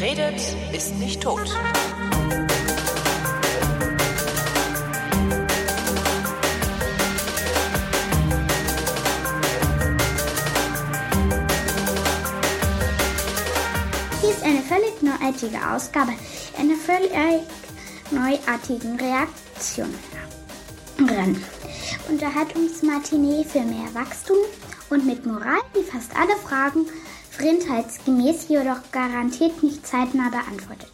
Redet, ist nicht tot. Hier ist eine völlig neuartige Ausgabe einer völlig neuartigen Reaktion. Unterhaltungsmatinee für mehr Wachstum und mit Moral, die fast alle Fragen frindheitsgemäß, jedoch garantiert nicht zeitnah beantwortet.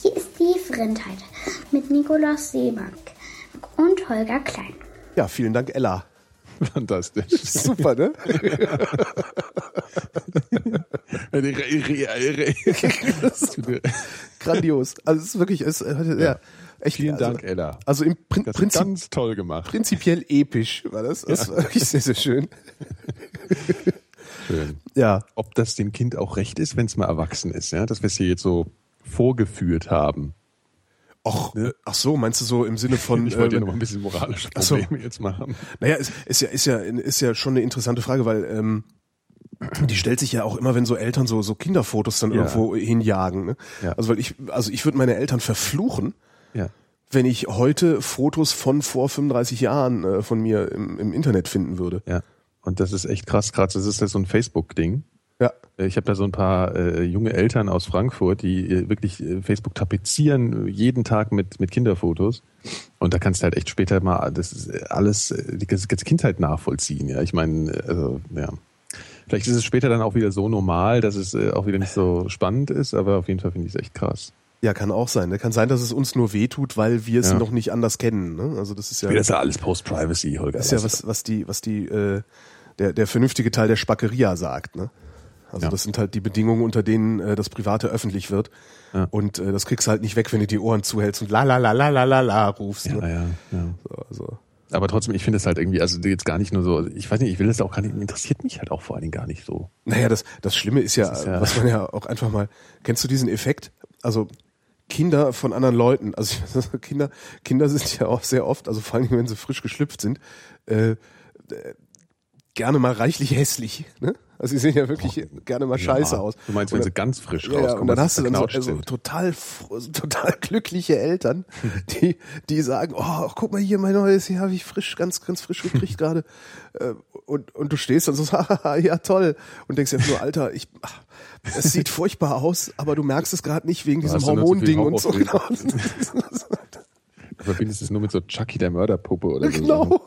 Hier ist die Frindheit mit Nikolaus Seebank und Holger Klein. Ja, vielen Dank, Ella. Fantastisch. Super, ne? Grandios. Also es ist wirklich, es, äh, ja, echt. Vielen also, Dank, Ella. Also im Prin Das Prinzip, ganz toll gemacht. prinzipiell episch war das. Das war wirklich sehr, sehr schön. Schön. Ja. Ob das dem Kind auch recht ist, wenn es mal erwachsen ist, ja, dass wir es hier jetzt so vorgeführt haben. Och, ach so, meinst du so im Sinne von, Ich wollte ja ähm, noch mal ein bisschen moralische ach so. Probleme jetzt machen. Naja, ist, ist ja, ist ja, ist ja schon eine interessante Frage, weil ähm, die stellt sich ja auch immer, wenn so Eltern so so Kinderfotos dann Ja. irgendwo hinjagen. Ne? Ja. Also weil ich, also ich würde meine Eltern verfluchen, Ja. wenn ich heute Fotos von vor 35 Jahren äh, von mir im, im Internet finden würde. Ja. Und das ist echt krass. Gerade das ist ja so ein Facebook-Ding. Ja. Ich habe da so ein paar äh, junge Eltern aus Frankfurt, die äh, wirklich äh, Facebook tapezieren, äh, jeden Tag mit, mit Kinderfotos. Und da kannst du halt echt später mal das äh, alles, äh, die ganze Kindheit nachvollziehen. Ja, ich meine, äh, also, ja. Vielleicht ist es später dann auch wieder so normal, dass es äh, auch wieder nicht so spannend ist, aber auf jeden Fall finde ich es echt krass. Ja, kann auch sein. Ne? Kann sein, dass es uns nur wehtut, weil wir es Ja. noch nicht anders kennen. Ne? Also das ist ja, Das ist ja alles Post-Privacy, Holger. das ist ja was, was die, was die, äh, der, der vernünftige Teil der Spackeria sagt. Ne? Also Ja. das sind halt die Bedingungen, unter denen äh, das Private öffentlich wird. Ja. Und äh, das kriegst du halt nicht weg, wenn du die Ohren zuhältst und la la la la la la la rufst. ja, Ne? ja, ja. So, also. Aber trotzdem, ich finde es halt irgendwie, also jetzt gar nicht nur so, ich weiß nicht, ich will das auch gar nicht, interessiert mich halt auch vor allen Dingen gar nicht so. Naja, das, das Schlimme ist ja, Das ist ja- was man ja auch einfach mal, kennst du diesen Effekt? Also Kinder von anderen Leuten, also Kinder, Kinder sind ja auch sehr oft, also vor allem wenn sie frisch geschlüpft sind, äh, gerne mal reichlich hässlich. Ne? Also sie sehen ja wirklich gerne mal scheiße Ja. aus. Du meinst, wenn sie ganz frisch ja, ja, rauskommen, und dann hast du dann so also total, total glückliche Eltern, die, die sagen, oh, guck mal hier, mein neues, hier habe ich frisch, ganz, ganz frisch gekriegt gerade. Äh, Und, und du stehst dann so, haha, ja toll. Und denkst dir nur, Alter, ich, ach, es sieht furchtbar aus, aber du merkst es gerade nicht wegen diesem Hormonding und so. Genau. Du verbindest es nur mit so Chucky der Mörderpuppe oder so. genau.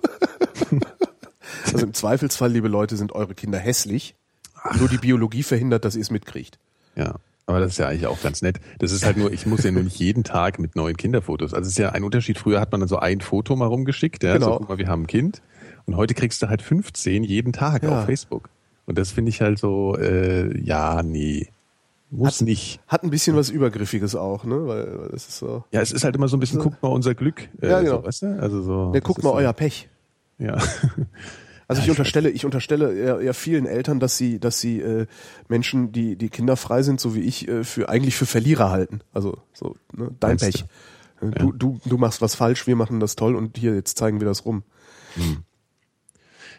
Also im Zweifelsfall, liebe Leute, sind eure Kinder hässlich. Nur die Biologie verhindert, dass ihr es mitkriegt. Ja. Aber das ist ja eigentlich auch ganz nett. Das ist halt nur, ich muss ja nur nicht jeden Tag mit neuen Kinderfotos. Also es ist ja ein Unterschied. Früher hat man dann so ein Foto mal rumgeschickt, ja, Genau. so, guck mal, wir haben ein Kind. Und heute kriegst du halt 15 jeden Tag Ja. auf Facebook. Und das finde ich halt so, äh, ja, nee. Muss nicht. Hat ein bisschen was Übergriffiges auch, ne? Weil, weil das ist so. Ja, es ist halt immer so ein bisschen, guckt mal unser Glück. Äh, Ja, genau. so, weißt du? Also so. Ne, guckt mal so, euer Pech. Ja. Also ich unterstelle, ich unterstelle ja, ja vielen Eltern, dass sie, dass sie äh, Menschen, die die kinderfrei sind, so wie ich, äh, für eigentlich für Verlierer halten. Also so ne, dein Meinst Pech. Du, Ja. du du machst was falsch, wir machen das toll und hier jetzt zeigen wir das rum.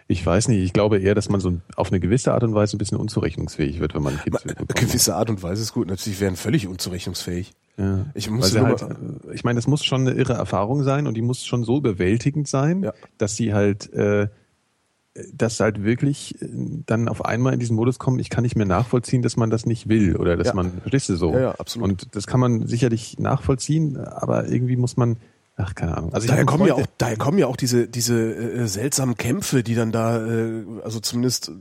Ich weiß nicht, ich glaube eher, dass man so auf eine gewisse Art und Weise ein bisschen unzurechnungsfähig wird, wenn man Eine bekommt. gewisse Art und Weise ist gut. Natürlich wären völlig unzurechnungsfähig. Ja. Ich muss halt, äh, ich meine, das muss schon eine irre Erfahrung sein und die muss schon so überwältigend sein, Ja. dass sie halt, äh, dass halt wirklich äh, dann auf einmal in diesen Modus kommen, ich kann nicht mehr nachvollziehen, dass man das nicht will oder dass Ja. man, verstehst du so? Ja, ja, absolut. Und das kann man sicherlich nachvollziehen, aber irgendwie muss man, ach, keine Ahnung. Also daher kommen ja auch, daher kommen ja auch diese diese äh, seltsamen Kämpfe, die dann da, äh, also zumindest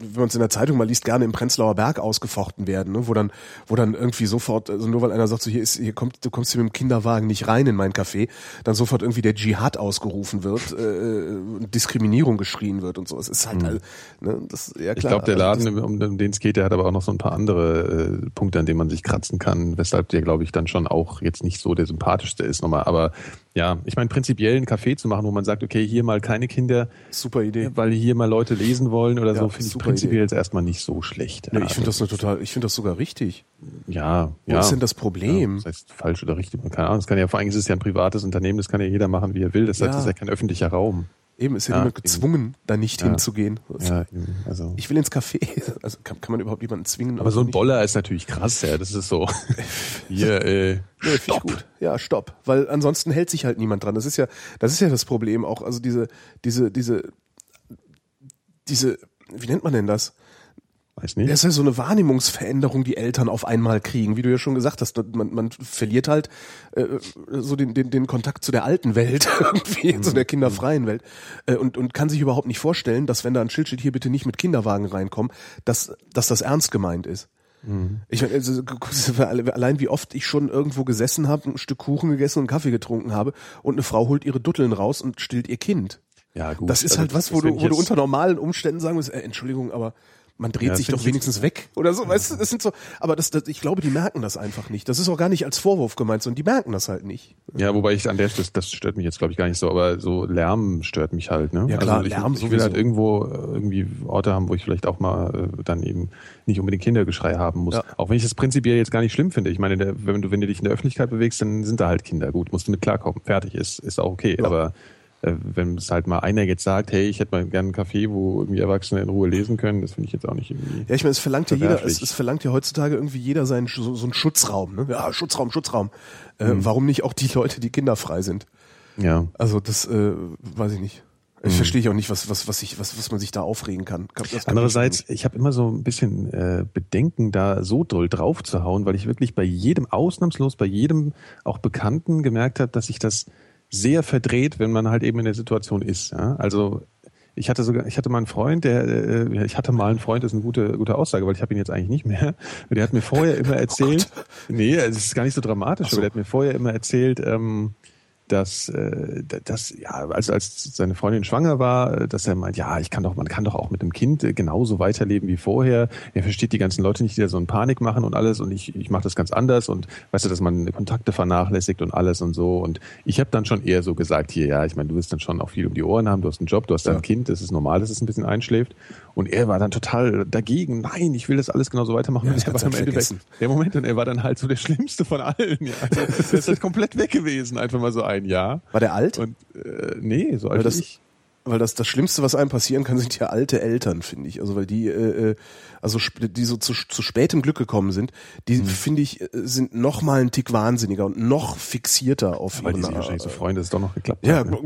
wenn man es in der Zeitung mal liest, gerne im Prenzlauer Berg ausgefochten werden, ne? wo dann, wo dann irgendwie sofort, also nur weil einer sagt, so hier ist, hier kommt, du kommst hier mit dem Kinderwagen nicht rein in mein Café, dann sofort irgendwie der Dschihad ausgerufen wird, äh, und Diskriminierung geschrien wird und so. Es ist halt, all- ne, das ja klar. Mhm. Ich glaube, der also Laden, um, um den es geht, der hat aber auch noch so ein paar andere äh, Punkte, an denen man sich kratzen kann, weshalb der, glaube ich, dann schon auch jetzt nicht so der sympathischste ist nochmal. Aber ja, ich meine, prinzipiell einen Café zu machen, wo man sagt, okay, hier mal keine Kinder, das, super Idee. weil hier mal Leute lesen wollen oder Ja, so, finde ich prinzipiell Idee. jetzt erstmal nicht so schlecht. Nee, Ja, ich finde das eine total, ich finde das sogar richtig. ja, Wo ja. ist denn das Problem? das heißt falsch oder richtig, keine Ahnung. Das kann ja vor allem ist es ja ein privates Unternehmen, das kann ja jeder machen, wie er will. Das heißt, das ist ja kein öffentlicher Raum. Eben ist ja, Ja, niemand eben. gezwungen, da nicht Ja. hinzugehen. Ja, eben, also. Ich will ins Café. Also kann, kann man überhaupt jemanden zwingen? aber so ein? Boller ist natürlich krass, ja. Das ist so. Hier, äh, Nee, ich gut. Ja, stopp. Weil ansonsten hält sich halt niemand dran. Das ist ja, das ist ja das Problem auch. Also diese, diese, diese, diese, wie nennt man denn das? Weiß nicht. Das ist ja so eine Wahrnehmungsveränderung, die Eltern auf einmal kriegen, wie du ja schon gesagt hast. Man, man verliert halt äh, so den, den, den Kontakt zu der alten Welt, irgendwie, zu der kinderfreien Welt. Äh, und, und kann sich überhaupt nicht vorstellen, dass wenn da ein Schild steht, hier bitte nicht mit Kinderwagen reinkommen, dass, dass das ernst gemeint ist. Ich meine, also, allein wie oft ich schon irgendwo gesessen habe, ein Stück Kuchen gegessen und Kaffee getrunken habe und eine Frau holt ihre Dutteln raus und stillt ihr Kind. Ja, gut. Das ist Also halt was, wo du, wo du unter normalen Umständen sagen musst, äh, Entschuldigung, aber man dreht Ja, sich doch ich wenigstens weg oder so, weißt du, das sind so, aber das, das, ich glaube, die merken das einfach nicht. Das ist auch gar nicht als Vorwurf gemeint, sondern die merken das halt nicht. Ja, wobei ich an der Stelle, das stört mich jetzt glaube ich gar nicht so, aber so Lärm stört mich halt. Ne? Ja, klar, also ich, Lärm ich will sowieso. halt irgendwo äh, irgendwie Orte haben, wo ich vielleicht auch mal äh, dann eben nicht unbedingt Kindergeschrei haben muss. Ja. Auch wenn ich das prinzipiell jetzt gar nicht schlimm finde. Ich meine, der, wenn du wenn du dich in der Öffentlichkeit bewegst, dann sind da halt Kinder. Gut, musst du mit klarkommen. Fertig ist ist auch okay. Ja. Aber wenn es halt mal einer jetzt sagt, hey, ich hätte mal gerne einen Café, wo irgendwie Erwachsene in Ruhe lesen können, das finde ich jetzt auch nicht irgendwie. Ja, ich meine, es verlangt ja jeder, es, es verlangt ja heutzutage irgendwie jeder seinen, so, so einen Schutzraum, ne? Ja, Schutzraum, Schutzraum. Äh, Warum nicht auch die Leute, die kinderfrei sind? Ja. Also das, äh, weiß ich nicht. Ich verstehe auch nicht, was, was, was, ich, was, was man sich da aufregen kann. Kann ich Andererseits, ich habe immer so ein bisschen äh, Bedenken, da so doll drauf zu hauen, weil ich wirklich bei jedem, ausnahmslos bei jedem auch Bekannten gemerkt habe, dass sich das sehr verdreht, wenn man halt eben in der Situation ist. Ja? Also ich hatte sogar, ich hatte mal einen Freund, der, äh, ich hatte mal einen Freund, das ist eine gute, gute Aussage, weil ich habe ihn jetzt eigentlich nicht mehr. Der hat mir vorher immer erzählt, nee, es ist gar nicht so dramatisch, so. aber der hat mir vorher immer erzählt, ähm, dass, äh, dass ja, als, als seine Freundin schwanger war, äh, dass er meint, ja, ich kann doch, man kann doch auch mit dem Kind äh, genauso weiterleben wie vorher. Er versteht die ganzen Leute nicht, die da so einen Panik machen und alles und ich, ich mache das ganz anders und weißt du, dass man Kontakte vernachlässigt und alles und so. Und ich habe dann schon eher so gesagt, hier, ja, ich meine, du wirst dann schon auch viel um die Ohren haben, du hast einen Job, du hast Ja. ein Kind, das ist normal, dass es ein bisschen einschläft. Und er war dann total dagegen, nein, ich will das alles genauso weitermachen. Ja, und er war weg. vergessen. Der Moment und er war dann halt so der Schlimmste von allen. Ja. Also, er ist halt komplett weg gewesen, einfach mal so ein Jahr. War der alt? Und äh, nee, so alt wie ich. Weil das das Schlimmste, was einem passieren kann, sind ja alte Eltern, finde ich. Also weil die, äh, äh, also die so zu, zu spätem Glück gekommen sind, die Mhm. finde ich äh, sind noch mal einen Tick wahnsinniger und noch fixierter auf Weil die ihren, sich wahrscheinlich so äh, freuen, dass es doch noch geklappt Ja, hat. Ne?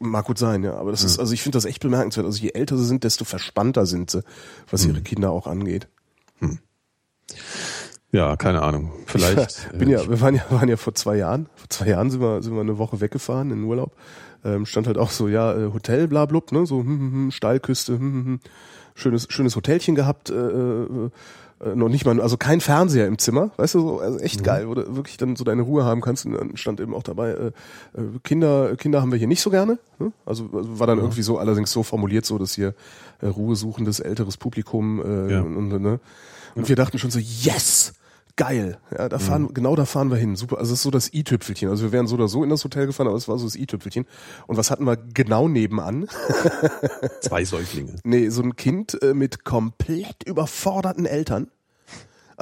mag gut sein, ja. Aber das ist, also ich finde das echt bemerkenswert. Also je älter sie sind, desto verspannter sind sie, was ihre Kinder auch angeht. Ja, keine Ahnung. Vielleicht. bin äh, ja, wir waren ja, waren ja vor zwei Jahren. Vor zwei Jahren sind wir, sind wir eine Woche weggefahren in den Urlaub. Ähm, stand halt auch so, ja, äh, Hotel, bla, blub, ne, so, hm, hm, hm, Steilküste, hm, hm, hm. schönes, schönes Hotelchen gehabt, äh, äh, äh, noch nicht mal, also kein Fernseher im Zimmer, weißt du, so, also echt geil, wo du wirklich dann so deine Ruhe haben kannst. Und dann stand eben auch dabei, äh, äh, Kinder, Kinder haben wir hier nicht so gerne. Ne? Also, also war dann irgendwie so, allerdings so formuliert, so, dass hier äh, ruhesuchendes älteres Publikum äh, Ja. und, und, ne? und wir dachten schon so, yes! Geil, ja, da fahren, genau da fahren wir hin. Super, also es ist so das i-Tüpfelchen. Also wir wären so oder so in das Hotel gefahren, aber es war so das i-Tüpfelchen. Und was hatten wir genau nebenan? Zwei Säuglinge. Nee, so ein Kind äh, mit komplett überforderten Eltern.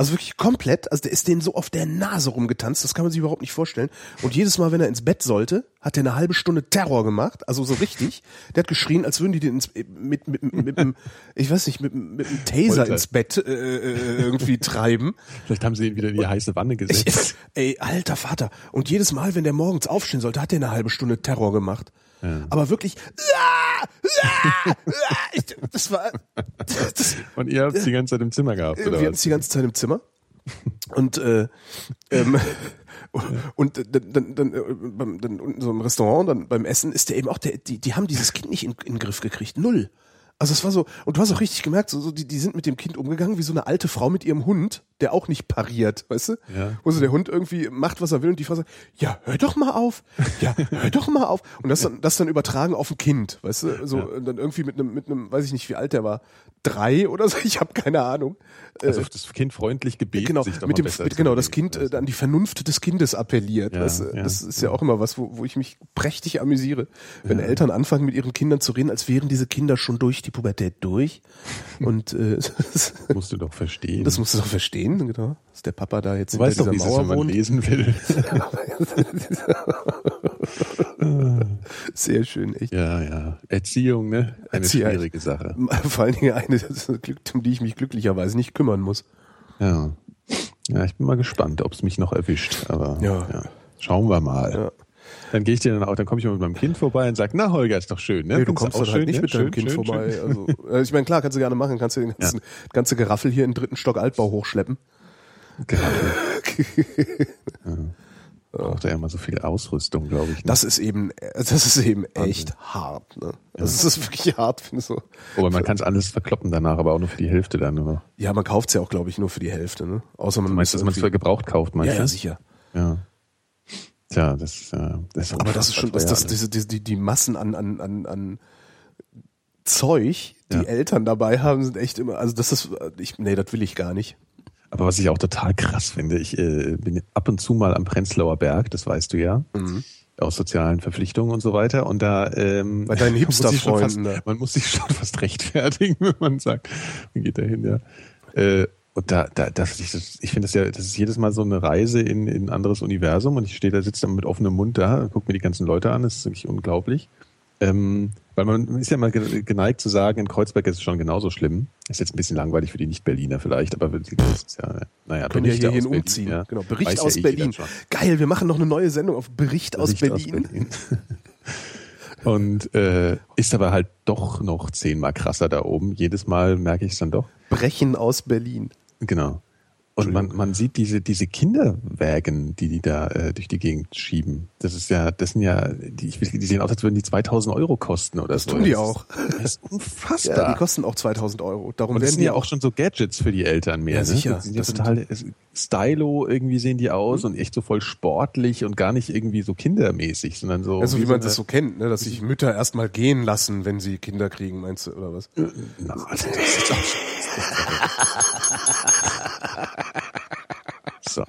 Also wirklich komplett, also der ist denen so auf der Nase rumgetanzt, das kann man sich überhaupt nicht vorstellen. Und jedes Mal, wenn er ins Bett sollte, hat er eine halbe Stunde Terror gemacht, also so richtig. Der hat geschrien, als würden die den ins, mit, mit, mit, mit, einem, ich weiß nicht, mit, mit einem Taser Folter. ins Bett äh, äh, irgendwie treiben. Vielleicht haben sie ihn wieder in die heiße Wanne gesetzt. Ey, alter Vater. Und jedes Mal, wenn der morgens aufstehen sollte, hat er eine halbe Stunde Terror gemacht. Aber wirklich, ah, ah, ah, ich, das war, das, Und ihr habt die ganze Zeit im Zimmer gehabt, oder wir hatten es die ganze Zeit im Zimmer. Und äh, ähm, und dann, dann, dann, äh, dann unten so im Restaurant, dann beim Essen ist der eben auch, der, die, die haben dieses Kind nicht in, in den Griff gekriegt. Null. Also es war so, und du hast auch richtig gemerkt, so, so die, die sind mit dem Kind umgegangen wie so eine alte Frau mit ihrem Hund, der auch nicht pariert, weißt du? Ja. Wo so der Hund irgendwie macht, was er will und die Frau sagt, ja, hör doch mal auf, ja, hör doch mal auf. Und das dann, das dann übertragen auf ein Kind, weißt du? So, und dann irgendwie mit einem, mit einem, weiß ich nicht, wie alt der war, drei oder so, ich habe keine Ahnung. Also das Kind freundlich gebeten, Genau, sich mit dem, mit, genau, das. Kind, äh, an die Vernunft des Kindes appelliert. Ja, weißt du? ja, das ist ja auch immer was, wo, wo ich mich prächtig amüsiere. Wenn Eltern anfangen, mit ihren Kindern zu reden, als wären diese Kinder schon durch die Pubertät durch. Und äh, das musst du doch verstehen. musst du doch verstehen, genau. Dass der Papa da jetzt du weißt hinter doch, wie dieser es ist, Mauer wenn man wohnt. lesen will. Sehr schön, echt. Ja, ja. Erziehung, ne? Eine Erziehung. schwierige Sache. Vor allen Dingen eine, um die ich mich glücklicherweise nicht kümmern muss. Ja. Ja, ich bin mal gespannt, ob es mich noch erwischt. Aber Ja. ja. schauen wir mal. Ja. Dann gehe ich dir dann auch, dann komme ich mal mit meinem Kind vorbei und sage, na Holger, ist doch schön, ne? Nee, du kommst auch dann halt schön, nicht ne? mit deinem Schön, Kind schön, vorbei. Also, äh, ich meine, klar, kannst du gerne machen, kannst du den ganzen, ganze Geraffel hier in den dritten Stock Altbau hochschleppen. Braucht er ja immer so viel Ausrüstung, glaube ich. Ne? Das ist eben, äh, das ist eben echt hart. Ne? Das ist wirklich hart, finde ich so. Wobei man kann es alles verkloppen danach, aber auch nur für die Hälfte dann nur. Ja, man kauft's ja auch, glaube ich, nur für die Hälfte. Ne? Außer man Du meinst, dass man es für gebraucht kauft, meinst Ja, du? ja, sicher. Ja. Tja, das, äh, das ist Aber das ist schon, dass das, diese, diese, die, die Massen an, an, an, an Zeug, die Ja. Eltern dabei haben, sind echt immer, also das ist, ich, nee, das will ich gar nicht. Aber was ich auch total krass finde, ich äh, bin ab und zu mal am Prenzlauer Berg, das weißt du ja, Mhm. aus sozialen Verpflichtungen und so weiter. Und da ähm, Bei deinen man muss sich schon Hipster-Freunden, ne? Man muss sich schon fast rechtfertigen, wenn man sagt, man geht da hin, ja. Äh, und da, da, das, ich, das, ich finde das ja, das ist jedes Mal so eine Reise in, in ein anderes Universum und ich stehe da, sitze dann mit offenem Mund da, gucke mir die ganzen Leute an, das ist wirklich unglaublich. Ähm, weil man ist ja mal ge- geneigt zu sagen, in Kreuzberg ist es schon genauso schlimm. Ist jetzt ein bisschen langweilig für die Nicht-Berliner vielleicht, aber das ist ja, naja, Können ja Berichte hierhin aus Berlin, umziehen. ja. Genau, Bericht Weiß ja aus eh Berlin. Geil, wir machen noch eine neue Sendung auf Bericht, aus, Bericht Berlin. Und äh, ist aber halt doch noch zehnmal krasser da oben. Jedes Mal merke ich es dann doch. Brechen aus Berlin. Genau. Und man, man sieht diese, diese Kinderwägen, die die da äh, durch die Gegend schieben. Das ist ja, das sind ja, die, ich will- die sehen aus, als würden die 2000 Euro kosten oder Das so. tun die ist- auch. Das ist unfassbar. Ja, die kosten auch 2000 Euro. Darum und das sind die ja auch schon so Gadgets für die Eltern mehr. Ja, ne? sicher. Das sind ja Das sind- total es- stylo irgendwie sehen die aus und echt so voll sportlich und gar nicht irgendwie so kindermäßig, sondern so. Also wie man so das so kennt, ne? dass sich Mütter erstmal gehen lassen, wenn sie Kinder kriegen, meinst du, oder was? eine- Na, also das ist auch schon. so.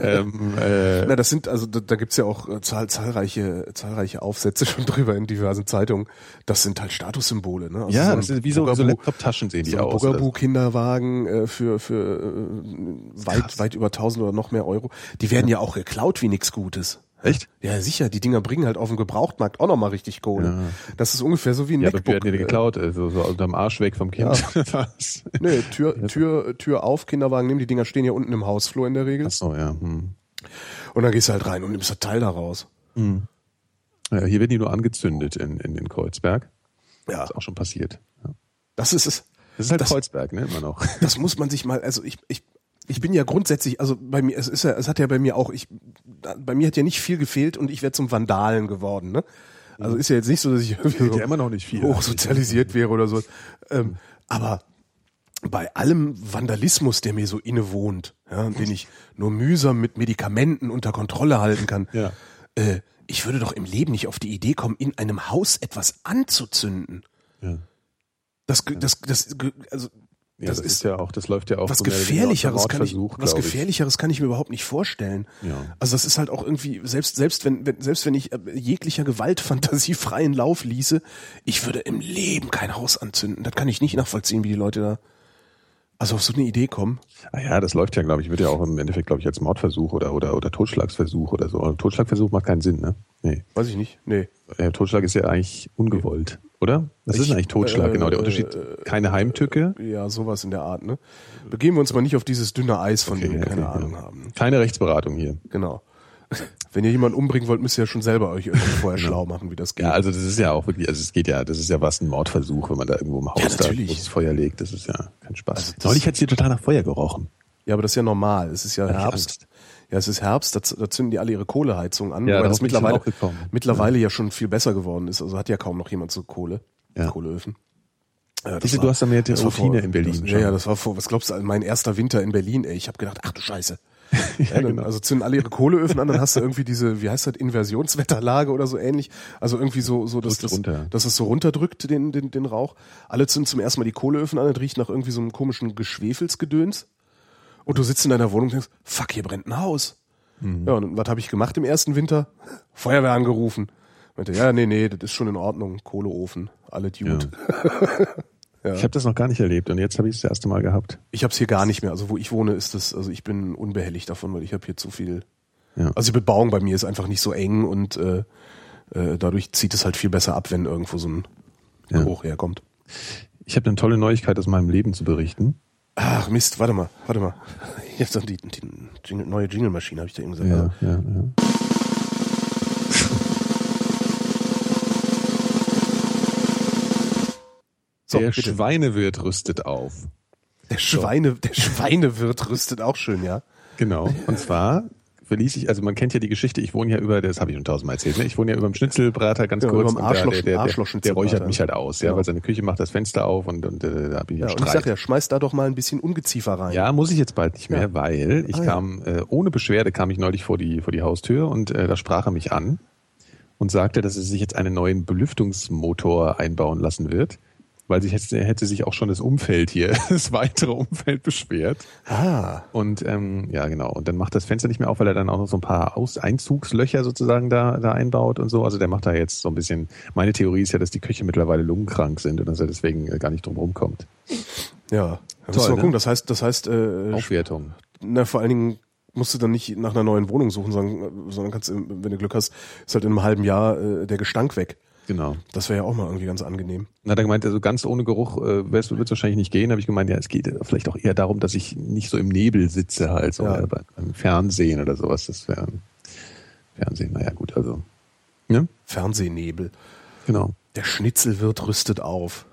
ähm, äh, Na, das sind, also da, da gibt's ja auch äh, zahl, zahlreiche, zahlreiche Aufsätze schon drüber in diversen Zeitungen. Das sind halt Statussymbole, ne? Also ja, ein das ist wie so, so Bugaboo- Laptop-Taschen sehen die so aus. oder so. Bugaboo-Kinderwagen äh, für, für äh, weit, weit über 1000 oder noch mehr Euro. Die werden ja auch geklaut wie nix Gutes. Echt? Ja, sicher. Die Dinger bringen halt auf dem Gebrauchtmarkt auch nochmal richtig Kohle. Ja. Das ist ungefähr so wie ein Ja, aber MacBook. wir hatten ja die geklaut, also so unterm Arsch weg vom Kind. Was? Nee, Tür, Tür, Tür auf, Kinderwagen nehmen, die Dinger stehen ja unten im Hausflur in der Regel. Ach so, ja. Hm. Und dann gehst du halt rein und nimmst das Teil da raus. ja. Hier werden die nur angezündet in, in, in Kreuzberg. Ja, Ist auch schon passiert. Ja. das ist es. Das ist halt Das- Kreuzberg, ne, immer noch. Das muss man sich mal, also ich, ich, ich bin ja grundsätzlich, also bei mir, es ist ja, es hat ja bei mir auch, ich, bei mir hat ja nicht viel gefehlt und ich wäre zum Vandalen geworden, ne? Also ist ja jetzt nicht so, dass ich irgendwie so ja immer noch nicht viel. hochsozialisiert wäre oder so. Ähm, aber bei allem Vandalismus, der mir so innewohnt, ja, den ich nur mühsam mit Medikamenten unter Kontrolle halten kann, Ja. äh, ich würde doch im Leben nicht auf die Idee kommen, in einem Haus etwas anzuzünden. Ja. Das, das, das, also, Ja, das, das, ist ja auch, das läuft ja auch was so gefährlicheres kann ich, was ich. gefährlicheres kann ich mir überhaupt nicht vorstellen. Ja. Also das ist halt auch irgendwie selbst selbst wenn, wenn selbst wenn ich äh, jeglicher Gewaltfantasie freien Lauf ließe, ich würde im Leben kein Haus anzünden. Das kann ich nicht nachvollziehen, wie die Leute da also auf so eine Idee kommen. Ah ja, das läuft ja, glaube ich, wird ja auch im Endeffekt, glaube ich, als Mordversuch oder, oder, oder Totschlagsversuch oder so. Aber Totschlagversuch macht keinen Sinn, ne? Nee. Weiß ich nicht. Nee. Der Totschlag ist ja eigentlich ungewollt, oder? Was ist Ich- denn eigentlich Totschlag? äh, genau, der Unterschied, keine Heimtücke. Ja, sowas in der Art, ne? Begeben wir uns mal nicht auf dieses dünne Eis, von dem wir Okay, keine okay, Ahnung ja. haben. Keine Rechtsberatung hier. Genau. Wenn ihr jemanden umbringen wollt, müsst ihr ja schon selber euch irgendwie vorher schlau machen, wie das geht. Ja, also das ist ja auch wirklich, also es geht ja, das ist ja was ein Mordversuch, wenn man da irgendwo im Haus Ja, da großes Feuer legt. Das ist ja kein Spaß. Also Neulich hat hier total nach Feuer gerochen. Ja, aber das ist ja normal. Es ist ja Herbst. Angst. Ja, es ist Herbst, da, da zünden die alle ihre Kohleheizung an, Ja, darauf das dann mittlerweile, mittlerweile ja. schon viel besser geworden ist. Also hat ja kaum noch jemand so Kohle, Ja. Kohleöfen. Ja, das Siehst du, du hast da mehr Routine vor- in Berlin Das, ja, ja, das war vor, was glaubst du, mein erster Winter in Berlin, ey. Ich habe gedacht, ach du Scheiße. ja, dann, genau. Also zünden alle ihre Kohleöfen an, dann hast du irgendwie diese, wie heißt das, Inversionswetterlage oder so ähnlich. Also irgendwie so, so dass, das, dass es so runterdrückt, den, den, den Rauch. Alle zünden zum ersten Mal die Kohleöfen an, das riecht nach irgendwie so einem komischen Geschwefelsgedöns. Und du sitzt in deiner Wohnung und denkst, fuck, hier brennt ein Haus. Mhm. Ja, und was habe ich gemacht im ersten Winter? Feuerwehr angerufen. Meinte, ja, nee, nee, das ist schon in Ordnung. Kohleofen, alle Dude. Ich habe das noch gar nicht erlebt und jetzt habe ich es das erste Mal gehabt. Ich habe es hier gar nicht mehr. Also wo ich wohne, ist das, also ich bin unbehelligt davon, weil ich habe hier zu viel. Ja. Also die Bebauung bei mir ist einfach nicht so eng und äh, äh, dadurch zieht es halt viel besser ab, wenn irgendwo so ein Ja. Geruch herkommt. Ich habe eine tolle Neuigkeit aus meinem Leben zu berichten. Ach Mist, warte mal, warte mal. Jetzt die, die Jingle, neue Jingle-Maschine, habe ich da eben gesagt. Also, ja, ja. So, Der bitte. Schweinewirt rüstet auf. Der Schweine, der Schweinewirt rüstet auch schön, ja. Genau. Und zwar verließ ich, also man kennt ja die Geschichte, ich wohne ja über, das habe ich schon tausendmal erzählt, ne? ich wohne ja über dem Schnitzelbrater ganz Ja, kurz. Arschloch- der, der, der, der räuchert mich halt aus, ja, Genau. weil seine Küche macht das Fenster auf und, und äh, da bin ich Ja, im und ich Streit. sag ja, schmeiß da doch mal ein bisschen Ungeziefer rein. Ja, muss ich jetzt bald nicht mehr, Ja. weil ich Ah, kam, äh, ohne Beschwerde kam ich neulich vor die, vor die Haustür und äh, da sprach er mich an und sagte, dass er sich jetzt einen neuen Belüftungsmotor einbauen lassen wird, weil sich hätte, hätte sich auch schon das Umfeld hier, das weitere Umfeld beschwert. Ah, Und ähm, ja, genau. Und dann macht das Fenster nicht mehr auf, weil er dann auch noch so ein paar Aus Einzugslöcher sozusagen da, da einbaut und so. Also der macht da jetzt so ein bisschen. Meine Theorie ist ja, dass die Köche mittlerweile lungenkrank sind und dass er deswegen äh, gar nicht drum rumkommt. ja. Toll, mal ne? gucken. Das heißt, das heißt, äh, Aufwertung. na, vor allen Dingen musst du dann nicht nach einer neuen Wohnung suchen, sondern, sondern kannst, wenn du Glück hast, ist halt in einem halben Jahr äh, der Gestank weg. Genau. Das wäre ja auch mal irgendwie ganz angenehm. Dann hat er gemeint, also ganz ohne Geruch äh, wird es wahrscheinlich nicht gehen. Habe ich gemeint, ja, es geht vielleicht auch eher darum, dass ich nicht so im Nebel sitze halt, so Ja. beim Fernsehen oder sowas. Das wäre Fernsehen, naja gut, also. Ne? Fernsehnebel. Genau. Der Schnitzelwirt rüstet auf.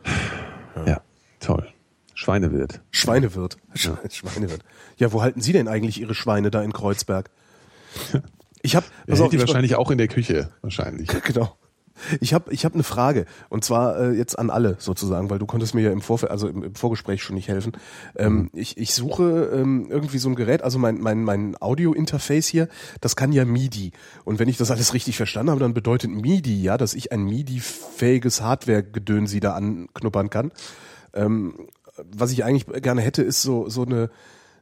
Ja. toll. Schweinewirt. Schweinewirt. Sch Schweinewirt. Ja, wo halten Sie denn eigentlich Ihre Schweine da in Kreuzberg? Ich habe, hält die wahrscheinlich auch in der Küche, wahrscheinlich. Genau. Ich habe ich hab eine Frage und zwar äh, jetzt an alle sozusagen, weil du konntest mir ja im Vorfeld, also im, im Vorgespräch schon nicht helfen. Ähm, ich, ich suche ähm, irgendwie so ein Gerät, also mein, mein, mein Audio-Interface hier, das kann ja MIDI. Und wenn ich das alles richtig verstanden habe, dann bedeutet MIDI ja, dass ich ein MIDI-fähiges Hardware-Gedönsi da anknuppern kann. Ähm, was ich eigentlich gerne hätte, ist so, so eine,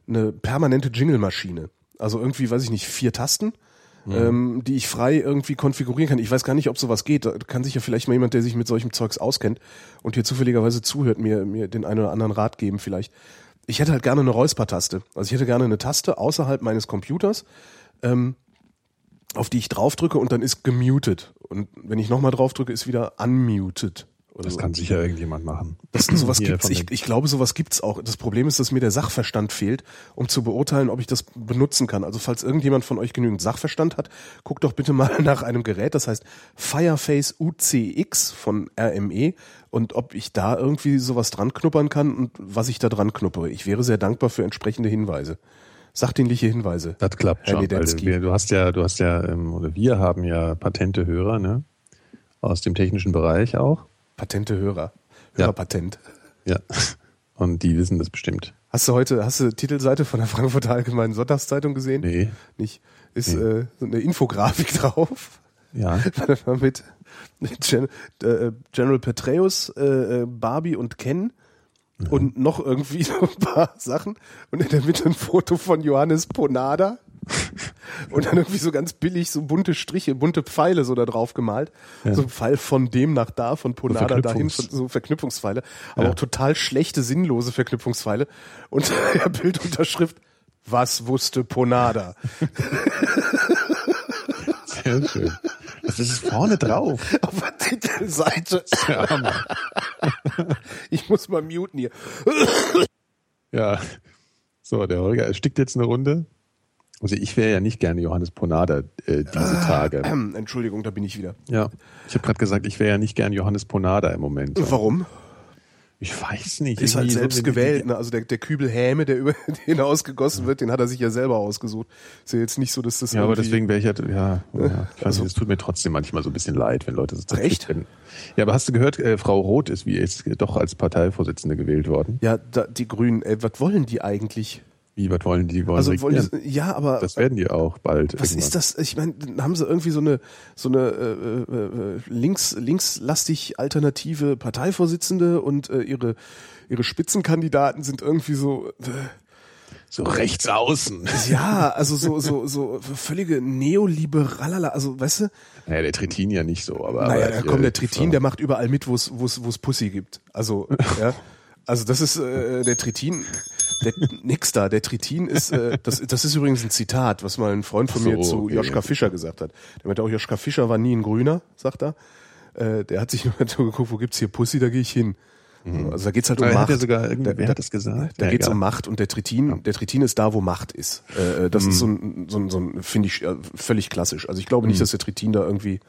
eine permanente Jingle-Maschine. Also irgendwie, weiß ich nicht, vier Tasten ähm, die ich frei irgendwie konfigurieren kann. Ich weiß gar nicht, ob sowas geht. Da kann sich ja vielleicht mal jemand, der sich mit solchem Zeugs auskennt und hier zufälligerweise zuhört, mir, mir den einen oder anderen Rat geben vielleicht. Ich hätte halt gerne eine Räuspertaste. Also ich hätte gerne eine Taste außerhalb meines Computers, ähm, auf die ich draufdrücke und dann ist gemutet. Und wenn ich nochmal draufdrücke, ist wieder unmuted. Oder Das so. kann sicher irgendjemand machen. Das, sowas Hier gibt's. Ich, ich glaube, sowas gibt's auch. Das Problem ist, dass mir der Sachverstand fehlt, um zu beurteilen, ob ich das benutzen kann. Also falls irgendjemand von euch genügend Sachverstand hat, guckt doch bitte mal nach einem Gerät, das heißt Fireface UCX von RME und ob ich da irgendwie sowas dran knuppern kann und was ich da dran knuppere. Ich wäre sehr dankbar für entsprechende Hinweise. Sachdienliche Hinweise. Das klappt Herr schon. Nedensky. wir, du hast ja, du hast ja, ähm, oder wir haben ja patente Hörer, ne? Aus dem technischen Bereich auch. Patente Hörer. Ja. Hörerpatent. Ja. Und die wissen das bestimmt. Hast du heute, hast du Titelseite von der Frankfurter Allgemeinen Sonntagszeitung gesehen? Nee. Nicht. Ist Nee. äh, so eine Infografik drauf. Ja. Mit Gen äh, General Petraeus, äh, äh, Barbie und Ken und noch irgendwie so ein paar Sachen und in der Mitte ein Foto von Johannes Ponada und dann irgendwie so ganz billig so bunte Striche, bunte Pfeile so da drauf gemalt. So ein Pfeil von dem nach da, von Ponada dahin, Verknüpfungs- so Verknüpfungspfeile, aber Ja. auch total schlechte, sinnlose Verknüpfungspfeile und der Bildunterschrift was wusste Ponada? Sehr schön. Das ist vorne drauf. Auf der Titelseite. Ich muss mal muten hier. Ja. So, der Holger erstickt jetzt eine Runde. Also ich wäre ja nicht gerne Johannes Ponada äh, diese Tage. Ähm, Entschuldigung, da bin ich wieder. Ja. Ich habe gerade gesagt, ich wäre ja nicht gern Johannes Ponada im Moment. Warum? Ich weiß nicht. Ist halt so, selbst wenn- gewählt. Ne? Also der, der Kübel Häme, der über den ausgegossen wird, den hat er sich ja selber ausgesucht. Ist ja jetzt nicht so, dass das Ja, aber deswegen wäre ich ja, ja, ja ich weiß Also- nicht, es tut mir trotzdem manchmal so ein bisschen leid, wenn Leute so Ach, echt? werden. Ja, aber hast du gehört, äh, Frau Roth ist wie jetzt doch als Parteivorsitzende gewählt worden? Ja, da, die Grünen, ey, was wollen die eigentlich? Wie, was wollen die? wollen Also wollen die, ja, aber das werden die auch bald. was irgendwann. ist das? Ich meine, dann haben sie irgendwie so eine so eine äh, äh, äh, links linkslastig alternative Parteivorsitzende und äh, ihre ihre Spitzenkandidaten sind irgendwie so äh, So rechts außen. ja, also so so so völlige neoliberalala, also weißt du? Naja, der Trittin ja nicht so, aber. Naja, aber kommt der Trittin, der macht überall mit, wo es wo es wo es Pussy gibt. Also ja, also das ist äh, der Trittin. Der, nix da, der Tritin ist, äh, das, das ist übrigens ein Zitat, was mal ein Freund von so, mir zu okay. Joschka Fischer gesagt hat. Der meinte auch, Joschka Fischer war nie ein Grüner, sagt er. Äh, der hat sich immer so geguckt, wo gibt's hier Pussy, da gehe ich hin. Also da geht's halt um Aber Macht. hat er sogar, Da- hat das gesagt? Da Ja, geht's egal. um Macht und der Tritin, der Tritin ist da, wo Macht ist. Äh, äh, das ist so ein, so ein, so ein finde ich, äh, völlig klassisch. Also ich glaube nicht, dass der Tritin da irgendwie.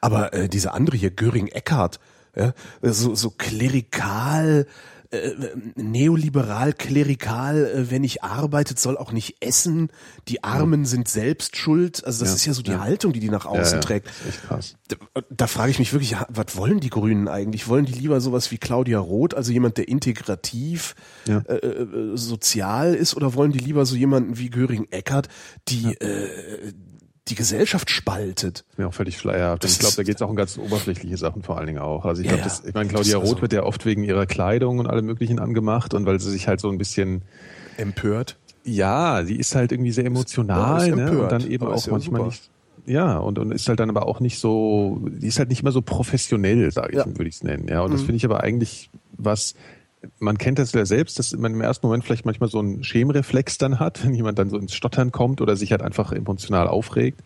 Aber äh, diese andere hier, Göring Eckardt, ja, so, so klerikal, äh, neoliberal, klerikal, äh, wenn ich arbeitet, soll auch nicht essen. Die Armen sind selbst schuld. Also das Ja, ist ja so die ja. Haltung, die die nach außen ja, trägt. echt krass. Da, da frage ich mich wirklich, was wollen die Grünen eigentlich? Wollen die lieber sowas wie Claudia Roth, also jemand, der integrativ äh, äh, sozial ist, oder wollen die lieber so jemanden wie Göring Eckert, die äh, die Gesellschaft spaltet? Ist mir auch völlig schleierhaft. Das ich glaube, da geht es auch um ganz oberflächliche Sachen vor allen Dingen auch. Also ich Ja, glaube, das, ich meine, Claudia Das Roth also- wird ja oft wegen ihrer Kleidung und allem möglichen angemacht und weil sie sich halt so ein bisschen, Empört. ja, sie ist halt irgendwie sehr emotional, Ja, ne? empört, Und dann eben aber auch manchmal super. nicht. Ja, und, und ist halt dann aber auch nicht so, die ist halt nicht mehr so professionell, sage ich, Ja. Mhm. würde ich es nennen. Ja, und das finde ich aber eigentlich was, man kennt das ja selbst, dass man im ersten Moment vielleicht manchmal so einen Schemreflex dann hat, wenn jemand dann so ins Stottern kommt oder sich halt einfach emotional aufregt.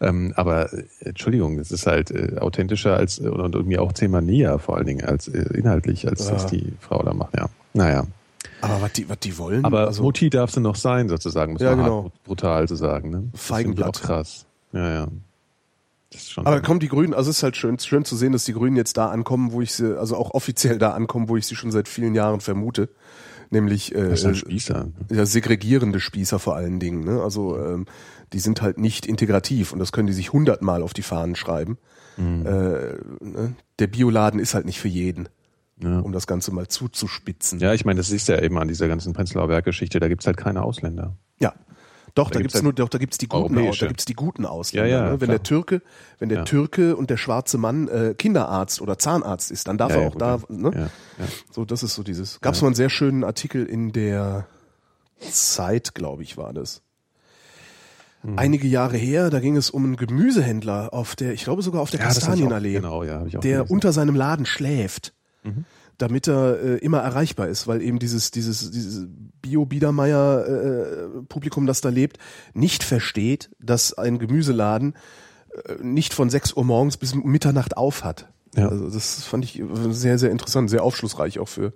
Ähm, aber äh, Entschuldigung, es ist halt äh, authentischer als äh, und irgendwie auch zehnmal näher vor allen Dingen als äh, inhaltlich, als Ja. was die Frau da macht. Ja, naja. Aber was die, was die wollen? Aber also, Mutti darf sie noch sein, sozusagen, muss Ja, man genau. brutal zu sagen. Ne? Das Feigenblatt. auch krass. Ja, ja. Ist aber kommen die Grünen, also es ist halt schön, schön zu sehen, dass die Grünen jetzt da ankommen, wo ich sie, also auch offiziell da ankommen, wo ich sie schon seit vielen Jahren vermute. Nämlich äh, das ist ein Spießer. ja, segregierende Spießer vor allen Dingen. Ne? Also ähm, die sind halt nicht integrativ und das können die sich hundertmal auf die Fahnen schreiben. Mhm. Äh, ne? Der Bioladen ist halt nicht für jeden, Ja. um das Ganze mal zuzuspitzen. Ja, ich meine, das du ja eben an dieser ganzen Prenzlauer Berg-Geschichte, da gibt's halt keine Ausländer. Ja. Doch, da, Da gibt's gibt's nur, halt doch, da gibt's die guten, da gibt's die guten Ausländer. Ja, ja, ne? Wenn der Türke, wenn der Ja. Türke und der schwarze Mann äh, Kinderarzt oder Zahnarzt ist, dann darf er auch gut, da, ne? So, das ist so dieses. Gab's mal einen sehr schönen Artikel in der Zeit, glaube ich, war das. Hm. Einige Jahre her, da ging es um einen Gemüsehändler auf der, ich glaube sogar auf der Kastanienallee, Genau, der gelesen. unter seinem Laden schläft, Mhm. Damit er äh, immer erreichbar ist, weil eben dieses dieses dieses Bio-Biedermeier äh, Publikum, das da lebt, nicht versteht, dass ein Gemüseladen äh, nicht von 6 Uhr morgens bis Mitternacht auf hat. Ja. Also das fand ich sehr, sehr interessant, sehr aufschlussreich auch für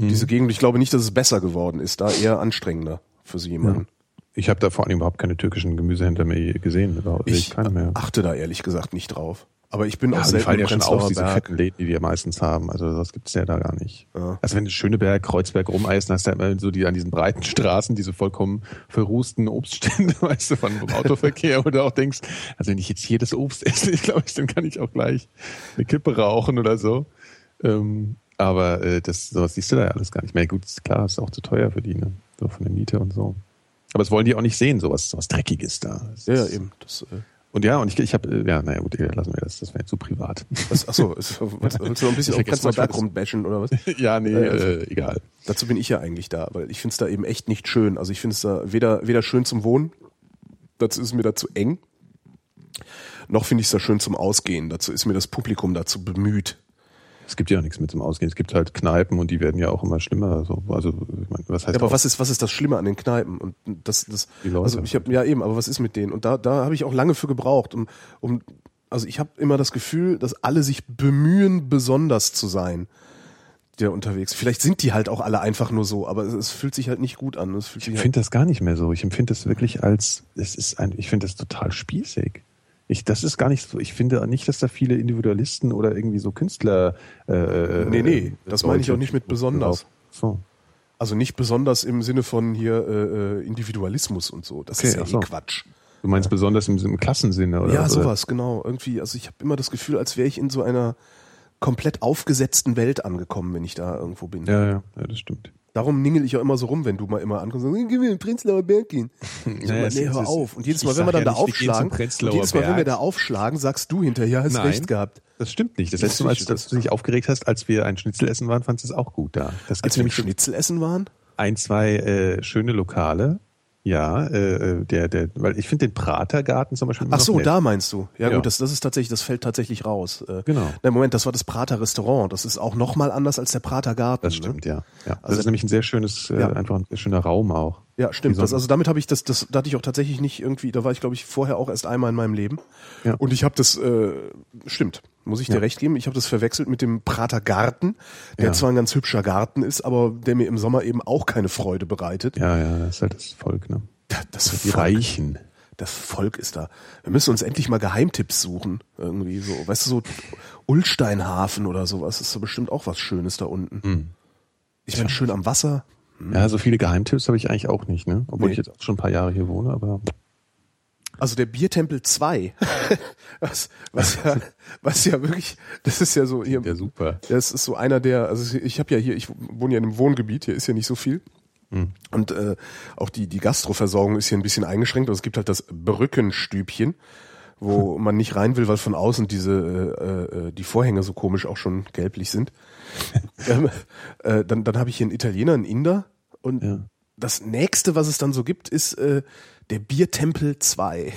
Mhm. diese Gegend. Ich glaube nicht, dass es besser geworden ist, da eher anstrengender für so jemanden. Ich habe da vor allem überhaupt keine türkischen Gemüsehändler mehr gesehen. Ich mehr. achte da ehrlich gesagt nicht drauf. Aber ich bin Ja, auch selten fallen ja schon aus, diese Berg. fetten Läden, die wir meistens haben. Also das gibt's ja da gar nicht. Ja. Also wenn du Schöneberg, Kreuzberg rumeisen, hast du ja immer so die an diesen breiten Straßen, diese vollkommen verrußten Obststände, weißt du, von vom Autoverkehr, wo du auch denkst, also wenn ich jetzt hier das Obst esse, ich glaube, dann kann ich auch gleich eine Kippe rauchen oder so. Ähm, aber äh, das sowas siehst du da ja alles gar nicht mehr. Gut, klar, ist auch zu teuer für die, ne? So von der Miete und so. Aber das wollen die auch nicht sehen, sowas, sowas Dreckiges da. Das Ja, ja, eben. Das, äh, Und ja, und ich, ich habe, ja, naja, gut, lassen wir das, das wäre zu privat. das, achso, ist, willst, willst du noch ein bisschen auf Prenzlauer Berg rumbashen oder was? ja, nee, also- äh, egal. Dazu bin ich ja eigentlich da, weil ich finde es da eben echt nicht schön. Also ich finde es da weder, weder schön zum Wohnen, dazu ist mir da zu eng, noch finde ich es da schön zum Ausgehen. Dazu ist mir das Publikum dazu bemüht. Es gibt ja auch nichts mit zum Ausgehen. Es gibt halt Kneipen und die werden ja auch immer schlimmer. So. Also, ich meine, was heißt Ja, aber auch- was ist, was ist das Schlimme an den Kneipen? Und das, das, Die Leute. also ich habe ja eben, aber was ist mit denen? Und da, da habe ich auch lange für gebraucht, um, um, also ich habe immer das Gefühl, dass alle sich bemühen, besonders zu sein, der unterwegs. Vielleicht sind die halt auch alle einfach nur so, aber es, es fühlt sich halt nicht gut an. Ich sich halt, empfinde das gar nicht mehr so. Ich empfinde das wirklich als, es ist ein, ich finde das total spießig. Ich, das ist gar nicht so, ich finde nicht, dass da viele Individualisten oder irgendwie so Künstler. Äh, Nee, nee, das meine ich auch nicht mit besonders. So. also nicht besonders im Sinne von hier äh, äh, Individualismus und so. Das Okay, ist ja ach so. eh Quatsch. Du meinst besonders im, im Klassensinne, oder? ja, sowas, genau. Irgendwie, also ich habe immer das Gefühl, als wäre ich in so einer komplett aufgesetzten Welt angekommen, wenn ich da irgendwo bin. Ja, ja, ja, das stimmt. Darum ningel ich auch immer so rum, wenn du mal immer ankommst und sagst, gehen wir in den Prenzlauer Berg gehen. Naja, nee, hör auf. Und jedes Mal, wenn wir dann ja da nicht, aufschlagen, und jedes Mal, wenn wir da aufschlagen, sagst du hinterher, hast Nein. recht gehabt. Das stimmt nicht. Das Das letzte Mal, als dass du dich aufgeregt hast, als wir ein Schnitzel essen waren, fandest du es auch gut da. Als wir nämlich Schnitzel essen waren, ein, zwei äh, schöne Lokale, Ja, äh, der, der, weil ich finde den Pratergarten zum Beispiel. Ach so, nett. da meinst du. Ja, Ja. gut, das, das ist tatsächlich, das fällt tatsächlich raus. Äh, Genau. Na, Moment, das war das Prater Restaurant. Das ist auch nochmal anders als der Prater Garten. Das ne? stimmt, ja. ja. Das Also- ist nämlich ein sehr schönes, äh, Ja. einfach ein schöner Raum auch. Ja, stimmt. So Das, also damit habe ich das, das, da hatte ich auch tatsächlich nicht irgendwie, da war ich glaube ich vorher auch erst einmal in meinem Leben. Ja. Und ich habe das, äh, stimmt, muss ich dir Ja. recht geben, ich habe das verwechselt mit dem Prater Garten, der Ja. zwar ein ganz hübscher Garten ist, aber der mir im Sommer eben auch keine Freude bereitet. Ja, ja, das ist halt das Volk, ne? Das, Die Volk, Reichen. das Volk ist da. Wir müssen uns endlich mal Geheimtipps suchen. Irgendwie so, weißt du, so Ulsteinhafen oder sowas ist so bestimmt auch was Schönes da unten. Hm. Ich meine, schön am Wasser. Ja, so viele Geheimtipps habe ich eigentlich auch nicht, ne? Obwohl Nee. ich jetzt auch schon ein paar Jahre hier wohne, aber Also der Biertempel 2, was, was, ja, was ja wirklich, das ist ja so hier, ja super. das ist so einer der, also ich habe ja hier, ich wohne ja in einem Wohngebiet, hier ist ja nicht so viel. Und äh, auch die, die Gastroversorgung ist hier ein bisschen eingeschränkt. Also es gibt halt das Brückenstübchen, wo man nicht rein will, weil von außen diese äh, äh, die Vorhänge so komisch auch schon gelblich sind. ähm, äh, dann dann habe ich hier einen Italiener, einen Inder und Ja. das nächste, was es dann so gibt, ist äh, der Biertempel 2.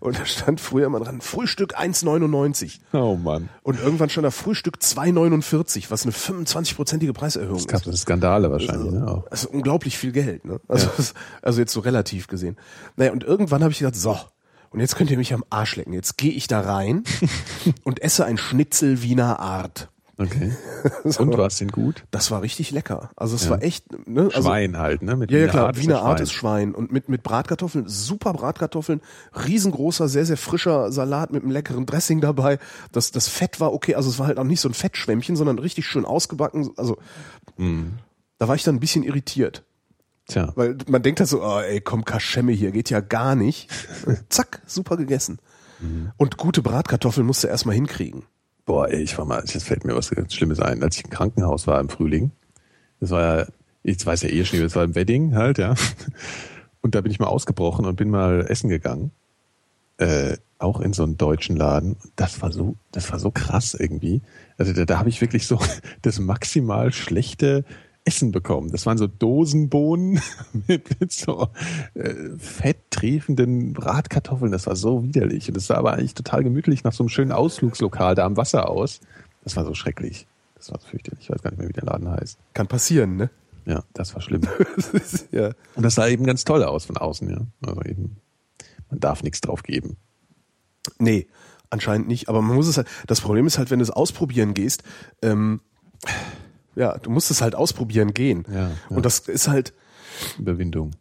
Und da stand früher immer dran, Frühstück 1,99. Oh Mann. Und irgendwann stand da Frühstück 2,49, was eine 25-prozentige Preiserhöhung Es ist. gab das Skandale wahrscheinlich, ne? Auch. Also unglaublich viel Geld, ne? Also, also jetzt so relativ gesehen. Naja, und irgendwann habe ich gedacht, so, und jetzt könnt ihr mich am Arsch lecken. Jetzt gehe ich da rein und esse ein Schnitzel Wiener Art. Okay. Und war es denn gut? Das war richtig lecker. Also es Ja. war echt, ne? Also, Schwein halt, ne? Mit Ja, ja klar, Art Wiener Art ist Schwein und mit mit Bratkartoffeln, super Bratkartoffeln, riesengroßer, sehr sehr frischer Salat mit einem leckeren Dressing dabei. Das das Fett war okay, also es war halt auch nicht so ein Fettschwämmchen, sondern richtig schön ausgebacken. Also Mhm. da war ich dann ein bisschen irritiert, Tja. weil man denkt halt so, oh, ey, komm Kaschemme hier, geht ja gar nicht. Zack, super gegessen. Mhm. Und gute Bratkartoffeln musst du erstmal hinkriegen. Boah, ey, ich war mal, jetzt fällt mir was ganz Schlimmes ein, als ich im Krankenhaus war im Frühling. Das war ja, ich weiß ja eh schon, das war im Wedding halt, ja. Und da bin ich mal ausgebrochen und bin mal essen gegangen. Äh, auch in so einen deutschen Laden. Das war so, das war so krass irgendwie. Also da, da habe ich wirklich so das maximal schlechte Essen bekommen. Das waren so Dosenbohnen mit, mit so äh, fetttriefenden Bratkartoffeln. Das war so widerlich. Und das sah aber eigentlich total gemütlich nach so einem schönen Ausflugslokal da am Wasser aus. Das war so schrecklich. Das war so fürchterlich. Ich weiß gar nicht mehr, wie der Laden heißt. Kann passieren, ne? Ja, das war schlimm. ja. Und das sah eben ganz toll aus von außen, ja. Also eben, man darf nichts drauf geben. Nee, anscheinend nicht. Aber man muss es halt. Das Problem ist halt, wenn du es ausprobieren gehst, ähm, ja, du musst es halt ausprobieren gehen. Ja, ja. Und das ist halt, Überwindung.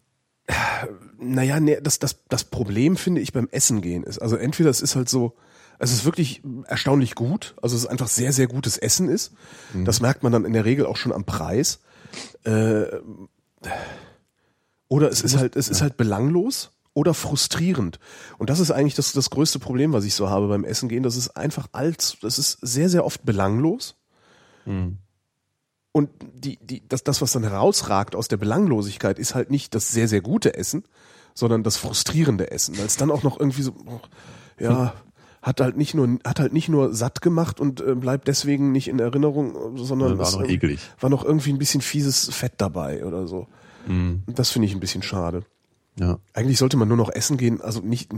naja, nee, das, das, das Problem finde ich beim Essen gehen ist. Also entweder es ist halt so, es ist wirklich erstaunlich gut, also es ist einfach sehr, sehr gutes Essen ist. Mhm. Das merkt man dann in der Regel auch schon am Preis. Äh, oder es ist halt, es ist halt belanglos oder frustrierend. Und das ist eigentlich das, das größte Problem, was ich so habe beim Essen gehen. Das ist einfach als, das ist sehr, sehr oft belanglos. Und die, die, das, das, was dann herausragt aus der Belanglosigkeit, ist halt nicht das sehr, sehr gute Essen, sondern das frustrierende Essen. Weil es dann auch noch irgendwie so, oh, ja, hat halt nicht nur, hat halt nicht nur satt gemacht und äh, bleibt deswegen nicht in Erinnerung, sondern War noch eklig. war noch irgendwie ein bisschen fieses Fett dabei oder so. Und Das finde ich ein bisschen schade. Ja. Eigentlich sollte man nur noch essen gehen, also nicht,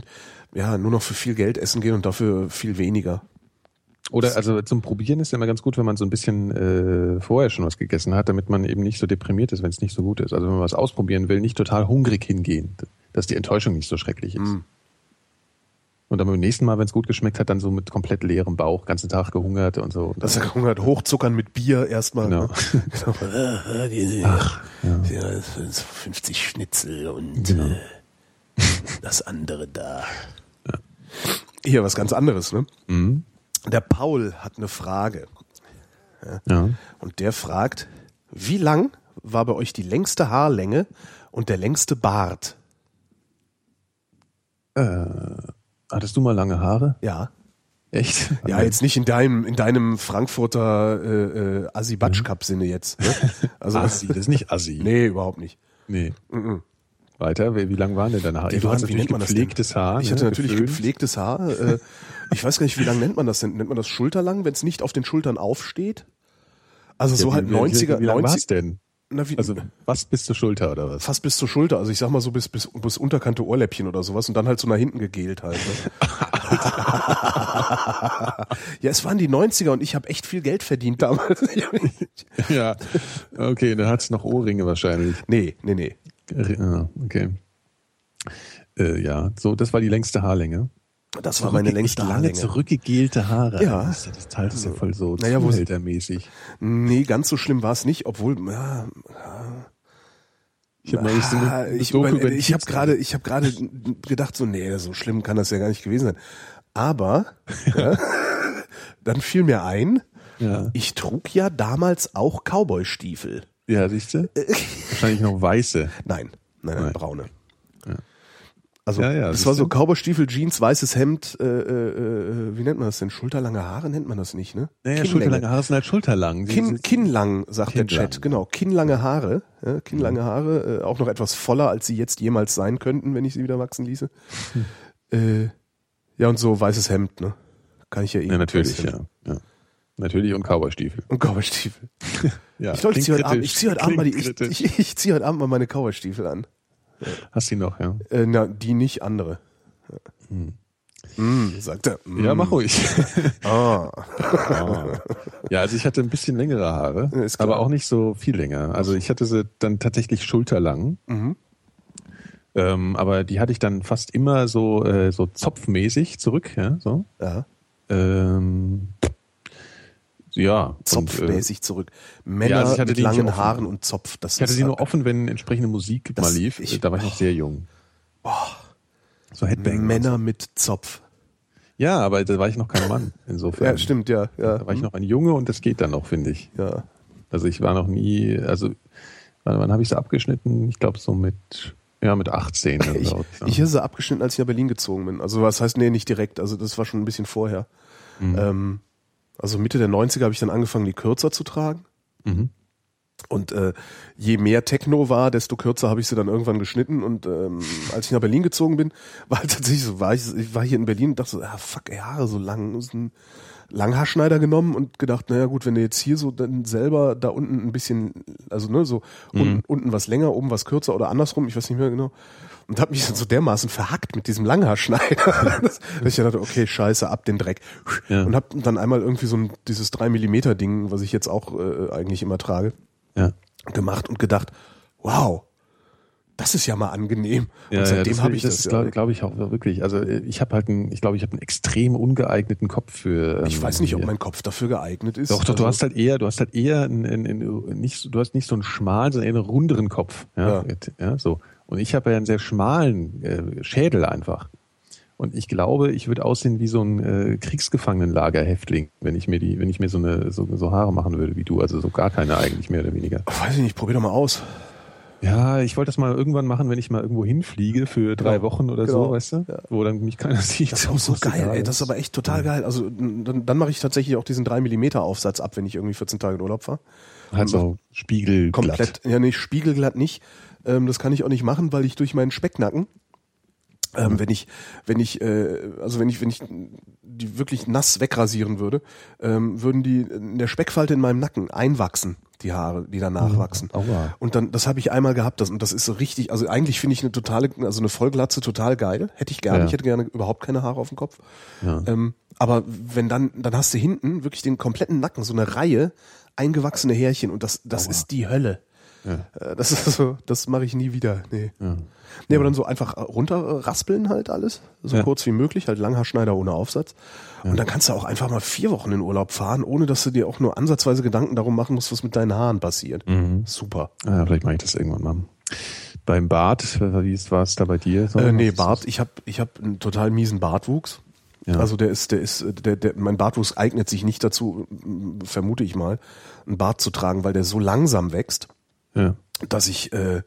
ja, nur noch für viel Geld essen gehen und dafür viel weniger. Oder also zum Probieren ist ja immer ganz gut, wenn man so ein bisschen äh, vorher schon was gegessen hat, damit man eben nicht so deprimiert ist, wenn es nicht so gut ist. Also wenn man was ausprobieren will, nicht total hungrig hingehen, dass die Enttäuschung nicht so schrecklich ist. Mm. Und dann beim nächsten Mal, wenn es gut geschmeckt hat, dann so mit komplett leerem Bauch, ganzen Tag gehungert und so. Das ist ja gehungert, hochzuckern mit Bier erstmal. Genau. Ne? genau. Diese, Ach, ja. ja, 50 Schnitzel und Genau. äh, das andere da. Hier was ganz anderes, ne? Mhm. Der Paul hat eine Frage Ja. und der fragt, wie lang war bei euch die längste Haarlänge und der längste Bart? Äh, hattest du mal lange Haare? Ja. Echt? Ja, jetzt nicht in deinem, in deinem Frankfurter äh, äh, Assi-Batsch-Cup-Sinne jetzt. Ne? Also, Assi, das ist nicht Assi. Nee, überhaupt nicht. Nee. Mhm. Weiter, wie, wie lang waren denn deine Haare? Die du waren- hast wie natürlich nennt man das gepflegtes? Haar. Ich ne? hatte natürlich Geföhnt. gepflegtes Haar. Äh, ich weiß gar nicht, wie lang nennt man das denn? Nennt man das schulterlang, wenn es nicht auf den Schultern aufsteht? Also so Ja, halt wie- wie- 90er, Wie lang war's 90, denn? Na, wie, Also was bis zur Schulter oder was? fast bis zur Schulter. Also ich sag mal so bis, bis, bis Unterkante Ohrläppchen oder sowas und dann halt so nach hinten gegelt halt. Ne? ja, es waren die 90er und ich habe echt viel Geld verdient damals. Ja, okay, dann hat's noch Ohrringe wahrscheinlich. nee, nee, nee. Ja, okay. Äh, ja, so, das war die längste Haarlänge. Das war meine längste lange zurückgegelte Haare. Ja. Das, das Teil ist ja voll so Naja, zuhältermäßig. Nee, ganz so schlimm war es nicht, obwohl ja, Ich habe neulich so eine, ah, ich, die ich habe gerade ich habe gerade gedacht so nee, so schlimm kann das ja gar nicht gewesen sein. Aber ja, dann fiel mir ein, Ja, ich trug ja damals auch Cowboy-Stiefel. ja siehst du? Wahrscheinlich noch weiße. Nein, nein, nein, Nein. braune. Ja. Also Ja, ja, das war so? Cowboy-Stiefel, Jeans, weißes Hemd, äh, äh, äh, wie nennt man das denn? Schulterlange Haare nennt man das nicht, ne? Naja, Kinnlänge. schulterlange Haare sind halt schulterlang. Kinn, kinnlang, sagt der Kinnlang. Chat. Genau, kinnlange Haare. Ja, kinnlange Haare, äh, auch noch etwas voller, als sie jetzt jemals sein könnten, wenn ich sie wieder wachsen ließe. Äh, ja, und so weißes Hemd, ne? Kann ich ja eh. ja, natürlich, ja. ja. Natürlich und Cowboystiefel. Und Cowboystiefel. Ja, ich ich ziehe heute, Abend- ich zieh heute Abend mal die, ich, ich zieh heute Abend mal meine Cowboystiefel an. Hast du noch, ja? Äh, na, die nicht, andere. Hm, sagt er. Hm. Ja, mach ruhig. Ah. Ja, also ich hatte ein bisschen längere Haare, aber auch nicht so viel länger. Also ich hatte sie dann tatsächlich schulterlang. Mhm. Ähm, aber die hatte ich dann fast immer so, äh, so zopfmäßig zurück, ja, so. Ja, Ähm, ja. und, zopfmäßig zurück. Männer ja, also mit langen. Haaren und Zopf. Das Äh, ich hatte sie nur offen, wenn entsprechende Musik Das- mal lief. ich- da war ich noch sehr jung. So Headbang. Männer mit Zopf. Ja, aber da war ich noch kein Mann. Insofern. Ja, stimmt, ja, ja. Da war ich noch ein Junge und das geht dann noch, finde ich. Ja. Also ich war noch nie, also wann, wann habe ich sie abgeschnitten? Ich glaube so mit, ja, mit 18. oder Ich, so. ja. ich hatte sie abgeschnitten, als ich nach Berlin gezogen bin. Also was heißt, nee, nicht direkt. Also das war schon ein bisschen vorher. Mhm. Ähm, also Mitte der 90er habe ich dann angefangen, die kürzer zu tragen. Mhm. Und äh, je mehr Techno war, desto kürzer habe ich sie dann irgendwann geschnitten. Und ähm, als ich nach Berlin gezogen bin, war halt tatsächlich so, war ich, ich war hier in Berlin und dachte so, ah, fuck, ey, Haare so lang. Ist ein Langhaarschneider genommen und gedacht, naja gut, wenn du jetzt hier so dann selber da unten ein bisschen, also ne, so unten, unten was länger, oben was kürzer oder andersrum, ich weiß nicht mehr genau. Und habe mich dann so dermaßen verhackt mit diesem Langhaarschneider, dass ich dachte, okay, scheiße, ab den Dreck. Ja. Und habe dann einmal irgendwie so ein, dieses 3 Millimeter Ding, was ich jetzt auch äh, eigentlich immer trage, Ja. gemacht und gedacht, wow, das ist ja mal angenehm. Ja, und seitdem ja, habe ich das. das, ja. glaube glaub ich auch wirklich. Also äh, ich habe halt einen, ich glaube, ich habe einen extrem ungeeigneten Kopf für. Ähm, Ich weiß nicht, ob mein Kopf dafür geeignet ist. Doch, doch, du Also- hast halt eher, du hast halt eher einen, einen, einen, nicht, du hast nicht so einen schmalen, sondern eher einen runderen Kopf. Ja, ja. so. Und ich habe ja einen sehr schmalen äh, Schädel einfach. Und ich glaube, ich würde aussehen wie so ein äh, Kriegsgefangenenlagerhäftling, wenn ich mir die, wenn ich mir so eine so, so Haare machen würde wie du, also so gar keine eigentlich mehr oder weniger. Weiß ich nicht, probier doch mal aus. Ja, ich wollte das mal irgendwann machen, wenn ich mal irgendwo hinfliege für drei Genau. Wochen oder Genau. so, weißt du? Ja. Wo dann mich keiner sieht. Das ist auch so geil, ey. Das ist aber echt total geil. Also dann, dann mache ich tatsächlich auch diesen 3 Millimeter Aufsatz ab, wenn ich irgendwie 14 Tage in Urlaub fahre. Halt so spiegelglatt. Komplett. Ja, nee, spiegelglatt nicht. Ähm, das kann ich auch nicht machen, weil ich durch meinen Specknacken, ähm, wenn ich, wenn ich, äh, also wenn ich, wenn ich die wirklich nass wegrasieren würde, ähm, würden die in der Speckfalte in meinem Nacken einwachsen, die Haare, die danach wachsen. Aua. Und dann, das habe ich einmal gehabt, das, und das ist so richtig, also eigentlich finde ich eine totale, also eine Vollglatze total geil. Hätte ich gerne. Ja. Ich hätte gerne überhaupt keine Haare auf dem Kopf. Ja. Ähm, aber wenn dann, dann hast du hinten wirklich den kompletten Nacken, so eine Reihe eingewachsene Härchen und das, das ist die Hölle. Äh, Das ist so, das mache ich nie wieder. Nee. Nee, aber dann so einfach runterraspeln halt alles, so Ja. kurz wie möglich, halt Langhaarschneider ohne Aufsatz. Und dann kannst du auch einfach mal vier Wochen in Urlaub fahren, ohne dass du dir auch nur ansatzweise Gedanken darum machen musst, was mit deinen Haaren passiert. Mhm. Super. Ah, vielleicht mache ich das irgendwann mal. Beim Bart, wie war es da bei dir? So, Äh, nee, Bart, ich habe ich hab einen total miesen Bartwuchs. Ja. Also der ist, der ist, äh, der, der, mein Bartwuchs eignet sich nicht dazu, vermute ich mal, einen Bart zu tragen, weil der so langsam wächst, Ja. dass ich, äh,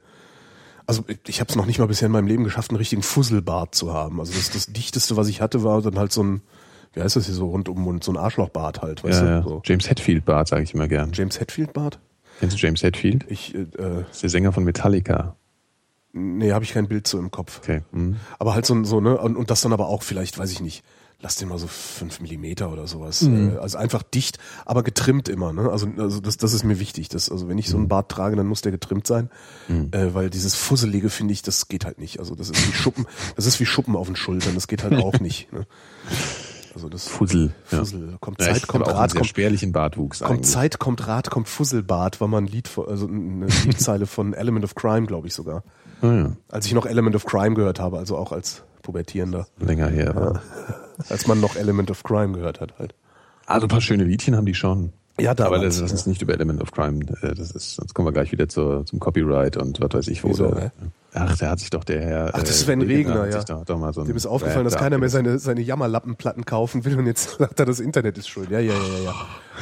also ich habe es noch nicht mal bisher in meinem Leben geschafft, einen richtigen Fusselbart zu haben. Also das, das dichteste, was ich hatte, war dann halt so ein, wie heißt das hier so rund um den Mund, so ein Arschlochbart halt, weißt Ja, du? ja. So. James Hetfield Bart, sage ich immer gern. James Hetfield Bart? Kennst du James Hetfield? Ich, äh, Das ist der Sänger von Metallica. nee, habe ich kein Bild zu im Kopf. Okay. Mhm. Aber halt so, so ne, und, und das dann aber auch vielleicht, weiß ich nicht, lass den mal so fünf Millimeter oder sowas. Mhm. Also einfach dicht, aber getrimmt immer. Ne? Also, also das, das ist mir wichtig. Das, also wenn ich so einen Bart trage, dann muss der getrimmt sein, mhm. äh, weil dieses Fusselige finde ich, das geht halt nicht. Also das ist wie Schuppen, das ist wie Schuppen auf den Schultern. Das geht halt auch nicht. Ne? Also das Fussel. Fussel. Ja. Kommt ja, Zeit, kommt Rat, kommt spärlichen Bartwuchs. Kommt eigentlich. Zeit, kommt Rat, kommt Fusselbart, war mal ein Lied, also eine Liedzeile von Element of Crime, glaube ich sogar. Oh ja. Als ich noch Element of Crime gehört habe, also auch als Pubertierender. Länger her. Ja. Als man noch Element of Crime gehört hat halt. Also ein paar schöne Liedchen haben die schon. Ja, da Aber das, das ist nicht über Element of Crime. Äh, das ist, sonst kommen wir gleich wieder zur, zum Copyright und was weiß ich wo. Wieso, ne? Ach, der hat sich doch der Herr. Ach, das ist Sven Regner, ja. Doch, doch mal so Dem ist aufgefallen, dass keiner mehr seine, seine Jammerlappenplatten kaufen will und jetzt sagt er, das Internet ist schuld. Ja, ja, ja, ja.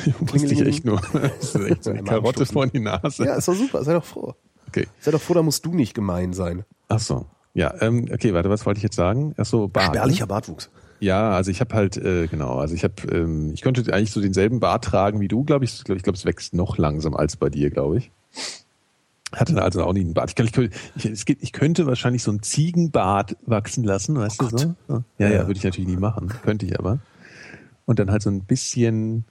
ja. Wusste ich echt nur. Das ist echt so eine Karotte vor die Nase. Ja, ist doch super. Sei doch froh. Okay. Sei doch froh, da musst du nicht gemein sein. Ach so. Ja, ähm, okay, warte, was wollte ich jetzt sagen? Ach so, Bart. Spärlicher Bartwuchs. Ja, also ich habe halt äh, genau, also ich habe ähm, ich könnte eigentlich so denselben Bart tragen wie du, glaube ich. Ich glaube, ich glaub, es wächst noch langsam als bei dir, glaube ich. Hatte also auch nie einen Bart. Ich, kann, ich, ich, es geht, ich könnte wahrscheinlich so einen Ziegenbart wachsen lassen, weißt oh du so? Ja, ja, ja, würde ich natürlich nie machen. Könnte ich aber. Und dann halt so ein bisschen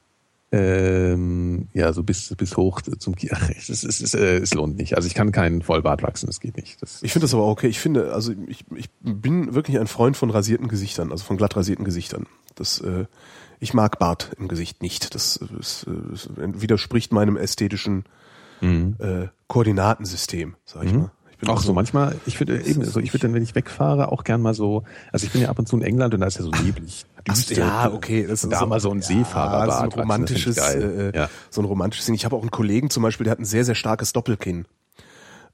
ähm, ja, so bis, bis hoch zum Kiefer. Es, es, es, äh, es lohnt nicht. Also ich kann keinen Vollbart wachsen, das geht nicht. Das ich finde das aber okay. Ich finde, also ich, ich bin wirklich ein Freund von rasierten Gesichtern, also von glatt rasierten Gesichtern. Das, äh, ich mag Bart im Gesicht nicht. Das, das, das widerspricht meinem ästhetischen mhm. äh, Koordinatensystem, sag ich mhm. mal. Auch so, so manchmal, ich würde eben so, ich würde dann, wenn ich wegfahre, auch gern mal so, also ich bin ja ab und zu in England und da ist ja so neblig. Düster, ja, okay, das ist da so, mal so ein ja, Seefahrerbad. So ein romantisches, äh, ja. so ein romantisches Ding. Ich habe auch einen Kollegen zum Beispiel, der hat ein sehr, sehr starkes Doppelkinn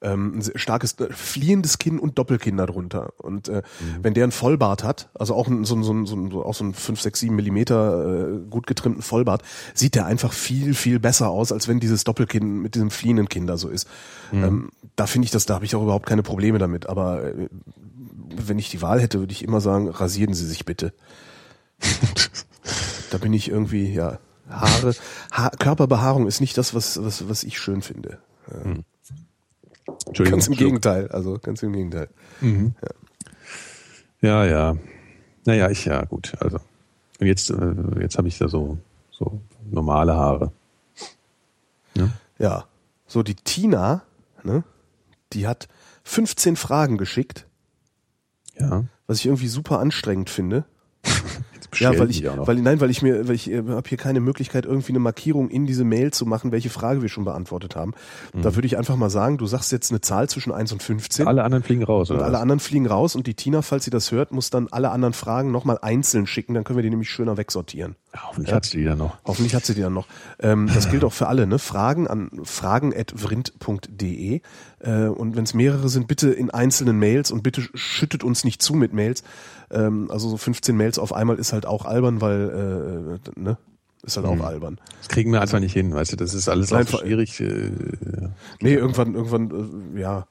ähm, ein starkes äh, fliehendes Kinn und Doppelkinn darunter. Und äh, mhm. wenn der ein Vollbart hat, also auch ein, so, ein, so, ein, so, ein, auch so ein 5, 6, 7 Millimeter äh, gut getrimmten Vollbart, sieht der einfach viel, viel besser aus, als wenn dieses Doppelkinn mit diesem fliehenden Kinn da so ist. Mhm. Ähm, da finde ich das, da habe ich auch überhaupt keine Probleme damit. Aber äh, wenn ich die Wahl hätte, würde ich immer sagen, rasieren Sie sich bitte. da bin ich irgendwie, ja, Haare, ha Körperbehaarung ist nicht das, was, was, was ich schön finde. Ja. Mhm. Entschuldigung. Ganz im Gegenteil, also ganz im Gegenteil. Mhm. Ja. ja, ja. Naja, ich, ja, gut, also. Und jetzt, äh, jetzt habe ich da so, so normale Haare. Ja. ja. So, die Tina, ne, die hat 15 Fragen geschickt. Ja. Was ich irgendwie super anstrengend finde. Ja, weil ich, weil nein, weil ich mir, weil ich äh, habe hier keine Möglichkeit, irgendwie eine Markierung in diese Mail zu machen, welche Frage wir schon beantwortet haben. Mhm. Da würde ich einfach mal sagen, du sagst jetzt eine Zahl zwischen 1 und 15. Alle anderen fliegen raus, oder? Und alle anderen fliegen raus und die Tina, falls sie das hört, muss dann alle anderen Fragen nochmal einzeln schicken, dann können wir die nämlich schöner wegsortieren. Ja, hoffentlich ja? hat sie die dann noch. Hoffentlich hat sie die dann noch. Ähm, das gilt auch für alle, ne? Fragen an fragen.vrind.de äh, und wenn es mehrere sind, bitte in einzelnen Mails und bitte schüttet uns nicht zu mit Mails. Ähm, also so 15 Mails auf einmal ist halt auch albern, weil äh, ne? Ist halt mhm. auch albern. Das kriegen wir einfach nicht hin, weißt du, das ist alles einfach schwierig. Äh, nee, irgendwann, irgendwann, äh, ja.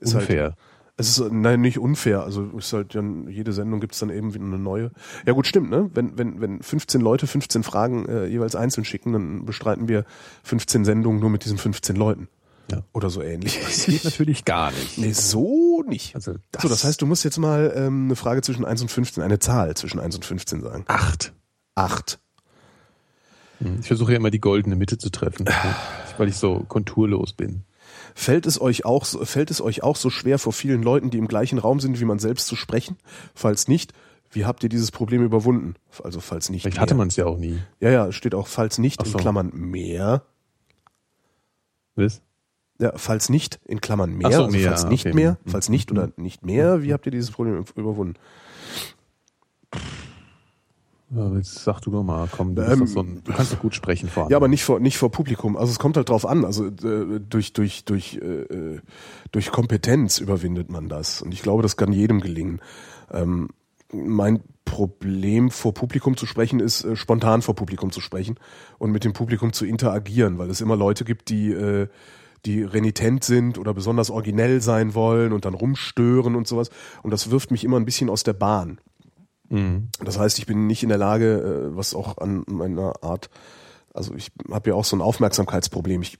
Ist halt Unfair. Halt, es ist nein nicht unfair, also ist halt dann jede Sendung gibt's dann eben wieder eine neue. Ja gut, stimmt, ne? Wenn wenn wenn 15 Leute 15 Fragen äh, jeweils einzeln schicken, dann bestreiten wir 15 Sendungen nur mit diesen 15 Leuten. Ja. Oder so ähnlich. Das geht natürlich gar nicht. Nee, so nicht. Also das so, das heißt, du musst jetzt mal ähm, eine Frage zwischen 1 und 15, eine Zahl zwischen 1 und 15 sagen. Acht. Acht. Hm, ich versuche ja immer die goldene Mitte zu treffen, weil ich so konturlos bin. Fällt es euch auch, fällt es euch auch so schwer vor vielen Leuten, die im gleichen Raum sind wie man selbst zu sprechen? Falls nicht, wie habt ihr dieses Problem überwunden? Also falls nicht. Vielleicht mehr. hatte man es ja auch nie. Ja, ja, steht auch falls nicht so. in Klammern mehr. Was? Ja, falls nicht, in Klammern mehr, so, also mehr falls nicht okay. mehr, falls nicht oder nicht mehr, wie habt ihr dieses Problem überwunden? Ja, jetzt sag du doch mal, komm, du, ähm, so ein, du kannst doch gut sprechen vor. Ja, aber nicht vor, nicht vor Publikum. Also es kommt halt drauf an. Also äh, durch, durch, durch, äh, durch Kompetenz überwindet man das. Und ich glaube, das kann jedem gelingen. Ähm, mein Problem vor Publikum zu sprechen ist, äh, spontan vor Publikum zu sprechen und mit dem Publikum zu interagieren, weil es immer Leute gibt, die äh, die renitent sind oder besonders originell sein wollen und dann rumstören und sowas. Und das wirft mich immer ein bisschen aus der Bahn. Mhm. Das heißt, ich bin nicht in der Lage, äh, was auch an meiner Art, also ich habe ja auch so ein Aufmerksamkeitsproblem. Ich,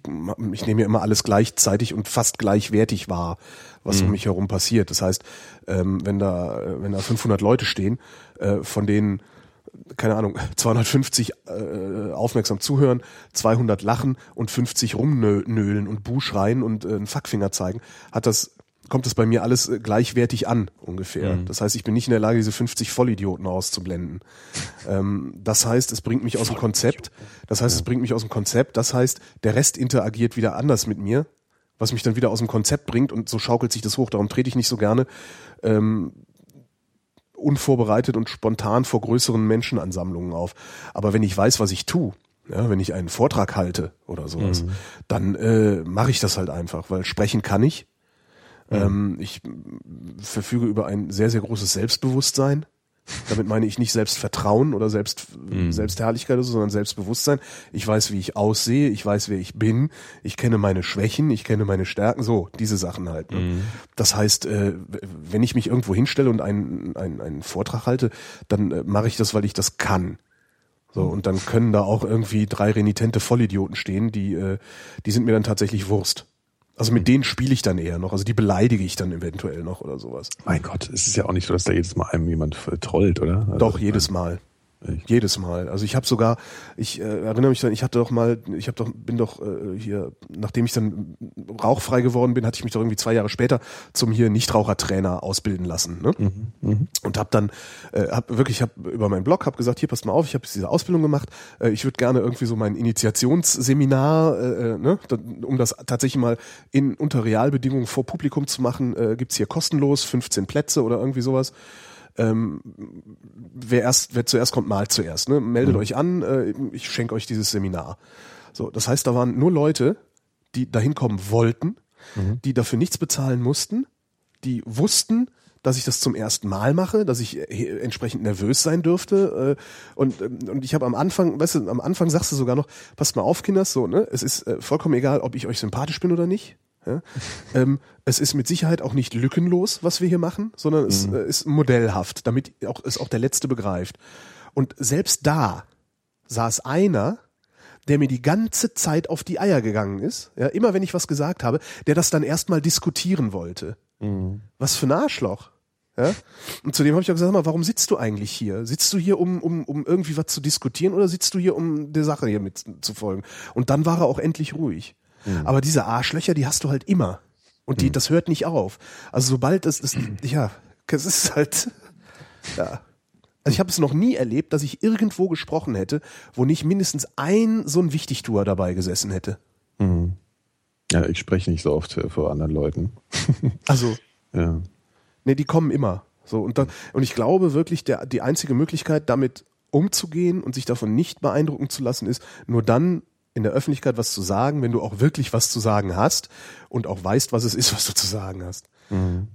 ich nehme ja immer alles gleichzeitig und fast gleichwertig wahr, was mhm. um mich herum passiert. Das heißt, ähm, wenn da wenn da 500 Leute stehen, äh, von denen keine Ahnung, 250 äh, aufmerksam zuhören, 200 lachen und 50 rumnöhlen und Buh schreien und äh, einen Fackfinger zeigen, hat das kommt es bei mir alles äh, gleichwertig an ungefähr. Mhm. Das heißt, ich bin nicht in der Lage, diese 50 Vollidioten auszublenden. ähm, das heißt, es bringt mich aus dem Konzept. Das heißt, es bringt mich aus dem Konzept. Das heißt, der Rest interagiert wieder anders mit mir, was mich dann wieder aus dem Konzept bringt und so schaukelt sich das hoch. Darum trete ich nicht so gerne ähm, unvorbereitet und spontan vor größeren Menschenansammlungen auf. Aber wenn ich weiß, was ich tue, ja, wenn ich einen Vortrag halte oder sowas, mhm. dann äh, mache ich das halt einfach, weil sprechen kann ich. Mhm. Ähm, ich verfüge über ein sehr, sehr großes Selbstbewusstsein. Damit meine ich nicht Selbstvertrauen oder Selbst, mhm. Selbstherrlichkeit, sondern Selbstbewusstsein. Ich weiß, wie ich aussehe, ich weiß, wer ich bin, ich kenne meine Schwächen, ich kenne meine Stärken, so, diese Sachen halt. Ne? Mhm. Das heißt, äh, wenn ich mich irgendwo hinstelle und einen, einen, einen Vortrag halte, dann äh, mache ich das, weil ich das kann. So, und dann können da auch irgendwie drei renitente Vollidioten stehen, die, äh, die sind mir dann tatsächlich Wurst. Also mit denen spiele ich dann eher noch. Also die beleidige ich dann eventuell noch oder sowas. Mein Gott, es ist ja auch nicht so, dass da jedes Mal einem jemand trollt, oder? Also Doch, jedes Mal. Echt? Jedes Mal. Also ich habe sogar, ich äh, erinnere mich dann, ich hatte doch mal, ich habe doch, bin doch äh, hier, nachdem ich dann rauchfrei geworden bin, hatte ich mich doch irgendwie zwei Jahre später zum hier Nichtrauchertrainer ausbilden lassen. Ne? Mhm, mh. Und habe dann, äh, hab wirklich, hab über meinen Blog, habe gesagt, hier passt mal auf, ich habe diese Ausbildung gemacht, äh, ich würde gerne irgendwie so mein Initiationsseminar, äh, äh ne, um das tatsächlich mal in unter Realbedingungen vor Publikum zu machen, äh, gibt's hier kostenlos 15 Plätze oder irgendwie sowas ähm, wer erst, wer zuerst kommt, malt zuerst. Ne? Meldet mhm. euch an, äh, ich schenke euch dieses Seminar. So, das heißt, da waren nur Leute, die dahin kommen wollten, mhm. die dafür nichts bezahlen mussten, die wussten, dass ich das zum ersten Mal mache, dass ich äh, entsprechend nervös sein dürfte. Äh, und, ähm, und ich habe am Anfang, weißt du, am Anfang sagst du sogar noch, passt mal auf, Kinders, so, ne? Es ist äh, vollkommen egal, ob ich euch sympathisch bin oder nicht. Ja? ähm, es ist mit Sicherheit auch nicht lückenlos, was wir hier machen, sondern es mhm. äh, ist modellhaft, damit auch, es auch der Letzte begreift. Und selbst da saß einer, der mir die ganze Zeit auf die Eier gegangen ist, ja, immer wenn ich was gesagt habe, der das dann erstmal diskutieren wollte. Mhm. Was für ein Arschloch. Ja? Und zudem habe ich auch gesagt, mal, warum sitzt du eigentlich hier? Sitzt du hier, um, um, um irgendwie was zu diskutieren oder sitzt du hier, um der Sache hier mitzufolgen? Und dann war er auch endlich ruhig. Mhm. Aber diese Arschlöcher, die hast du halt immer. Und die, mhm. das hört nicht auf. Also sobald es, es ja, es ist halt, ja. Also ich habe es noch nie erlebt, dass ich irgendwo gesprochen hätte, wo nicht mindestens ein so ein Wichtigtuer dabei gesessen hätte. Mhm. Ja, ich spreche nicht so oft vor anderen Leuten. also, ja. nee, die kommen immer. So und dann, und ich glaube wirklich, der die einzige Möglichkeit, damit umzugehen und sich davon nicht beeindrucken zu lassen, ist nur dann in der Öffentlichkeit was zu sagen, wenn du auch wirklich was zu sagen hast und auch weißt, was es ist, was du zu sagen hast. Mhm.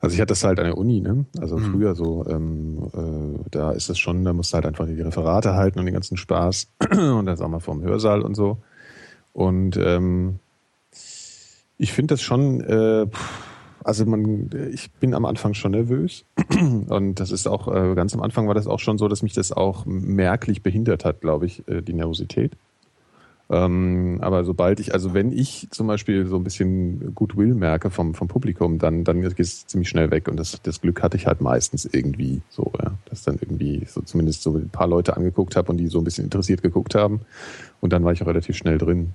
Also ich hatte das halt an der Uni, ne? Also mhm. früher so, ähm, äh, da ist es schon, da musst du halt einfach die Referate halten und den ganzen Spaß und dann sagen wir vom Hörsaal und so. Und ähm, ich finde das schon, äh, also man, ich bin am Anfang schon nervös und das ist auch äh, ganz am Anfang war das auch schon so, dass mich das auch merklich behindert hat, glaube ich, äh, die Nervosität. Ähm, aber sobald ich, also wenn ich zum Beispiel so ein bisschen Goodwill merke vom, vom Publikum, dann, dann geht es ziemlich schnell weg. Und das, das Glück hatte ich halt meistens irgendwie so, ja. Dass dann irgendwie so zumindest so ein paar Leute angeguckt habe und die so ein bisschen interessiert geguckt haben. Und dann war ich auch relativ schnell drin.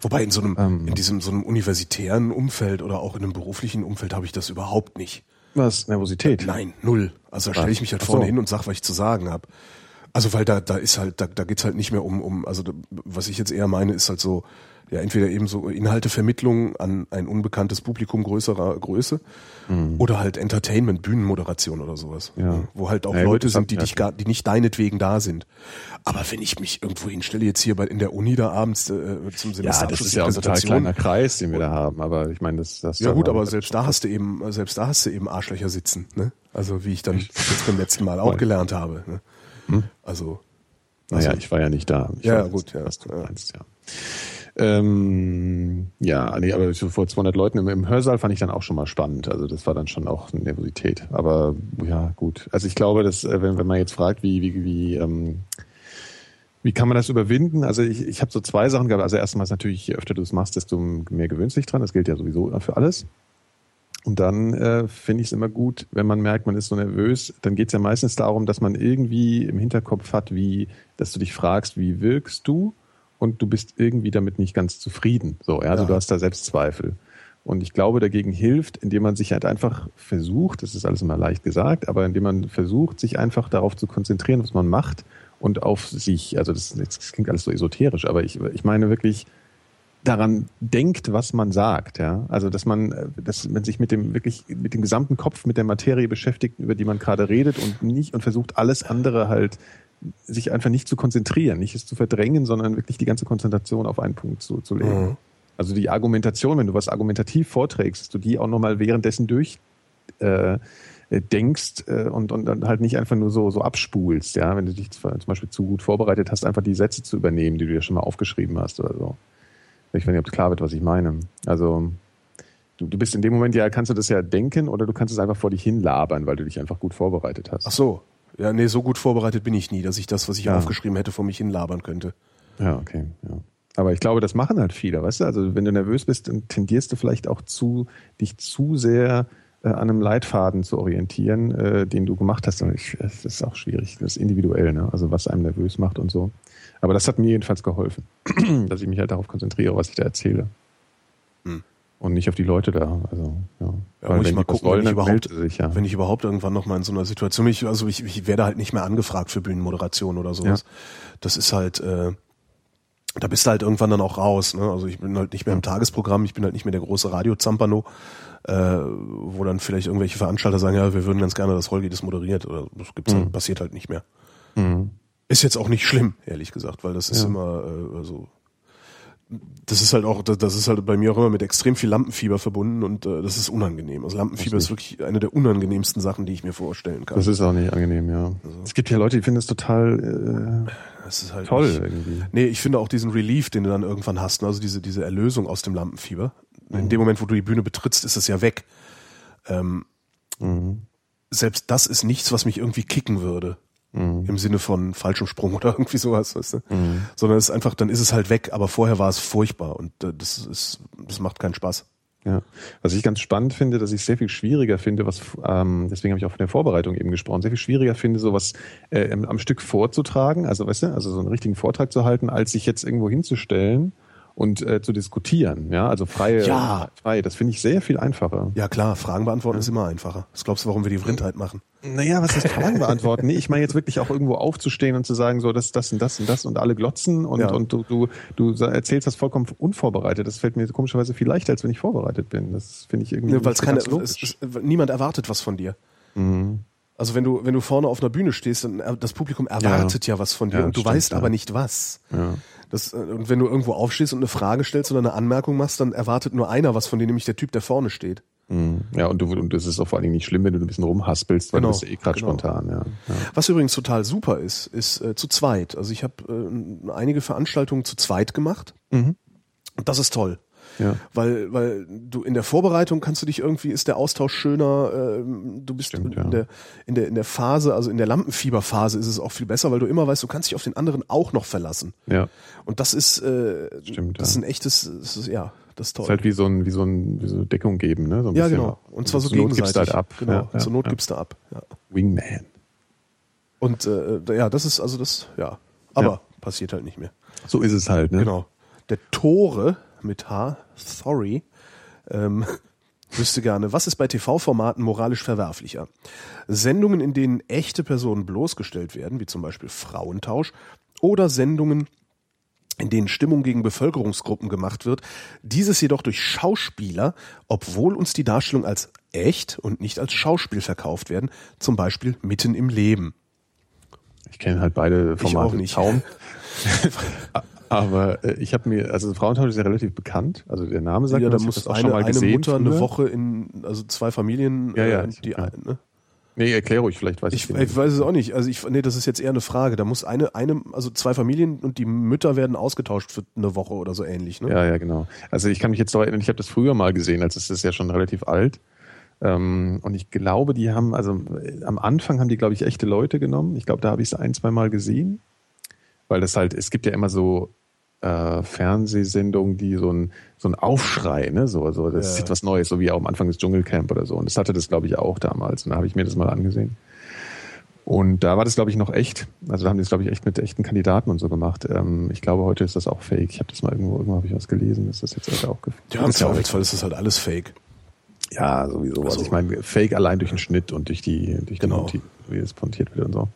Wobei in so einem, ähm, in diesem so einem universitären Umfeld oder auch in einem beruflichen Umfeld habe ich das überhaupt nicht. Was? Nervosität? Äh, nein, null. Also da stelle ich mich halt vorne so. hin und sag, was ich zu sagen habe. Also weil da, da ist halt, da, da geht's halt nicht mehr um, um, also was ich jetzt eher meine, ist halt so, ja, entweder eben so Inhaltevermittlung an ein unbekanntes Publikum größerer Größe mhm. oder halt Entertainment, Bühnenmoderation oder sowas. Ja. Wo halt auch ja, Leute sind, die dich gar, die nicht deinetwegen da sind. Aber wenn ich mich irgendwo hinstelle, jetzt hier bei, in der Uni da abends äh, zum Semester Ja, das ist ja ein total kleiner Kreis, den wir da haben, aber ich meine, das, das Ja gut, aber selbst da hast du eben, selbst da hast du eben Arschlöcher sitzen, ne? Also wie ich dann jetzt beim letzten Mal auch gelernt habe. Ne? Hm? Also. Naja, also, ich war ja nicht da. Ich ja, gut, ja. Was du meinst, ja. Ähm, ja, nee, aber vor 200 Leuten im, im, Hörsaal fand ich dann auch schon mal spannend. Also das war dann schon auch eine Nervosität. Aber ja, gut. Also ich glaube, dass äh, wenn, wenn man jetzt fragt, wie wie wie ähm, wie kann man das überwinden? Also ich, ich habe so zwei Sachen gehabt. Also erstmal ist natürlich, je öfter du es machst, desto mehr gewöhnst dich dran. Das gilt ja sowieso für alles. Und dann äh, finde ich es immer gut, wenn man merkt, man ist so nervös, dann geht es ja meistens darum, dass man irgendwie im Hinterkopf hat, wie, dass du dich fragst, wie wirkst du und du bist irgendwie damit nicht ganz zufrieden. So, ja, also Ja. du hast da Selbstzweifel. Und ich glaube, dagegen hilft, indem man sich halt einfach versucht, das ist alles immer leicht gesagt, aber indem man versucht, sich einfach darauf zu konzentrieren, was man macht und auf sich, also das, das klingt alles so esoterisch, aber ich, ich meine wirklich, daran denkt, was man sagt, ja. Also dass man, dass man sich mit dem wirklich mit dem gesamten Kopf mit der Materie beschäftigt, über die man gerade redet und nicht und versucht alles andere halt sich einfach nicht zu konzentrieren, nicht es zu verdrängen, sondern wirklich die ganze Konzentration auf einen Punkt zu, zu legen. Mhm. Also die Argumentation, wenn du was argumentativ vorträgst, dass du die auch nochmal währenddessen durch äh, äh, denkst äh, und, und dann halt nicht einfach nur so, so abspulst, ja, wenn du dich zum Beispiel zu gut vorbereitet hast, einfach die Sätze zu übernehmen, die du dir schon mal aufgeschrieben hast oder so. Ich weiß nicht, ob klar wird, was ich meine. Also du, du bist in dem Moment ja, kannst du das ja denken oder du kannst es einfach vor dich hinlabern, weil du dich einfach gut vorbereitet hast. Ach so. Ja, nee, so gut vorbereitet bin ich nie, dass ich das, was ich Ja. aufgeschrieben hätte, vor mich hin labern könnte. Ja, okay, ja. Aber ich glaube, das machen halt viele, weißt du? Also wenn du nervös bist, dann tendierst du vielleicht auch zu, dich zu sehr äh, an einem Leitfaden zu orientieren, äh, den du gemacht hast. Und ich, das ist auch schwierig, das ist individuell, ne? Also was einem nervös macht und so. Aber das hat mir jedenfalls geholfen, dass ich mich halt darauf konzentriere, was ich da erzähle. Und nicht auf die Leute da. Also, ja. Ja, muss ich wenn mal gucken, wollen, wenn ich überhaupt, sich, ja. wenn ich überhaupt irgendwann noch mal in so einer Situation, ich, also ich, ich werde halt nicht mehr angefragt für Bühnenmoderation oder sowas. Das ist halt, äh, da bist du halt irgendwann dann auch raus. Ne? Also ich bin halt nicht mehr im Tagesprogramm, ich bin halt nicht mehr der große Radio-Zampano, äh, wo dann vielleicht irgendwelche Veranstalter sagen, ja, wir würden ganz gerne, dass Holgi das moderiert. Oder das gibt's halt, passiert halt nicht mehr. Mhm. Ist jetzt auch nicht schlimm, ehrlich gesagt, weil das ist Ja. immer äh, also das ist halt auch, das- ist halt bei mir auch immer mit extrem viel Lampenfieber verbunden und äh, das ist unangenehm. Also Lampenfieber ist wirklich eine der unangenehmsten Sachen, die ich mir vorstellen kann. Das ist auch nicht angenehm, ja. Es gibt ja Leute, die finden es total Das ist halt äh, toll nicht- irgendwie. Nee, ich finde auch diesen Relief, den du dann irgendwann hast, ne? also diese, diese Erlösung aus dem Lampenfieber. Mhm. In dem Moment, wo du die Bühne betrittst, ist es ja weg. Ähm, Mhm. Selbst das ist nichts, was mich irgendwie kicken würde. Mhm. Im Sinne von Fallschirmsprung oder irgendwie sowas, weißt du? Sondern es ist einfach, dann ist es halt weg, aber vorher war es furchtbar und äh, das ist, das macht keinen Spaß. Ja, was ich ganz spannend finde, dass ich sehr viel schwieriger finde, was ähm, deswegen habe ich auch von der Vorbereitung eben gesprochen, sehr viel schwieriger finde, sowas äh, am, Stück vorzutragen, also weißt du, also so einen richtigen Vortrag zu halten, als sich jetzt irgendwo hinzustellen und äh, zu diskutieren. Ja, also freie, Ja. frei. Das finde ich sehr viel einfacher. Ja klar, Fragen beantworten ist immer einfacher. Was glaubst du, warum wir die Vrindheit machen? Naja, was ist Fragen beantworten? Nee, ich meine jetzt wirklich auch irgendwo aufzustehen und zu sagen, so, das, das und das und das und alle glotzen und, Ja. und du, du, du erzählst das vollkommen unvorbereitet. Das fällt mir komischerweise viel leichter, als wenn ich vorbereitet bin. Das finde ich irgendwie. Ne, weil es keine, es, es, niemand erwartet was von dir. Mhm. Also wenn du, wenn du vorne auf einer Bühne stehst, dann das Publikum erwartet ja, was von dir Ja, und du stimmt, weißt ja. aber nicht was. Ja. Das, äh, und wenn du irgendwo aufstehst und eine Frage stellst oder eine Anmerkung machst, dann erwartet nur einer was von dir, nämlich der Typ, der vorne steht. Mhm. Ja, und du und das ist auch vor allen Dingen nicht schlimm, wenn du ein bisschen rumhaspelst, weil Genau, du bist ja eh gerade genau. spontan, ja. ja. Was übrigens total super ist, ist äh, zu zweit. Also ich habe äh, einige Veranstaltungen zu zweit gemacht. Mhm. Und das ist toll. Ja. Weil, weil du in der Vorbereitung kannst du dich irgendwie, ist der Austausch schöner, ähm, du bist Stimmt, in, ja. der, in der in der Phase, also in der Lampenfieberphase ist es auch viel besser, weil du immer weißt, du kannst dich auf den anderen auch noch verlassen. Ja. Und das ist, äh, Stimmt, das ist ja. ein echtes, ist, ja, das ist toll. Ist halt wie so ein, wie so ein, wie so eine Deckung geben, ne? So ja, bisschen. genau. Und zwar so Zur Not gegenseitig. gibst du halt ab. Genau. Ja, ja, Zur Not ja. gibst du ab. Ja. Wingman. Und äh, ja, das ist also das, ja. Aber Ja. passiert halt nicht mehr. So ist es halt, ne? Genau. Der Tore mit H, sorry, ähm, wüsste gerne, was ist bei TV-Formaten moralisch verwerflicher? Sendungen, in denen echte Personen bloßgestellt werden, wie zum Beispiel Frauentausch, oder Sendungen, in denen Stimmung gegen Bevölkerungsgruppen gemacht wird, dieses jedoch durch Schauspieler, obwohl uns die Darstellung als echt und nicht als Schauspiel verkauft werden, zum Beispiel mitten im Leben. Ich kenne halt beide Ich Formate auch nicht. Aber äh, ich habe mir, also Frauentausch ist ja relativ bekannt. Also der Name sagt ja, mir da ich muss auch eine, schon mal eine gesehen Mutter eine früher. Woche in, also zwei Familien, Ja, ja, äh, ich- die, ja. ne? Nee, erklär ruhig, vielleicht weiß ich, Ich, ich weiß es auch nicht. Also ich, nee, das ist jetzt eher eine Frage. Da muss eine, eine, also zwei Familien und die Mütter werden ausgetauscht für eine Woche oder so ähnlich, ne? Ja, ja, genau. Also ich kann mich jetzt noch erinnern, ich habe das früher mal gesehen, als es ist ja schon relativ alt. Ähm, und ich glaube, die haben, also äh, am Anfang haben die, glaube ich, echte Leute genommen. Ich glaube, da habe ich es ein, zwei Mal gesehen. Weil das halt, es gibt ja immer so, äh, Fernsehsendungen, die so ein so ein Aufschrei, ne, so so das ist Ja. etwas Neues, so wie auch am Anfang des Dschungelcamp oder so. Und das hatte das glaube ich auch damals. Und da habe ich mir das mal angesehen. Und da war das glaube ich noch echt. Also da haben die das glaube ich echt mit echten Kandidaten und so gemacht. Ähm, ich glaube heute ist das auch Fake. Ich habe das mal irgendwo irgendwo habe ich was gelesen, dass das jetzt halt auch gef- Ja, im ist Zweifelsfall ist das halt alles Fake. ja, sowieso. Also, Also- ich meine, Fake allein durch den Schnitt und durch die, durch Genau. die, wie es pontiert wird und so.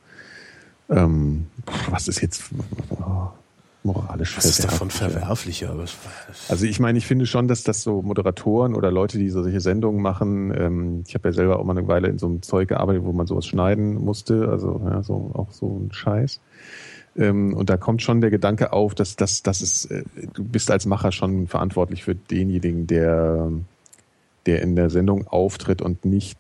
Ähm, was ist jetzt oh, moralisch Was ist davon verwerflich? verwerflicher? Also ich meine, ich finde schon, dass das so Moderatoren oder Leute, die so solche Sendungen machen, ähm, ich habe ja selber auch mal eine Weile in so einem Zeug gearbeitet, wo man sowas schneiden musste, also ja, so auch so ein Scheiß. Ähm, und da kommt schon der Gedanke auf, dass, dass, dass es, äh, du bist als Macher schon verantwortlich für denjenigen, der, der in der Sendung auftritt und nicht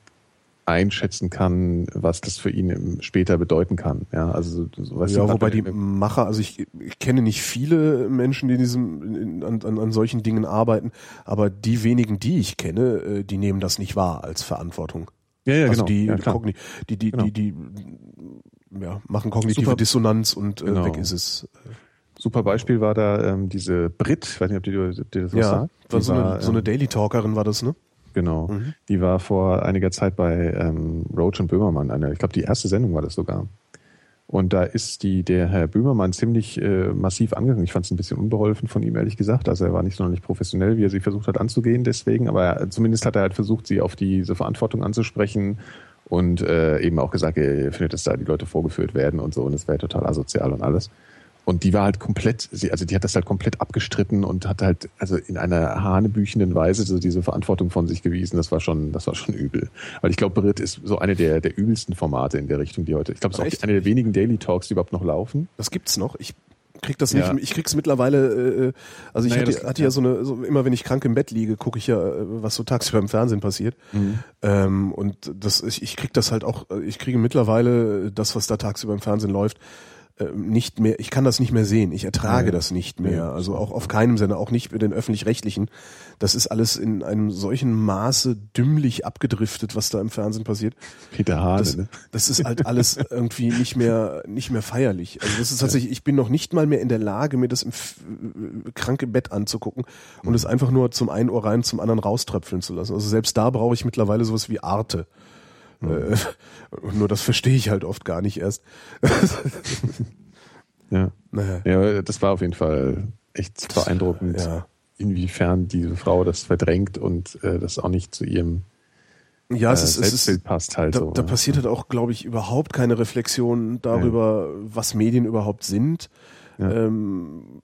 einschätzen kann, was das für ihn später bedeuten kann. Ja, also du, Ja, wobei bei die Macher, also ich, ich kenne nicht viele Menschen, die in diesem, in, an, an, solchen Dingen arbeiten, aber die wenigen, die ich kenne, äh, die nehmen das nicht wahr als Verantwortung. ja, ja, also genau. die, ja, klar. die, die, Genau. die, die, ja, machen kognitive Super. Dissonanz und äh, Genau. weg ist es. Super Beispiel war da ähm, diese Brit, ich weiß nicht, ob die, ob die das was Ja, sagt. war so, eine, so eine ähm, Daily Talkerin war das, ne? Genau. Mhm. Die war vor einiger Zeit bei ähm, Roach und Böhmermann. Eine, ich glaube, die erste Sendung war das sogar. Und da ist die, der Herr Böhmermann ziemlich äh, massiv angegangen. Ich fand es ein bisschen unbeholfen von ihm, ehrlich gesagt. Also er war nicht sonderlich professionell, wie er sie versucht hat anzugehen, deswegen. Aber er, zumindest hat er halt versucht, sie auf diese Verantwortung anzusprechen und äh, eben auch gesagt, er findet, dass da die Leute vorgeführt werden und so und es wäre total asozial und alles. Und die war halt komplett, sie, also die hat das halt komplett abgestritten und hat halt, also in einer hanebüchenden Weise so diese Verantwortung von sich gewiesen. Das war schon, das war schon übel. Weil ich glaube, Brit ist so eine der, der übelsten Formate in der Richtung, die heute, ich glaube, es ist auch Echt? eine der wenigen Daily Talks, die überhaupt noch laufen. Das gibt's noch. Ich krieg das nicht, Ja. ich krieg's mittlerweile, äh, also ich Naja, hatte, hatte ja so eine, so, immer wenn ich krank im Bett liege, gucke ich ja, äh, was so tagsüber im Fernsehen passiert. Mhm. Ähm, und das, ich, ich krieg das halt auch, äh, ich kriege mittlerweile das, was da tagsüber im Fernsehen läuft, äh, nicht mehr, ich kann das nicht mehr sehen, ich ertrage Ja. das nicht mehr. Ja. Also auch auf keinem Sender, auch nicht mit den öffentlich-rechtlichen. Das ist alles in einem solchen Maße dümmlich abgedriftet, was da im Fernsehen passiert. Peter Hane, Das, ne? das ist halt alles irgendwie nicht mehr, nicht mehr feierlich. Also das ist tatsächlich, ich bin noch nicht mal mehr in der Lage, mir das im äh, kranke Bett anzugucken und es einfach nur zum einen Ohr rein, zum anderen rauströpfeln zu lassen. Also selbst da brauche ich mittlerweile sowas wie Arte. Äh, nur das verstehe ich halt oft gar nicht erst. Ja. naja. ja, das war auf jeden Fall echt beeindruckend, Ja. inwiefern diese Frau das verdrängt und äh, das auch nicht zu ihrem Ja, es äh, ist, es Selbstbild ist, passt halt da, so. da ne? passiert halt auch, glaube ich, überhaupt keine Reflexion darüber, was Medien überhaupt sind. Ja. Ähm,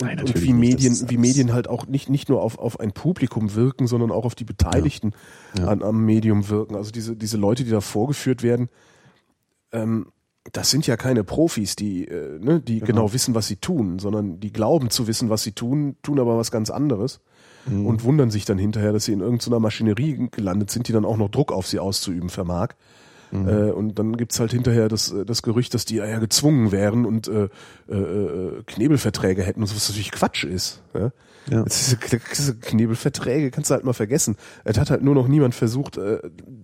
Nein, und wie Medien, wie Medien halt auch nicht, nicht nur auf, auf ein Publikum wirken, sondern auch auf die Beteiligten Ja. An, am Medium wirken. Also diese, diese Leute, die da vorgeführt werden, ähm, das sind ja keine Profis, die, äh, ne, die genau. wissen, was sie tun, sondern die glauben zu wissen, was sie tun, tun aber was ganz anderes Mhm. und wundern sich dann hinterher, dass sie in irgendeiner Maschinerie gelandet sind, die dann auch noch Druck auf sie auszuüben vermag. Mhm. Äh, und dann gibt's halt hinterher das, äh, das Gerücht, dass die ja gezwungen wären und äh, äh, äh, Knebelverträge hätten und so, was natürlich Quatsch ist. Ja? Ja. Diese, diese Knebelverträge kannst du halt mal vergessen. Es hat halt nur noch niemand versucht, äh,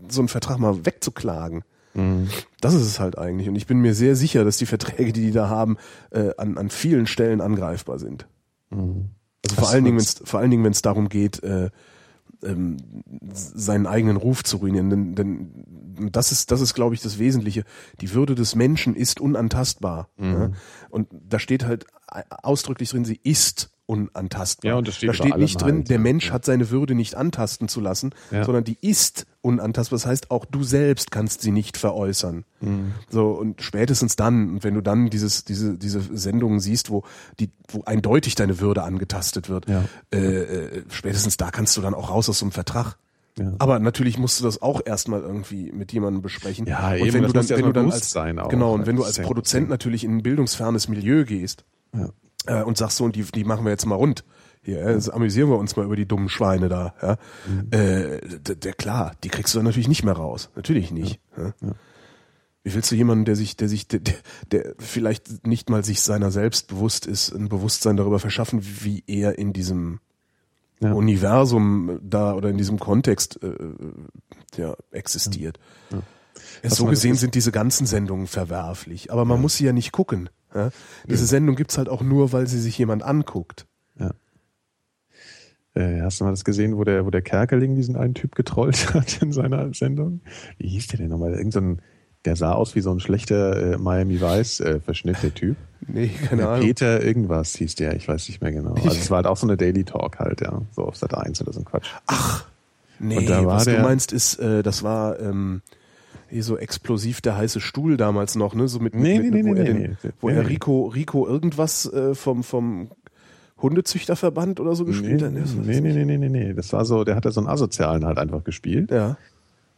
so einen Vertrag mal wegzuklagen. Mhm. Das ist es halt eigentlich. Und ich bin mir sehr sicher, dass die Verträge, die die da haben, äh, an, an vielen Stellen angreifbar sind. Mhm. Also vor allen Dingen, vor allen Dingen, wenn es darum geht, äh, ähm, seinen eigenen Ruf zu ruinieren. Denn, denn das ist, das ist, glaube ich, das Wesentliche. Die Würde des Menschen ist unantastbar. Mhm. Ja? Und da steht halt ausdrücklich drin, sie ist unantastbar. Ja, und das steht da steht nicht drin, halt, der. Mensch hat seine Würde nicht antasten zu lassen, Ja. sondern die ist unantastbar. Das heißt, auch du selbst kannst sie nicht veräußern. Mhm. So, und spätestens dann, und wenn du dann dieses, diese, diese Sendungen siehst, wo die, wo eindeutig deine Würde angetastet wird, Ja. äh, äh, spätestens da kannst du dann auch raus aus so einem Vertrag. Ja. Aber natürlich musst du das auch erstmal irgendwie mit jemandem besprechen. Ja, und eben, wenn du dann, wenn du dann als, sein auch. genau, und wenn du als Produzent natürlich in ein bildungsfernes Milieu gehst, Ja. Äh, und sagst so, und die, die machen wir jetzt mal rund. Hier, äh, jetzt amüsieren wir uns mal über die dummen Schweine da. Ja? Mhm. Äh, der klar, die kriegst du dann natürlich nicht mehr raus. Natürlich nicht. Ja? Wie willst du jemanden, der sich, der sich, der, der- vielleicht nicht mal sich seiner selbst bewusst ist, ein Bewusstsein darüber verschaffen, wie er in diesem Ja. Universum da oder in diesem Kontext äh, ja, existiert. Ja, Was so gesehen sind diese ganzen Sendungen verwerflich, aber man muss sie ja nicht gucken. Ja? Diese Sendung gibt's halt auch nur, weil sie sich jemand anguckt. Äh, hast du mal das gesehen, wo der, wo der Kerkeling diesen einen Typ getrollt hat in seiner Sendung? Wie hieß der denn nochmal? Irgend so ein, der sah aus wie so ein schlechter äh, Miami Vice äh, der Typ. Nee, keine Ahnung. Peter irgendwas hieß der, ich weiß nicht mehr genau. Also es war halt auch so eine Daily Talk halt, ja. So auf Sat 1 oder so ein Quatsch. Nee, da war was du der- meinst ist, äh, das war ähm, so explosiv der heiße Stuhl damals noch, ne? So mit, Nee, mit, nee, wo nee, er, nee, den, nee. wo Nee, er. Rico, Rico irgendwas äh, vom, vom Hundezüchterverband oder so gespielt Nee, hat. Ne? nee, nee, nee, nee, nee, nee. Das war so, der hat da so einen Asozialen halt einfach gespielt. Ja.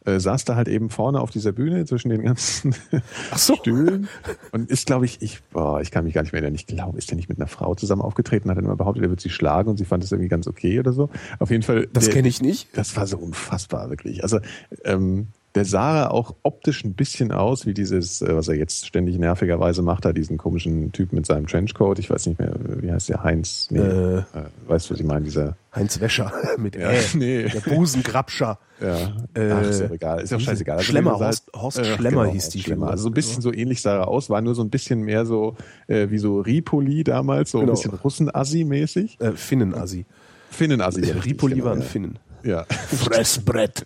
Äh, saß da halt eben vorne auf dieser Bühne zwischen den ganzen Ach so. Stühlen und ist, glaube ich, ich, boah, ich kann mich gar nicht mehr erinnern. Ich glaube, ist der nicht mit einer Frau zusammen aufgetreten, hat dann immer behauptet, er wird sie schlagen und sie fand es irgendwie ganz okay oder so. Auf jeden Fall. Das kenne ich nicht. Das war so unfassbar, wirklich. Also, ähm, der sah auch optisch ein bisschen aus wie dieses, äh, was er jetzt ständig nervigerweise macht, da diesen komischen Typ mit seinem Trenchcoat. Ich weiß nicht mehr, wie heißt der? Heinz? Nee, Äh. äh, weißt du, was ich meine? Dieser, Heinz Wäscher mit Ja, Ä. nee. Der Busengrabscher. ja, Äh, ach, ist ja egal, ist ja scheißegal. Also, Schlemmer, Horst- Horst äh, Schlemmer hieß Horst die Schlemmer. Also so ein bisschen so ähnlich sah er aus, war nur so ein bisschen mehr so, äh, wie so Ripoli damals, so Genau. ein bisschen Russen-Assi-mäßig. Äh, Finnenassi. Finnen-Assi. ja, Ripoli genau, waren. Finnen. Ja. Fressbrett.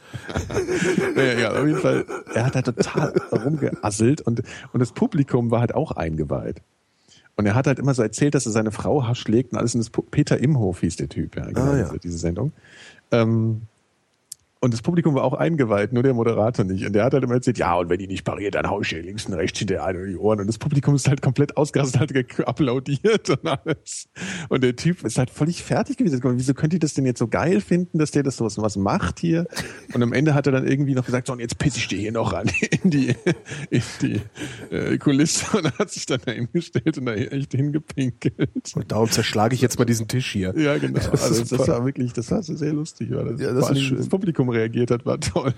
ja, ja, auf jeden Fall. Er hat da total rumgeasselt und, und das Publikum war halt auch eingeweiht. Und er hat halt immer so erzählt, dass er seine Frau schlägt und alles. Und das Peter Imhof hieß der Typ, ja, genau, Ah, ja. Diese, diese Sendung. Ähm, und das Publikum war auch eingeweiht, nur der Moderator nicht. Und der hat halt immer erzählt, ja, und wenn die nicht pariert, dann hau ich ihr links und rechts hinter eine in die Ohren. Und das Publikum ist halt komplett ausgerastet, hat applaudiert und alles. Und der Typ ist halt völlig fertig gewesen. Wieso könnt ihr das denn jetzt so geil finden, dass der das so was, macht hier? Und am Ende hat er dann irgendwie noch gesagt, so, und jetzt piss ich dir hier noch ran in die, in die äh, Kulisse. Und hat sich dann da hingestellt und da echt hingepinkelt. Und darum zerschlage ich jetzt mal diesen Tisch hier. Ja, genau. Das Also das war wirklich, das war sehr lustig. War das. Ja, das schön. Das Publikum reagiert hat, war toll.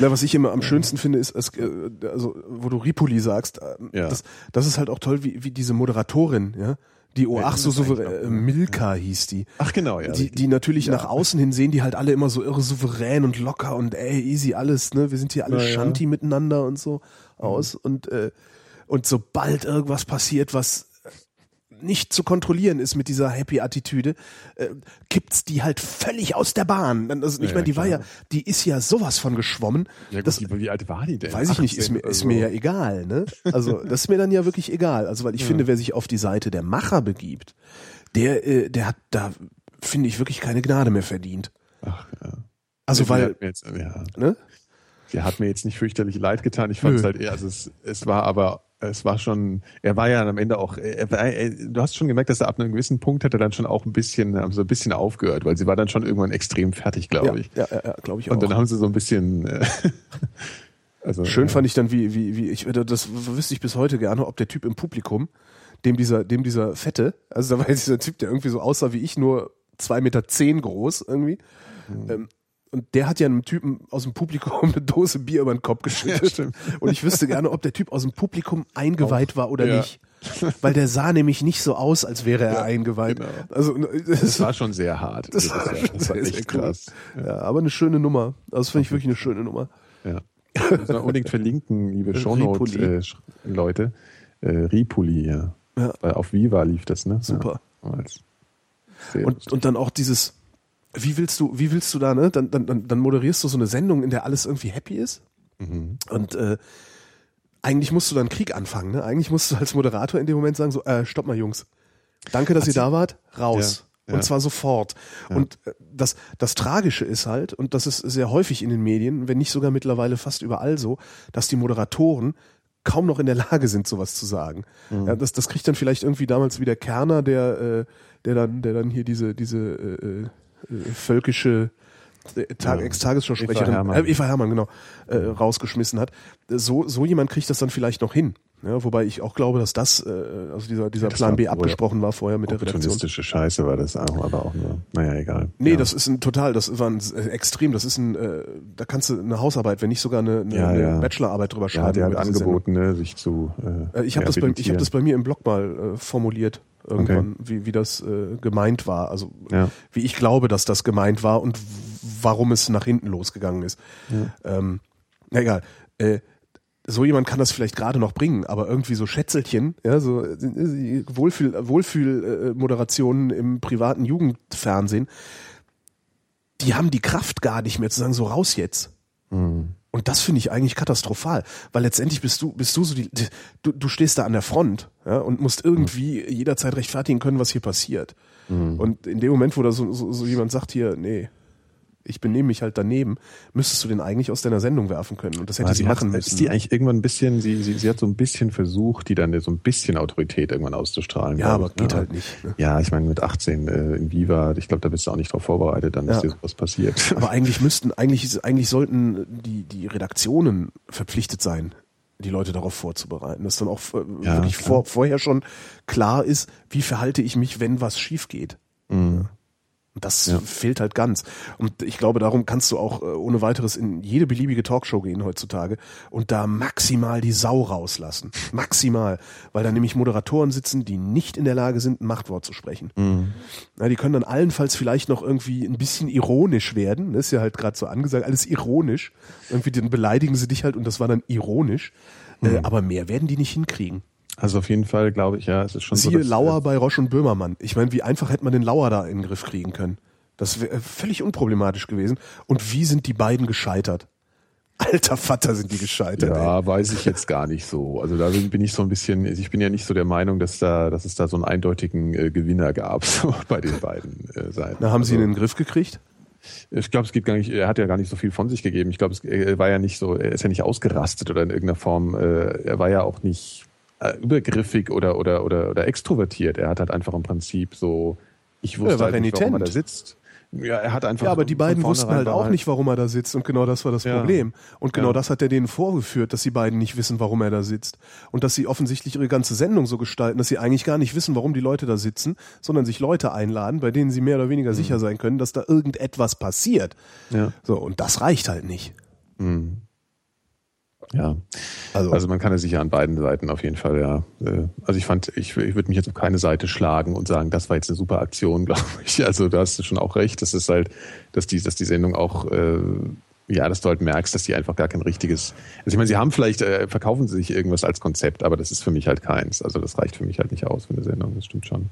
Na, was ich immer am schönsten finde, ist, äh, also, wo du Ripoli sagst, äh, Ja. das, das ist halt auch toll, wie, wie diese Moderatorin, ja, die oh ach so souverän, äh, Milka hieß die. Ach genau, ja. Die, die natürlich nach außen hin sehen, die halt alle immer so irre souverän und locker und ey, easy alles, ne? Wir sind hier alle Ja, ja. Shanti miteinander und so aus. Und, äh, und sobald irgendwas passiert, was nicht zu kontrollieren ist mit dieser Happy-Attitüde, äh, kippt's die halt völlig aus der Bahn. Also, ich Ja, meine, die war ja, klar. die ist ja sowas von geschwommen. ja gut, das, wie, wie alt war die denn? Weiß ich nicht, ist 18 mir, ist so. mir ja egal, ne? Also, das ist mir dann ja wirklich egal. Also, weil ich finde, wer sich auf die Seite der Macher begibt, der, äh, der hat da, finde ich, wirklich keine Gnade mehr verdient. Ach, ja. Also, Die weil, jetzt, ja, ne? die hat mir jetzt nicht fürchterlich leid getan. Ich fand es halt eher, also es, es war aber, es war schon, er war ja am Ende auch, er, er, du hast schon gemerkt, dass er ab einem gewissen Punkt hat er dann schon auch ein bisschen, haben so ein bisschen aufgehört, weil sie war dann schon irgendwann extrem fertig, glaube Ja, ich. ja, ja, glaube ich auch. Und dann haben sie so ein bisschen, äh, also Schön fand ich dann, wie, wie, wie, ich, das wüsste ich bis heute gerne, ob der Typ im Publikum, dem dieser, dem dieser Fette, also da war jetzt dieser Typ, der irgendwie so aussah wie ich, nur zwei Meter zehn groß irgendwie. Mhm. Ähm, und der hat ja einem Typen aus dem Publikum eine Dose Bier über den Kopf geschüttet. Ja, und ich wüsste gerne, ob der Typ aus dem Publikum eingeweiht war oder ja. nicht. Weil der sah nämlich nicht so aus, als wäre er Ja, eingeweiht. genau. Also Das das war schon sehr hart. das war schon das sehr, echt sehr cool. krass. Ja, aber eine schöne Nummer. Also Das finde ich wirklich eine schöne Nummer. Ja. Müssen wir unbedingt verlinken, liebe. Shownote-Leute. Äh, Ripoli, ja. Auf Viva lief das, ne? Super. Und, und dann auch dieses, wie willst du, wie willst du da, ne? Dann, dann, dann, moderierst du so eine Sendung, in der alles irgendwie happy ist. Mhm. Und äh, eigentlich musst du dann Krieg anfangen, ne? Eigentlich musst du als Moderator in dem Moment sagen, so, äh, stopp mal, Jungs. Danke, dass ihr da wart, raus. Ja, Und ja. zwar sofort. Und äh, das, das Tragische ist halt, und das ist sehr häufig in den Medien, wenn nicht sogar mittlerweile fast überall so, dass die Moderatoren kaum noch in der Lage sind, sowas zu sagen. Mhm. Ja, das, das kriegt dann vielleicht irgendwie damals wieder Kerner, der, äh, der dann, der dann hier diese, diese äh, äh, völkische äh, Tag, Ja. Ex-Tagesschausprecherin, Eva Hermann. Äh, Eva Hermann, genau, äh, rausgeschmissen hat. So, so jemand kriegt das dann vielleicht noch hin. Ja, wobei ich auch glaube, dass das, äh, also dieser, dieser das Plan B abgesprochen war vorher mit der Redaktion. Scheiße war das auch, aber auch nur. Naja, egal. Nee, ja. das ist ein total, das war ein äh, extrem, das ist ein, äh, da kannst du eine Hausarbeit, wenn nicht sogar eine, eine, Ja, eine ja. Bachelorarbeit drüber ja, schreiben. der hat angeboten, ne, sich zu. Äh, Äh, Ich habe das, bei, ich hab das bei mir im Blog mal äh, formuliert irgendwann, wie, wie das äh, gemeint war. Also Ja. wie ich glaube, dass das gemeint war und warum es nach hinten losgegangen ist. Ähm, na egal. Äh, so jemand kann das vielleicht gerade noch bringen, aber irgendwie so Schätzelchen, ja, so äh, Wohlfühl, Wohlfühl-Moderationen im privaten Jugendfernsehen, die haben die Kraft gar nicht mehr zu sagen, so raus jetzt. Mhm. Und das finde ich eigentlich katastrophal, weil letztendlich bist du, bist du so die, du, du stehst da an der Front, ja, und musst irgendwie jederzeit rechtfertigen können, was hier passiert. Mhm. Und in dem Moment, wo da so, so, so jemand sagt hier, nee, ich benehme mich halt daneben, müsstest du den eigentlich aus deiner Sendung werfen können. Und das hätte Aber sie machen hat, müssen. Ist die eigentlich irgendwann ein bisschen, sie, sie, sie hat so ein bisschen versucht, die dann so ein bisschen Autorität irgendwann auszustrahlen. ja, aber ich, ne? geht halt nicht. Ne? Ja, ich meine, mit 18 äh, in Viva, ich glaube, da bist du auch nicht drauf vorbereitet, dann, Ja. dir sowas passiert. Aber eigentlich müssten, eigentlich, ist- eigentlich sollten die, die Redaktionen verpflichtet sein, die Leute darauf vorzubereiten, dass dann auch äh, Ja, wirklich vor, vorher schon klar ist, wie verhalte ich mich, wenn was schief geht. Mhm. Und das Ja. fehlt halt ganz. Und ich glaube, darum kannst du auch äh, ohne weiteres in jede beliebige Talkshow gehen heutzutage und da maximal die Sau rauslassen. Maximal. Weil da nämlich Moderatoren sitzen, die nicht in der Lage sind, ein Machtwort zu sprechen. Mhm. Na, die können dann allenfalls vielleicht noch irgendwie ein bisschen ironisch werden. Das ist ja halt gerade so angesagt, alles ironisch. Irgendwie dann beleidigen sie dich halt und das war dann ironisch. Äh, Mhm. aber mehr werden die nicht hinkriegen. Also auf jeden Fall glaube ich, ja, es ist schon so. Siehe Lauer bei Roche und Böhmermann. Ich meine, wie einfach hätte man den Lauer da in den Griff kriegen können? Das wäre völlig unproblematisch gewesen. Und wie sind die beiden gescheitert? Alter Vater sind die gescheitert. ey. Ja, weiß ich jetzt gar nicht so. Also da bin ich so ein bisschen, ich bin ja nicht so der Meinung, dass da, dass es da so einen eindeutigen äh, Gewinner gab, so bei den beiden äh, Seiten. Na, haben sie ihn also, in den Griff gekriegt? Ich glaube, es geht gar nicht, er hat ja gar nicht so viel von sich gegeben. Ich glaube, es er war ja nicht so, er ist ja nicht ausgerastet oder in irgendeiner Form, äh, er war ja auch nicht äh, übergriffig oder, oder, oder, oder extrovertiert. Er hat halt einfach im Prinzip so, ich wusste Er war halt nicht, warum er da sitzt. Ja, er hat einfach. Ja, aber die beiden wussten halt auch nicht, warum er da sitzt. Und genau das war das Ja. Problem. Und genau Ja. das hat er denen vorgeführt, dass die beiden nicht wissen, warum er da sitzt. Und dass sie offensichtlich ihre ganze Sendung so gestalten, dass sie eigentlich gar nicht wissen, warum die Leute da sitzen, sondern sich Leute einladen, bei denen sie mehr oder weniger sicher sein können, dass da irgendetwas passiert. Ja. So, und das reicht halt nicht. Mhm. Ja. Also, Also man kann es sicher an beiden Seiten auf jeden Fall, ja. Äh, Also ich fand, ich, ich würde mich jetzt auf keine Seite schlagen und sagen, das war jetzt eine super Aktion, glaube ich. Also da hast du schon auch recht. Das ist halt, dass die, dass die Sendung auch, äh, ja, dass du halt merkst, dass die einfach gar kein richtiges. Also ich meine, sie haben vielleicht, äh, verkaufen sie sich irgendwas als Konzept, aber das ist für mich halt keins. Also das reicht für mich halt nicht aus für eine Sendung, das stimmt schon.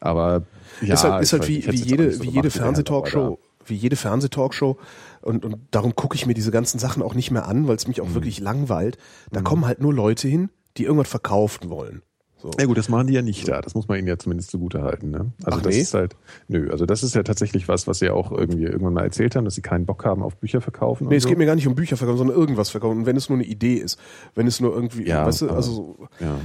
Aber ja, ist halt, ist halt wie, wie jede, so wie jede Fernsehtalkshow, wie jede Fernsehtalkshow. Und, und darum gucke ich mir diese ganzen Sachen auch nicht mehr an, weil es mich Mhm. auch wirklich langweilt. Da kommen halt nur Leute hin, die irgendwas verkaufen wollen. So. Ja gut, das machen die ja nicht da. Das muss man ihnen ja zumindest zugute halten. Ne? Also Ach, das nee? ist halt, nö, also das ist ja tatsächlich was, was sie auch irgendwie irgendwann mal erzählt haben, dass sie keinen Bock haben auf Bücher verkaufen. Nee, es so. geht mir gar nicht um Bücher verkaufen, sondern irgendwas verkaufen. Und wenn es nur eine Idee ist, wenn es nur irgendwie, Ja, weißt du, also so, ja.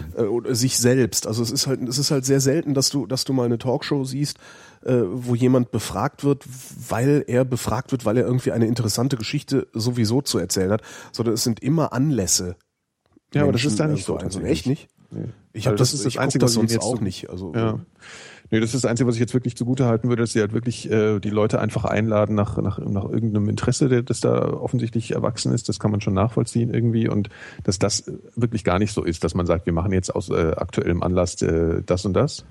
äh, sich selbst. Also es ist halt, es ist halt sehr selten, dass du, dass du mal eine Talkshow siehst, äh, wo jemand befragt wird, weil er befragt wird, weil er irgendwie eine interessante Geschichte sowieso zu erzählen hat, sondern es sind immer Anlässe. Ja, aber das Menschen, ist da nicht äh, so Also echt nicht? Nee. Ich habe Also das, ist das ich guck Einzige, das was sonst jetzt auch so- nicht. Also Ja. Nee, das ist das Einzige, was ich jetzt wirklich zugute halten würde, dass sie halt wirklich äh, die Leute einfach einladen nach, nach, nach irgendeinem Interesse, der, das da offensichtlich erwachsen ist. Das kann man schon nachvollziehen irgendwie. Und dass das wirklich gar nicht so ist, dass man sagt, wir machen jetzt aus äh, aktuellem Anlass äh, das und das.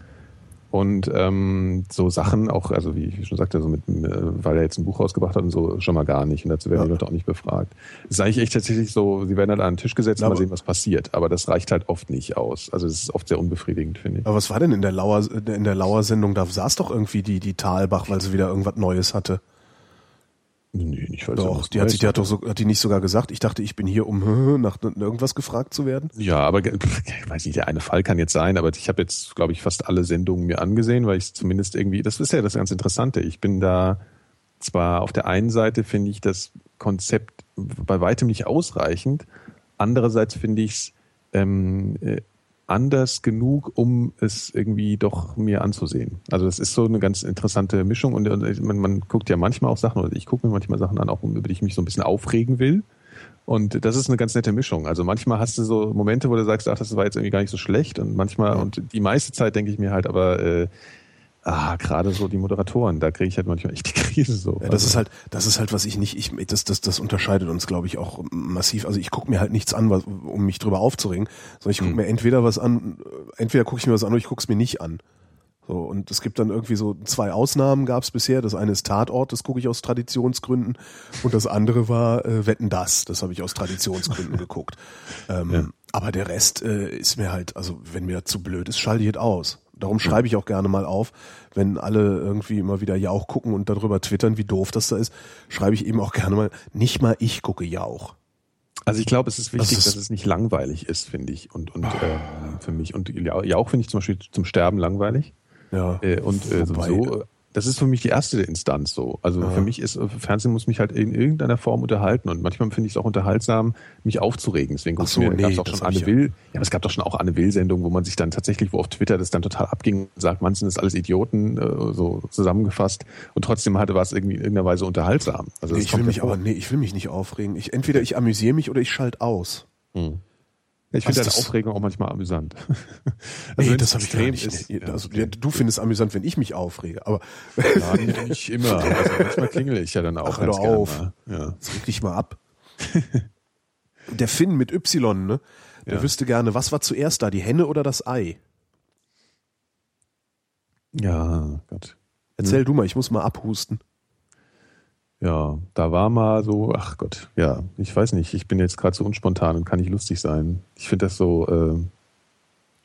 Und ähm, so Sachen auch, also wie ich schon sagte, so mit, äh, weil er jetzt ein Buch rausgebracht hat und so schon mal gar nicht. Und dazu werden Ja. die Leute auch nicht befragt. Es ist eigentlich echt tatsächlich so, sie werden halt an den Tisch gesetzt und mal sehen, was passiert. Aber das reicht halt oft nicht aus. Also es ist oft sehr unbefriedigend, finde ich. Aber was war denn in der Lauer, in der Lauer-Sendung? Da saß doch irgendwie die, die Talbach, weil sie wieder irgendwas Neues hatte. Nee, nicht weil sie Doch, irgendwas die hat sich, die hat doch so, hat die nicht sogar gesagt, ich dachte, ich bin hier, um nach irgendwas gefragt zu werden? Ja, aber ich weiß nicht, der eine Fall kann jetzt sein, aber ich habe jetzt, glaube ich, fast alle Sendungen mir angesehen, weil ich zumindest irgendwie, das ist ja das ganz Interessante. Ich bin da zwar auf der einen Seite finde ich das Konzept bei weitem nicht ausreichend, andererseits finde ich es ähm, äh, anders genug, um es irgendwie doch mir anzusehen. Also das ist so eine ganz interessante Mischung und, und man, man guckt ja manchmal auch Sachen, oder ich gucke mir manchmal Sachen an, auch über die ich mich so ein bisschen aufregen will. Und das ist eine ganz nette Mischung. Also manchmal hast du so Momente, wo du sagst, ach, das war jetzt irgendwie gar nicht so schlecht. Und manchmal, und die meiste Zeit denke ich mir halt aber, äh, ah, gerade so die Moderatoren, da kriege ich halt manchmal echt die Krise so. Ja, das ist halt, das ist halt, was ich nicht, ich, das, das, das unterscheidet uns, glaube ich, auch massiv. Also ich gucke mir halt nichts an, was, um mich drüber aufzuregen, sondern ich gucke Hm. mir entweder was an, entweder gucke ich mir was an oder ich gucke es mir nicht an. So, und es gibt dann irgendwie so zwei Ausnahmen gab es bisher. Das eine ist Tatort, das gucke ich aus Traditionsgründen. Und das andere war äh, Wetten das, das habe ich aus Traditionsgründen geguckt. Ähm, Ja. Aber der Rest äh, ist mir halt, also wenn mir zu blöd ist, schalte ich es aus. Darum schreibe ich auch gerne mal auf, wenn alle irgendwie immer wieder Jauch gucken und darüber twittern, wie doof das da ist, schreibe ich eben auch gerne mal, nicht mal ich gucke Jauch. Also ich glaube, es ist wichtig, Das ist- dass es nicht langweilig ist, finde ich. Und, und ähm, für mich. Und ja, ja auch finde ich zum Beispiel zum Sterben langweilig. Ja. Äh, und äh, Wobei- sowieso, äh, das ist für mich die erste Instanz so. Also für mich ist äh, Fernsehen muss mich halt in irgendeiner Form unterhalten und manchmal finde ich es auch unterhaltsam, mich aufzuregen. Deswegen Ach guck's so, mir, nee, gab's auch das schon Anne ja. Will. Ja, es gab doch schon auch Anne Will-Sendungen, wo man sich dann tatsächlich, wo auf Twitter das dann total abging und sagt, manchen ist alles Idioten, äh, so zusammengefasst. Und trotzdem hatte war es irgendwie in irgendeiner Weise unterhaltsam. Also Nee, das ich will mich ja vor. aber, nee, ich will mich nicht aufregen. Ich, entweder ich amüsiere mich oder ich schalte aus. Ich finde Also deine Aufregung auch manchmal amüsant. Nee, wenn das es habe ich gar nicht. ist, also, ja, du findest amüsant, wenn ich mich aufrege, aber Ja, nicht, immer. Also manchmal klingel ich ja dann auch Ach, hör ganz gerne auf. mal. Ja. jetzt reg dich mal ab. Der Finn mit Y, ne? Der Ja. wüsste gerne, was war zuerst da, die Henne oder das Ei? ja, Gott. Erzähl du mal, ich muss mal abhusten. Ja, da war mal so, ach Gott, ja, ich weiß nicht, ich bin jetzt gerade so unspontan und kann nicht lustig sein. Ich finde das so äh,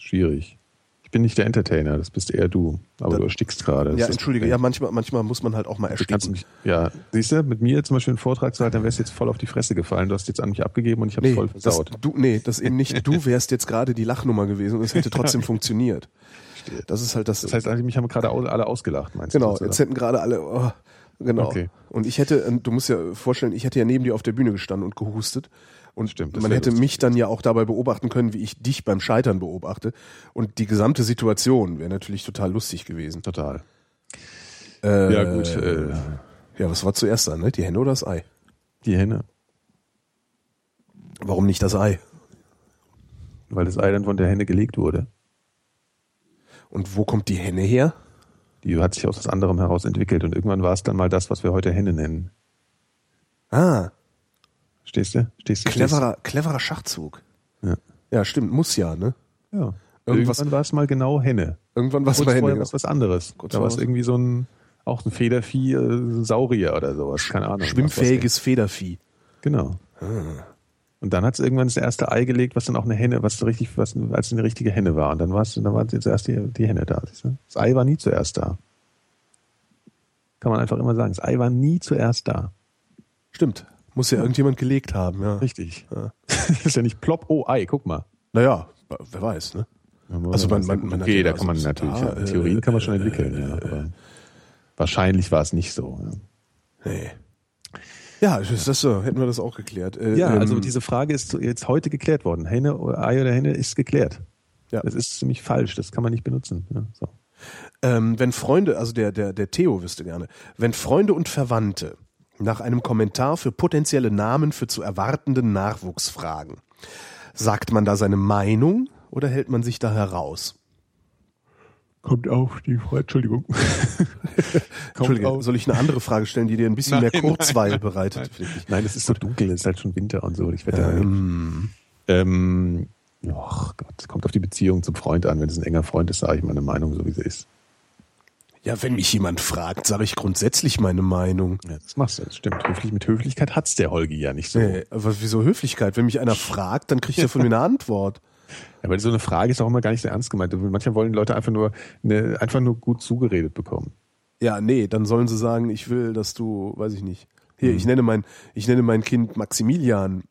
schwierig. Ich bin nicht der Entertainer, das bist eher du, aber Dann- du erstickst gerade. Das Ja, entschuldige, ja, manchmal, manchmal muss man halt auch mal ersticken. mich, ja, siehst du, mit mir zum Beispiel einen Vortrag zu halten, dann wärst du jetzt voll auf die Fresse gefallen. Du hast jetzt an mich abgegeben und ich habe Nee, voll das, versaut. du, nee, das eben nicht. Du wärst jetzt gerade die Lachnummer gewesen und es hätte trotzdem funktioniert. Das ist halt das. Das heißt, eigentlich mich haben gerade alle ausgelacht, meinst du? Genau, jetzt hätten gerade alle, oh, genau. Okay. Und ich hätte, äh, du musst ja vorstellen, ich hätte ja neben dir auf der Bühne gestanden und gehustet. Und Stimmt, man hätte mich dann ja auch dabei beobachten können, wie ich dich beim Scheitern beobachte. Und die gesamte Situation wäre natürlich total lustig gewesen. Total. Äh, Ja, gut, äh, Ja, was war zuerst da, ne? Die Henne oder das Ei? die Henne. Warum nicht das Ei? Weil das Ei dann von der Henne gelegt wurde. Und wo kommt die Henne her? Die hat sich aus was anderem heraus entwickelt und irgendwann war es dann mal das, was wir heute Henne nennen. Ah, Stehst du? Stehst du? cleverer, cleverer Schachzug. Stehst Ja, stimmt, muss ja, ne? Ja. Irgendwas- Irgendwann war es mal genau Henne. Irgendwann was Kurz bei Henne. vorher genau. was anderes. Kurz da war es irgendwie so ein, auch ein Federvieh, äh, Saurier oder sowas. Keine Ahnung. Schwimmfähiges Federvieh. Genau. Ah. Und dann hat es irgendwann das erste Ei gelegt, was dann auch eine Henne, was so richtig, was als eine richtige Henne war. Und dann war es, dann war jetzt erst die, die Henne da. Das Ei war nie zuerst da. Kann man einfach immer sagen. Das Ei war nie zuerst da. Stimmt. Muss ja irgendjemand gelegt haben, ja. Richtig. Ja. Das ist ja nicht plopp, oh Ei, guck mal. Naja, wer weiß, ne? Also man- man- man okay, ja da kann man natürlich, da, ja, Theorien äh, kann man schon entwickeln, ja. Aber wahrscheinlich war es nicht so. Ja. Nee. Ja, ist das so, hätten wir das auch geklärt. Äh, Ja, ähm, also diese Frage ist jetzt heute geklärt worden. Henne, oder Ei oder Henne ist geklärt. Ja. Das ist ziemlich falsch, das kann man nicht benutzen. Ja, so. ähm, wenn Freunde, also der, der, der Theo wüsste gerne, wenn Freunde und Verwandte nach einem Kommentar für potenzielle Namen für zu erwartenden Nachwuchs fragen, sagt man da seine Meinung oder hält man sich da heraus? Kommt auf die Frage, Entschuldigung. Entschuldige, soll ich eine andere Frage stellen, die dir ein bisschen mehr Nein, Kurzweil bereitet? Nein, es ist so dunkel, es ist halt schon Winter und so. Ich werde Ähm, ähm, ach Gott, kommt auf die Beziehung zum Freund an. Wenn es ein enger Freund ist, sage ich meine Meinung, so wie sie ist. ja, wenn mich jemand fragt, sage ich grundsätzlich meine Meinung. Ja, das machst du, das stimmt. Höflich, mit Höflichkeit hat's der Holgi ja nicht so. Nee, aber wieso Höflichkeit? Wenn mich einer fragt, dann kriegt er von mir eine Antwort. Weil so eine Frage ist auch immer gar nicht so ernst gemeint. Manchmal wollen Leute einfach nur, eine, einfach nur gut zugeredet bekommen. Ja, nee, dann sollen sie sagen, ich will, dass du, weiß ich nicht. Hier, ich nenne mein, ich nenne mein Kind Maximilian.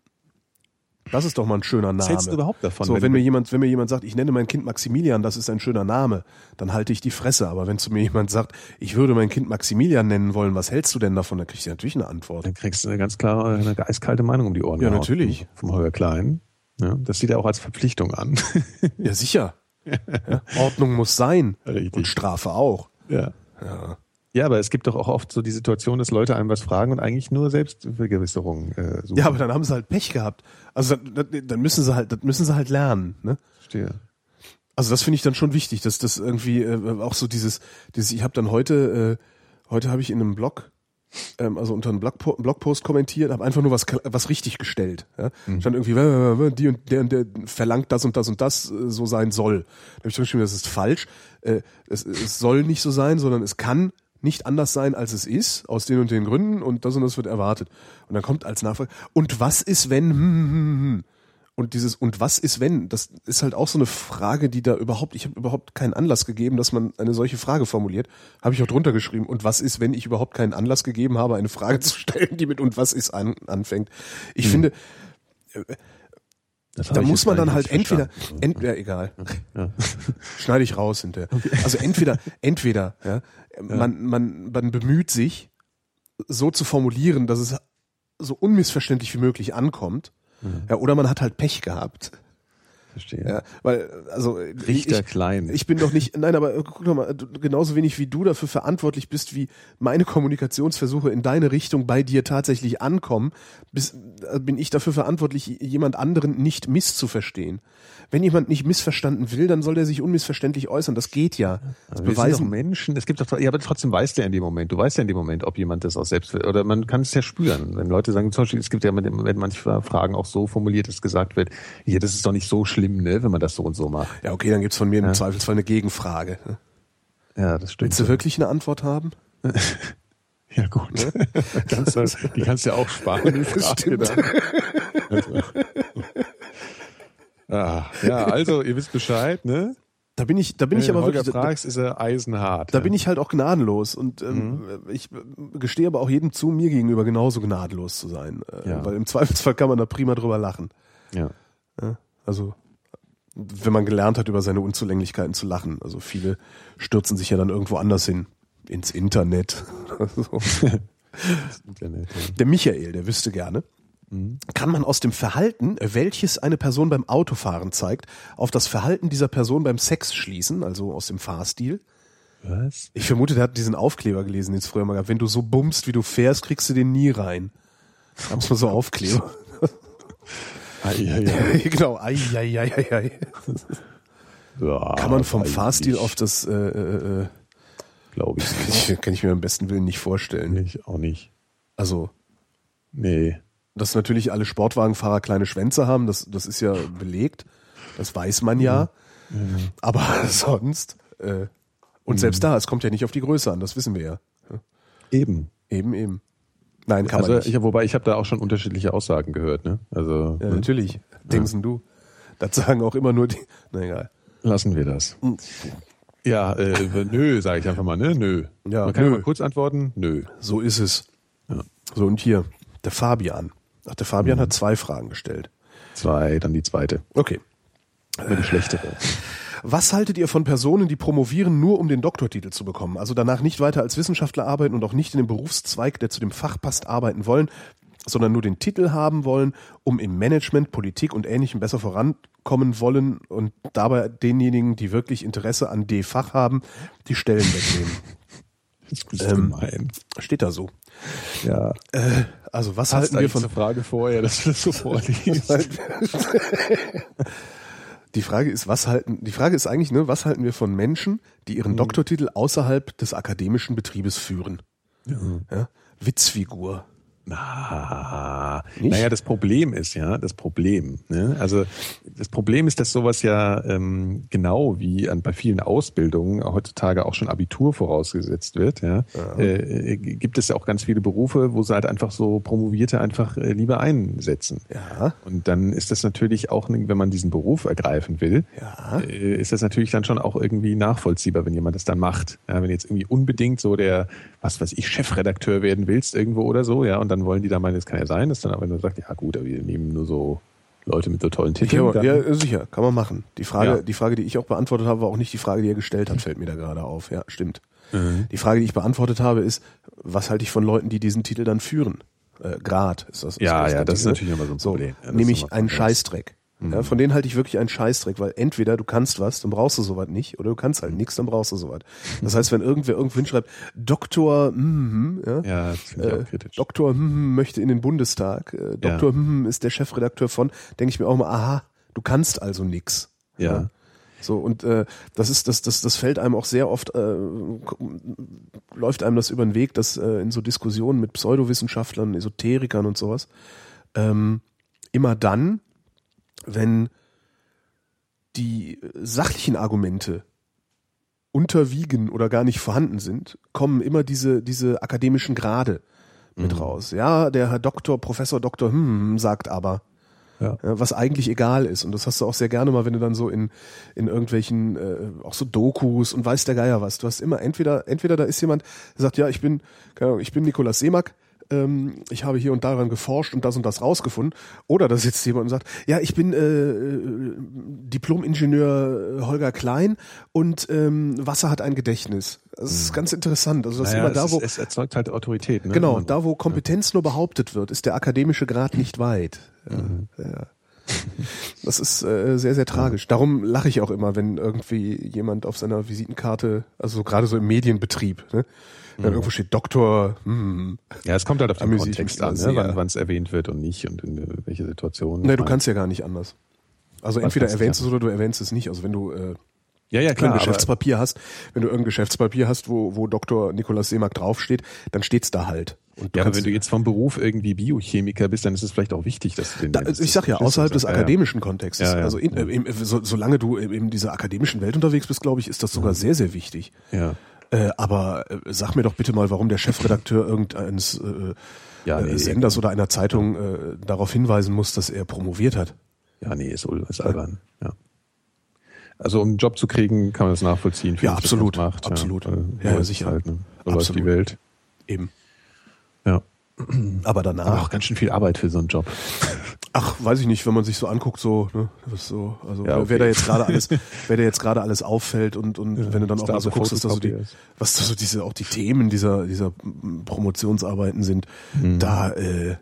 Das ist doch mal ein schöner Name. Was hältst du überhaupt davon? So, wenn wenn du- mir jemand, wenn mir jemand sagt, ich nenne mein Kind Maximilian, das ist ein schöner Name, dann halte ich die Fresse. Aber wenn zu mir jemand sagt, ich würde mein Kind Maximilian nennen wollen, was hältst du denn davon? Dann krieg ich natürlich eine Antwort. Dann kriegst du eine ganz klare, eine eiskalte Meinung um die Ohren. Ja, natürlich. Vom Holger Klein. Ja, das sieht er auch als Verpflichtung an. Ja, sicher. Ja, Ordnung muss sein. Richtig. Und Strafe auch. ja. Ja. Ja, aber es gibt doch auch oft so die Situation, dass Leute einem was fragen und eigentlich nur Selbstvergewisserung äh, suchen. Ja, aber dann haben sie halt Pech gehabt. Also dann, dann müssen sie halt, das müssen sie halt lernen. Ne? Verstehe. Also das finde ich dann schon wichtig, dass das irgendwie äh, auch so dieses, dieses ich habe dann heute, äh, heute habe ich in einem Blog ähm, also unter einem Blogpo Blogpost kommentiert, habe einfach nur was was richtig gestellt. Ja? Stand irgendwie, die und der und der verlangt das und das und das äh, so sein soll. Da habe ich geschrieben, das ist falsch. Äh, es, es soll nicht so sein, sondern es kann nicht anders sein, als es ist, aus den und den Gründen und das und das wird erwartet. Und dann kommt als Nachfrage, und was ist, wenn, hm, hm, hm, hm. Und dieses und was ist wenn, das ist halt auch so eine Frage, die da überhaupt, ich habe überhaupt keinen Anlass gegeben, dass man eine solche Frage formuliert. Habe ich auch drunter geschrieben. Und was ist, wenn ich überhaupt keinen Anlass gegeben habe, eine Frage zu stellen, die mit und was ist an, anfängt. Ich Hm. finde, äh, Das da muss man dann halt entweder, verstanden. entweder egal, Ja. schneide ich raus hinterher. Also entweder, entweder, ja, man, man, man bemüht sich, so zu formulieren, dass es so unmissverständlich wie möglich ankommt. Mhm. Ja, oder man hat halt Pech gehabt. Verstehe. Ja, weil, also Richter ich, klein. Ich bin doch nicht, nein, aber äh, guck doch mal, du- genauso wenig wie du dafür verantwortlich bist, wie meine Kommunikationsversuche in deine Richtung bei dir tatsächlich ankommen, bis, äh, bin ich dafür verantwortlich, jemand anderen nicht misszuverstehen. Wenn jemand nicht missverstanden will, dann soll der sich unmissverständlich äußern. Das geht ja. Das Aber sind doch beweisen. Menschen. Es gibt doch, ja, aber trotzdem weißt du ja in dem Moment. Du weißt ja in dem Moment, ob jemand das auch selbst will. Oder man kann es ja spüren. Wenn Leute sagen, zum Beispiel, es gibt ja, wenn manche Fragen auch so formuliert, dass gesagt wird, hier, das ist doch nicht so schlimm, ne, wenn man das so und so macht. Ja, okay, dann gibt's von mir im Zweifelsfall eine Gegenfrage. Ja, das stimmt. Willst du wirklich eine Antwort haben? Ja, gut. kannst du, die kannst du ja auch sparen, Frage Stimmt. dann. Also. Ah, ja, also, ihr wisst Bescheid, ne? Da bin ich, da bin Wenn ich aber Holger wirklich, fragst, ist er eisenhart. da bin ich halt auch gnadenlos und ähm, Mhm. ich äh, gestehe aber auch jedem zu, mir gegenüber genauso gnadenlos zu sein, äh, Ja. weil im Zweifelsfall kann man da prima drüber lachen. Ja. Ja? Also wenn man gelernt hat, über seine Unzulänglichkeiten zu lachen. Also viele stürzen sich ja dann irgendwo anders hin, ins Internet. Internet, ja. Der Michael, der wüsste gerne. Kann man aus dem Verhalten, welches eine Person beim Autofahren zeigt, auf das Verhalten dieser Person beim Sex schließen, also aus dem Fahrstil? Was? Ich vermute, der hat diesen Aufkleber gelesen, den es früher mal gab. Wenn du so bummst, wie du fährst, kriegst du den nie rein. Gab's mal so Aufkleber. Genau, ei, ei, ei, ei, ei. ja Kann man vom Fahrstil auf das, äh, äh, äh, Glaube ich nicht. ich, kann ich mir am besten Willen nicht vorstellen. Ich auch nicht. Also, Nee. dass natürlich alle Sportwagenfahrer kleine Schwänze haben, das, das ist ja belegt. Das weiß man ja. Aber sonst, äh, und selbst da, es kommt ja nicht auf die Größe an, das wissen wir ja. Eben. Eben, eben. Nein, kann also, man nicht. ich, wobei ich habe da auch schon unterschiedliche Aussagen gehört, ne? Also ja, ne? natürlich. Demsen du. Das sagen auch immer nur die. Na egal. lassen wir das. Ja, äh, nö, sage ich einfach mal, ne? Nö. Ja, Man kann nö. mal kurz antworten, nö. So ist es. So, und hier, der Fabian. Ach, der Fabian hat zwei Fragen gestellt. Zwei, dann die zweite. Okay. Aber die schlechtere. Was haltet ihr von Personen, die promovieren, nur um den Doktortitel zu bekommen? Also danach nicht weiter als Wissenschaftler arbeiten und auch nicht in dem Berufszweig, der zu dem Fach passt, arbeiten wollen, sondern nur den Titel haben wollen, um im Management, Politik und Ähnlichem besser vorankommen wollen und dabei denjenigen, die wirklich Interesse an D-Fach haben, die Stellen wegnehmen. Ähm. Steht da so. Ja. Also was Hast halten wir von eine Frage vorher, dass du das so vorliest? Die Frage ist, was halten, die Frage ist eigentlich, ne, was halten wir von Menschen, die ihren Doktortitel außerhalb des akademischen Betriebes führen? Ja? Witzfigur. Na, Nicht? naja, das Problem ist ja, das Problem, ne? also das Problem ist, dass sowas ja ähm, genau wie an, bei vielen Ausbildungen heutzutage auch schon Abitur vorausgesetzt wird, ja, Äh, äh, gibt es ja auch ganz viele Berufe, wo sie halt einfach so Promovierte einfach äh, lieber einsetzen. Ja. Und dann ist das natürlich auch, wenn man diesen Beruf ergreifen will, Ja. äh, ist das natürlich dann schon auch irgendwie nachvollziehbar, wenn jemand das dann macht. Ja, wenn jetzt irgendwie unbedingt so der, was weiß ich, Chefredakteur werden willst irgendwo oder so, ja, und dann wollen die da meinen, das kann ja sein, dass dann aber nur sagt, ja gut, aber wir nehmen nur so Leute mit so tollen Titeln. Ja, dann- ja, sicher, kann man machen. Die Frage, Ja. die Frage, die ich auch beantwortet habe, war auch nicht die Frage, die er gestellt hat, fällt mir da gerade auf. Ja, stimmt. Mhm. Die Frage, die ich beantwortet habe, ist, was halte ich von Leuten, die diesen Titel dann führen? Äh, Grad ist das. Ja, ist ja, der das ist Titel. natürlich immer so ein Problem. Ja, das ist nämlich immer einen komplex. Scheißdreck. Ja, von denen halte ich wirklich einen Scheißdreck, weil entweder du kannst was, dann brauchst du sowas nicht, oder du kannst halt nichts, dann brauchst du sowas. Das heißt, wenn irgendwer irgendwo hinschreibt, Doktor, mm, ja, Ja, äh. Doktor mm, möchte in den Bundestag, äh, Doktor mm, ist der Chefredakteur von, denke ich mir auch mal, aha, du kannst also nix. Ja. So, und äh, das ist, das, das, das fällt einem auch sehr oft, äh, läuft einem das über den Weg, dass äh, in so Diskussionen mit Pseudowissenschaftlern, Esoterikern und sowas, ähm, immer dann, wenn die sachlichen Argumente unterwiegen oder gar nicht vorhanden sind, kommen immer diese, diese akademischen Grade mit Mhm. raus. Ja, der Herr Doktor, Professor Doktor, hm, sagt aber. Ja. Ja, was eigentlich egal ist. Und das hast du auch sehr gerne mal, wenn du dann so in, in irgendwelchen, äh, auch so Dokus und weiß der Geier was. Du hast immer entweder, entweder da ist jemand, der sagt, ja, ich bin, keine Ahnung, ich bin Nikolaus Seemack, ähm, ich habe hier und daran geforscht und das und das rausgefunden. Oder da sitzt jemand und sagt, ja, ich bin äh, äh, Diplom-Ingenieur äh, Holger Klein und ähm, Wasser hat ein Gedächtnis. Das ist ganz interessant. Also das Naja, ist immer da, wo ist, es erzeugt halt Autorität. Ne? Genau, da wo Kompetenz nur behauptet wird, ist der akademische Grad nicht weit. Ja, Mhm. ja. Das ist äh, sehr, sehr tragisch. Darum lache ich auch immer, wenn irgendwie jemand auf seiner Visitenkarte, also gerade so im Medienbetrieb, ne, Mhm. dann irgendwo steht Doktor, hm. Ja, es kommt halt auf den Kontext an, ne? wann es erwähnt wird und nicht und in welche Situation. Ne, du kannst ja gar nicht anders. Also Was entweder du erwähnst nicht es oder du erwähnst es nicht. Also wenn du äh, Ja, ja, wenn klar. du aber- Geschäftspapier hast, wenn du irgendein Geschäftspapier hast, wo, wo Dr. Nikolaus Seemack draufsteht, dann steht's da halt. Und du Ja, aber wenn du jetzt vom Beruf irgendwie Biochemiker bist, dann ist es vielleicht auch wichtig, dass du den Da, nennst. ich sag ja, außerhalb des Ja, ja. akademischen Kontextes. Ja, ja. Also in, äh, so, solange du in dieser akademischen Welt unterwegs bist, glaube ich, ist das sogar sehr, sehr wichtig. Ja. Äh, aber äh, sag mir doch bitte mal, warum der Chefredakteur irgendeines äh, Ja, nee, äh, Senders oder einer Zeitung äh, darauf hinweisen muss, dass er promoviert hat. Ja, nee, ist, ist albern. Ja. Also um einen Job zu kriegen, kann man das nachvollziehen. Ja, absolut, macht, absolut. Ja, Weil Ja, ja, ist sicher. Halt, ne? So läuft die Welt. Eben. Ja. Aber Aber danach, auch ganz schön viel Arbeit für so einen Job. ach, weiß ich nicht, wenn man sich so anguckt, so, ne, was so, also Ja, okay. wer da jetzt gerade alles, wer da jetzt gerade alles auffällt und und wenn du dann was auch mal so guckst, dass da so die, was da so diese auch die Themen dieser dieser Promotionsarbeiten sind, Mhm. da äh,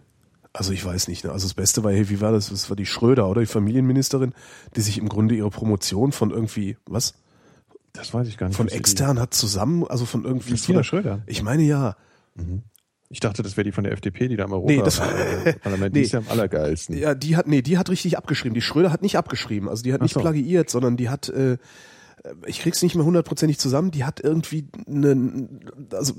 also ich weiß nicht, ne? also das Beste war, hey, wie war das? Das war die Schröder, oder die Familienministerin, die sich im Grunde ihre Promotion von irgendwie was Das weiß ich gar nicht. von was extern hat zusammen, also von irgendwie Christina Schröder? Ich meine ja. Ich dachte, das wäre die von der FDP, die da im Nee, das- Europaparlament, Nee. die ist ja am allergeilsten. Ja, die hat, nee, die hat richtig abgeschrieben. Die Schröder hat nicht abgeschrieben. Also die hat Ach nicht so. plagiiert, sondern die hat, äh, ich krieg's nicht mehr hundertprozentig zusammen, die hat irgendwie eine, also,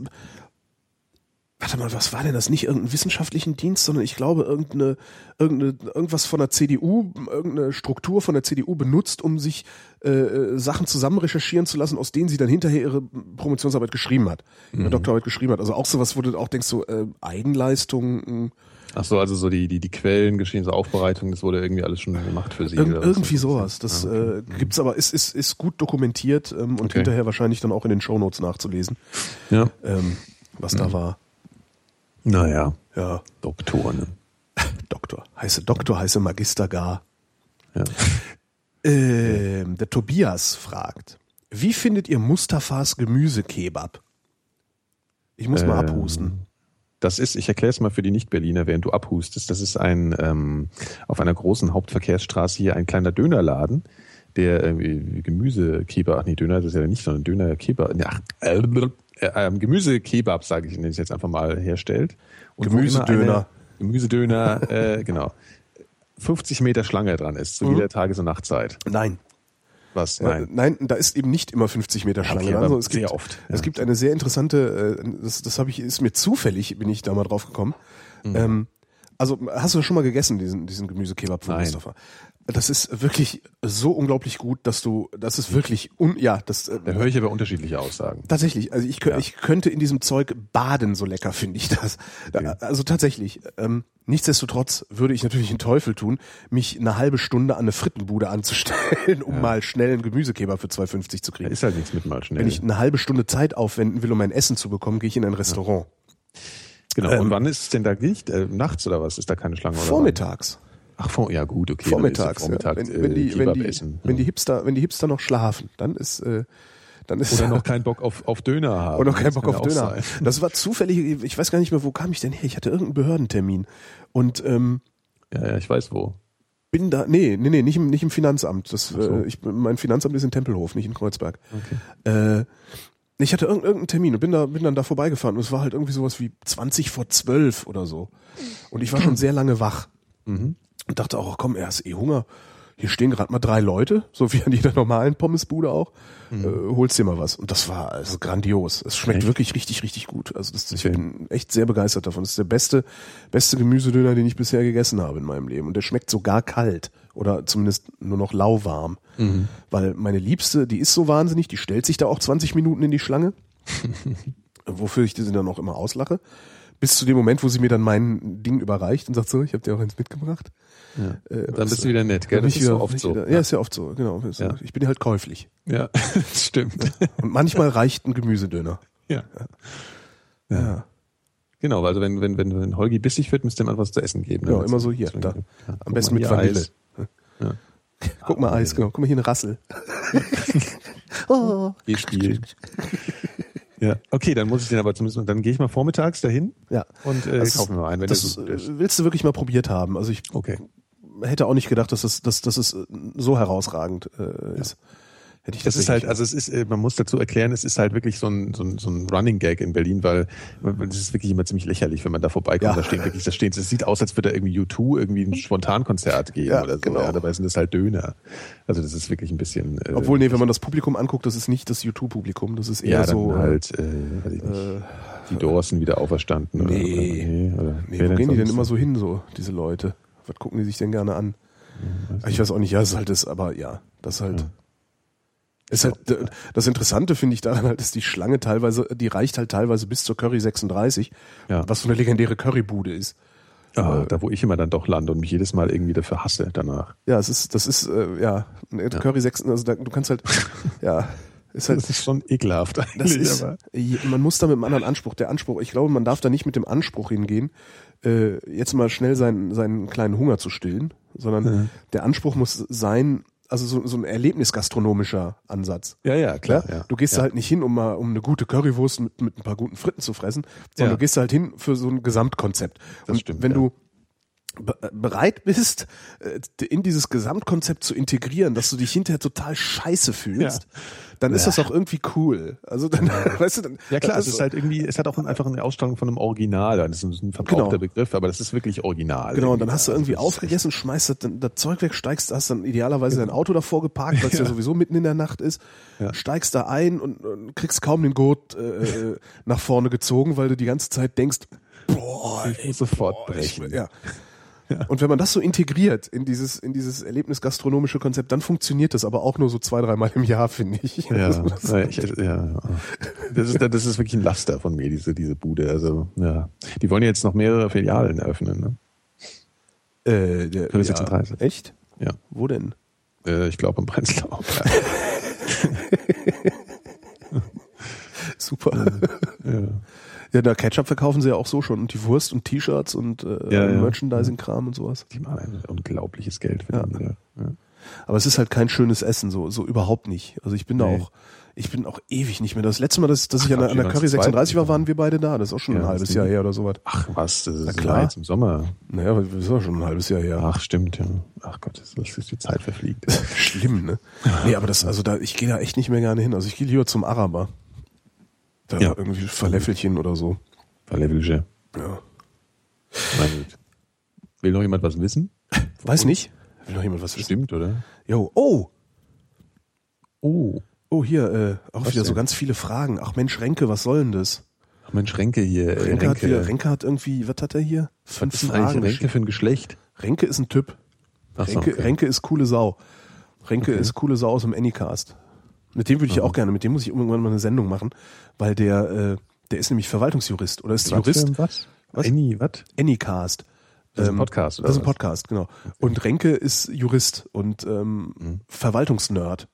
warte mal, was war denn das? Nicht irgendeinen wissenschaftlichen Dienst, sondern ich glaube irgendeine, irgendeine, irgendwas von der CDU, irgendeine Struktur von der CDU benutzt, um sich äh, äh, Sachen zusammen recherchieren zu lassen, aus denen sie dann hinterher ihre Promotionsarbeit geschrieben hat, ihre Doktorarbeit geschrieben hat. Also auch sowas, wo du auch denkst, so äh, Eigenleistung, mh, Ach so, also so die, die, die Quellen, geschehen, so Aufbereitung, das wurde irgendwie alles schon gemacht für sie. Was? irgendwie sowas. Das äh, gibt's aber, ist, ist, ist gut dokumentiert ähm, und Okay. hinterher wahrscheinlich dann auch in den Shownotes nachzulesen, Ja. ähm, was da war. Naja, Ja, Doktor, ne? Doktor. Heiße Doktor, heiße Magister gar. Ja. Ähm, der Tobias fragt, wie findet ihr Mustafas Gemüsekebab? Ich muss mal Ähm, abhusten. Das ist, ich erkläre es mal für die Nicht-Berliner, während du abhustest. Das ist ein ähm, auf einer großen Hauptverkehrsstraße hier ein kleiner Dönerladen, der irgendwie Gemüsekebab, ach nee, Döner das ist ja nicht, sondern Dönerkebab, nee, ach, äh, äh, ähm, Gemüsekebab, sage ich, nenne ich es jetzt einfach mal, herstellt. Und Gemüsedöner. Gemüsedöner, äh, genau. 50 Meter Schlange dran ist, zu Mhm. jeder Tages- und Nachtzeit. Nein. Was? Nein. Nein. Nein, da ist eben nicht immer 50 Meter Schlange dran. sondern es sehr gibt, oft, Es ja. gibt eine sehr interessante, äh, das, das habe ich, ist mir zufällig, bin ich da mal drauf gekommen. Mhm. Ähm, also hast du schon mal gegessen, diesen, diesen Gemüsekebab von Nein. Mustafa? Das ist wirklich so unglaublich gut, dass du, das ist wirklich, un, ja, das, äh, Da höre ich aber unterschiedliche Aussagen. Tatsächlich, also ich, Ja. ich könnte in diesem Zeug baden, so lecker finde ich das. Okay. Also tatsächlich. Ähm, nichtsdestotrotz würde ich natürlich den Teufel tun, mich eine halbe Stunde an eine Frittenbude anzustellen, um mal schnell einen Gemüsekebab für 2,50 zu Da kriegen. ist halt nichts mit mal schnell. Wenn ich eine halbe Stunde Zeit aufwenden will, um mein Essen zu bekommen, gehe ich in ein Restaurant. Genau. ähm, Und wann ist es denn da nicht? Äh, nachts oder was? Ist da keine Schlange? Oder Vormittags. Ach, vor, ja gut, okay. Vormittags. Ja wenn, wenn, die, wenn, Kebab die, essen. wenn die Ja. Hipster, wenn die Hipster noch schlafen, dann ist, äh, dann ist Oder noch keinen Bock auf, auf Döner haben. Und noch keinen Bock auf Döner. sein. Das war zufällig, ich weiß gar nicht mehr, wo kam ich denn her? Ich hatte irgendeinen Behördentermin. Und ähm, Ja, ja, ich weiß wo. bin da, nee, nee, nee, nicht im, nicht im Finanzamt. Das, so. äh, ich, mein Finanzamt ist in Tempelhof, nicht in Kreuzberg. Okay. Äh, ich hatte irgendeinen, Termin und bin da, bin dann da vorbeigefahren und es war halt irgendwie sowas wie 20 vor 12 oder so. Und ich war schon sehr lange wach Mhm. und dachte auch, komm, er ist eh Hunger. hier stehen gerade mal drei Leute, so wie an jeder normalen Pommesbude auch, äh, holst dir mal was. Und das war also grandios. Es schmeckt Echt? wirklich richtig, richtig gut. Also das, ich bin echt sehr begeistert davon. Das ist der beste, beste Gemüsedöner, den ich bisher gegessen habe in meinem Leben. Und der schmeckt sogar kalt oder zumindest nur noch lauwarm. Weil meine Liebste, die ist so wahnsinnig, die stellt sich da auch 20 Minuten in die Schlange, wofür ich sie dann auch immer auslache. Bis zu dem Moment, wo sie mir dann mein Ding überreicht und sagt so, ich habe dir auch eins mitgebracht. Äh, Dann bist du wieder nett, gell? Das ist so wieder- oft so. Wieder, ja, ist ja oft so, genau. Ja. Ich bin halt käuflich. Ja, das stimmt. Und manchmal reicht ein Gemüsedöner. Ja. Ja. Genau, also wenn, wenn, wenn, wenn Holgi bissig wird, müsst ihr ihm etwas zu essen geben. Ja, damit immer es- so hier, da. Ja, Am besten mit Vanille. Eis. Ja. Guck mal Eis, genau. Guck mal hier eine Rassel. E-Spiel. Ja, okay, dann muss ich den aber zumindest, dann gehe ich mal vormittags dahin Ja. und äh, Das kaufe mir mal einen, wenn das so willst du wirklich mal probiert haben. Also ich Okay. hätte auch nicht gedacht, dass es, dass, dass es so herausragend äh, ist. Hätte ich Das ist halt, also es ist, äh, man muss dazu erklären, es ist halt wirklich so ein, so ein, so ein Running Gag in Berlin, weil es ist wirklich immer ziemlich lächerlich, wenn man da vorbeikommt. Ja. Da stehen wirklich, da stehen, es sieht aus, als würde da irgendwie U2 irgendwie ein Spontankonzert geben Ja, oder so. genau. Ja, dabei sind das halt Döner. Also das ist wirklich ein bisschen. Äh, Obwohl, nee, wenn man das Publikum anguckt, das ist nicht das YouTube-Publikum, das ist eher ja, dann so. äh, halt, äh, weiß ich nicht, die Doors sind wieder auferstanden. Oder, Nee. oder, oder Nee, wer wo gehen die denn immer so hin, so, diese Leute? Was gucken die sich denn gerne an? ich weiß auch nicht, ja, es ist halt das, aber ja, das halt. Ist halt, äh, das Interessante finde ich daran halt, ist die Schlange teilweise, die reicht halt teilweise bis zur Curry 36, Ja. was so eine legendäre Currybude ist. Ah, da wo ich immer dann doch lande und mich jedes Mal irgendwie dafür hasse danach. Ja, es ist, das ist, äh, ja, Curry 36, also da, du kannst halt, ja, ist halt, Das ist schon ekelhaft eigentlich. Das ist, aber- man muss da mit einem anderen Anspruch. Der Anspruch, ich glaube, man darf da nicht mit dem Anspruch hingehen, äh, jetzt mal schnell seinen, seinen kleinen Hunger zu stillen, sondern der Anspruch muss sein, also so, so ein erlebnisgastronomischer Ansatz. ja, ja, klar. Ja? Du gehst ja. da halt nicht hin, um mal um eine gute Currywurst mit, mit ein paar guten Fritten zu fressen, sondern Ja. du gehst da halt hin für so ein Gesamtkonzept. Und stimmt, wenn du bereit bist, äh, in dieses Gesamtkonzept zu integrieren, dass du dich hinterher total scheiße fühlst, dann ist das auch irgendwie cool. Also dann, weißt du, dann, Ja klar, es ist halt irgendwie, es hat auch einfach eine Ausstrahlung von einem Original. Das ist ein verbrauchter Genau. Begriff, aber das ist wirklich Original. Genau, und dann hast du Also irgendwie aufgegessen, schmeißt das, das Zeug weg, steigst, hast dann idealerweise dein Auto davor geparkt, weil es ja. sowieso mitten in der Nacht ist, Ja. steigst da ein und, und kriegst kaum den Gurt äh, äh, nach vorne gezogen, weil du die ganze Zeit denkst, boah, Ich muss sofort ich, brechen. ja. Und wenn man das so integriert in dieses, in dieses Erlebnis-gastronomische Konzept, dann funktioniert das aber auch nur so zwei, dreimal im Jahr, finde ich. Ja, Also das- ja, ich, ja. Das ist, das ist wirklich ein Laster von mir, diese, diese Bude. Also, ja. Die wollen jetzt noch mehrere Filialen eröffnen, ne? Äh, der, Curry 36. Echt? Ja. Wo denn? Äh, ich glaube im Prenzlauer. Super. ja. Ja, da Ketchup verkaufen sie ja auch so schon und die Wurst und T-Shirts und äh, Ja, ja. Merchandising-Kram und sowas. Die machen ein unglaubliches Geld für Ja. den. Ja. Aber es ist halt kein schönes Essen, so, so überhaupt nicht. Also ich bin da Nee. auch, ich bin auch ewig nicht mehr. Das letzte Mal, dass, dass ich Ach, an der, Quatsch, an der Curry waren zu zweit. 36 war, waren wir beide da. Das ist auch schon Ja, ein halbes Jahr her oder sowas. Ach was, das ist klar. jetzt im Sommer. Naja, das ist auch schon ein halbes Jahr her. Ach stimmt, ja. Ach Gott, das das ist die Zeit verfliegt. Schlimm, ne? Nee, aber das, also da, ich gehe da echt nicht mehr gerne hin. Also ich gehe lieber zum Araber. Da Ja. irgendwie Verläffelchen oder so. Verlevelge. Ja. Will noch jemand was wissen? Weiß nicht. Will noch jemand was wissen? Stimmt, oder? Jo, oh, Oh. oh, hier, äh, auch Was wieder so denn? ganz viele Fragen. Ach Mensch, Renke, was soll denn das? Ach Mensch, Renke hier. äh, Renke, hat wieder, Renke hat irgendwie, was hat er hier? Was Fünf ist denn eigentlich Fragen. Renke für ein Geschlecht? Renke ist ein Typ. Ach so, Renke, okay. Renke ist coole Sau. Renke Okay. ist coole Sau aus dem Anycast. Mit dem würde ich ja auch gerne, mit dem muss ich irgendwann mal eine Sendung machen, weil der, äh, der ist nämlich Verwaltungsjurist oder ist Was Jurist. für Was? Was? Any, was? Anycast. Das ist ein Ähm, Podcast, oder Das ist ein? Podcast, genau. Und Renke ist Jurist und ähm, Mhm. Verwaltungsnerd.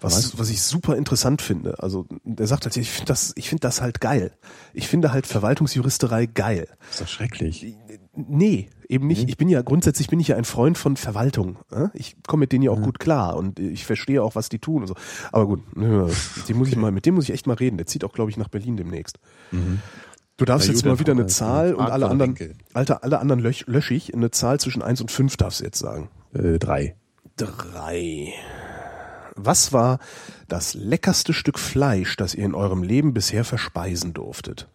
Was, was ich super interessant finde. Also der sagt halt, ich finde das, ich finde das halt geil. Ich finde halt Verwaltungsjuristerei geil. Das ist doch schrecklich. Nee, eben nicht. Ich bin ja grundsätzlich bin ich ja ein Freund von Verwaltung. äh? Ich komme mit denen ja auch gut klar und ich verstehe auch, was die tun und so. Aber gut, die muss ich mal, mit dem muss ich echt mal reden. Der zieht auch, glaube ich, nach Berlin demnächst. Du darfst Na jetzt gut, mal wieder eine Zahl und alle anderen. Alter, alle anderen lösch, lösch ich. Eine Zahl zwischen eins und fünf darfst du jetzt sagen. Äh, drei. Drei. Was war das leckerste Stück Fleisch, das ihr in eurem Leben bisher verspeisen durftet?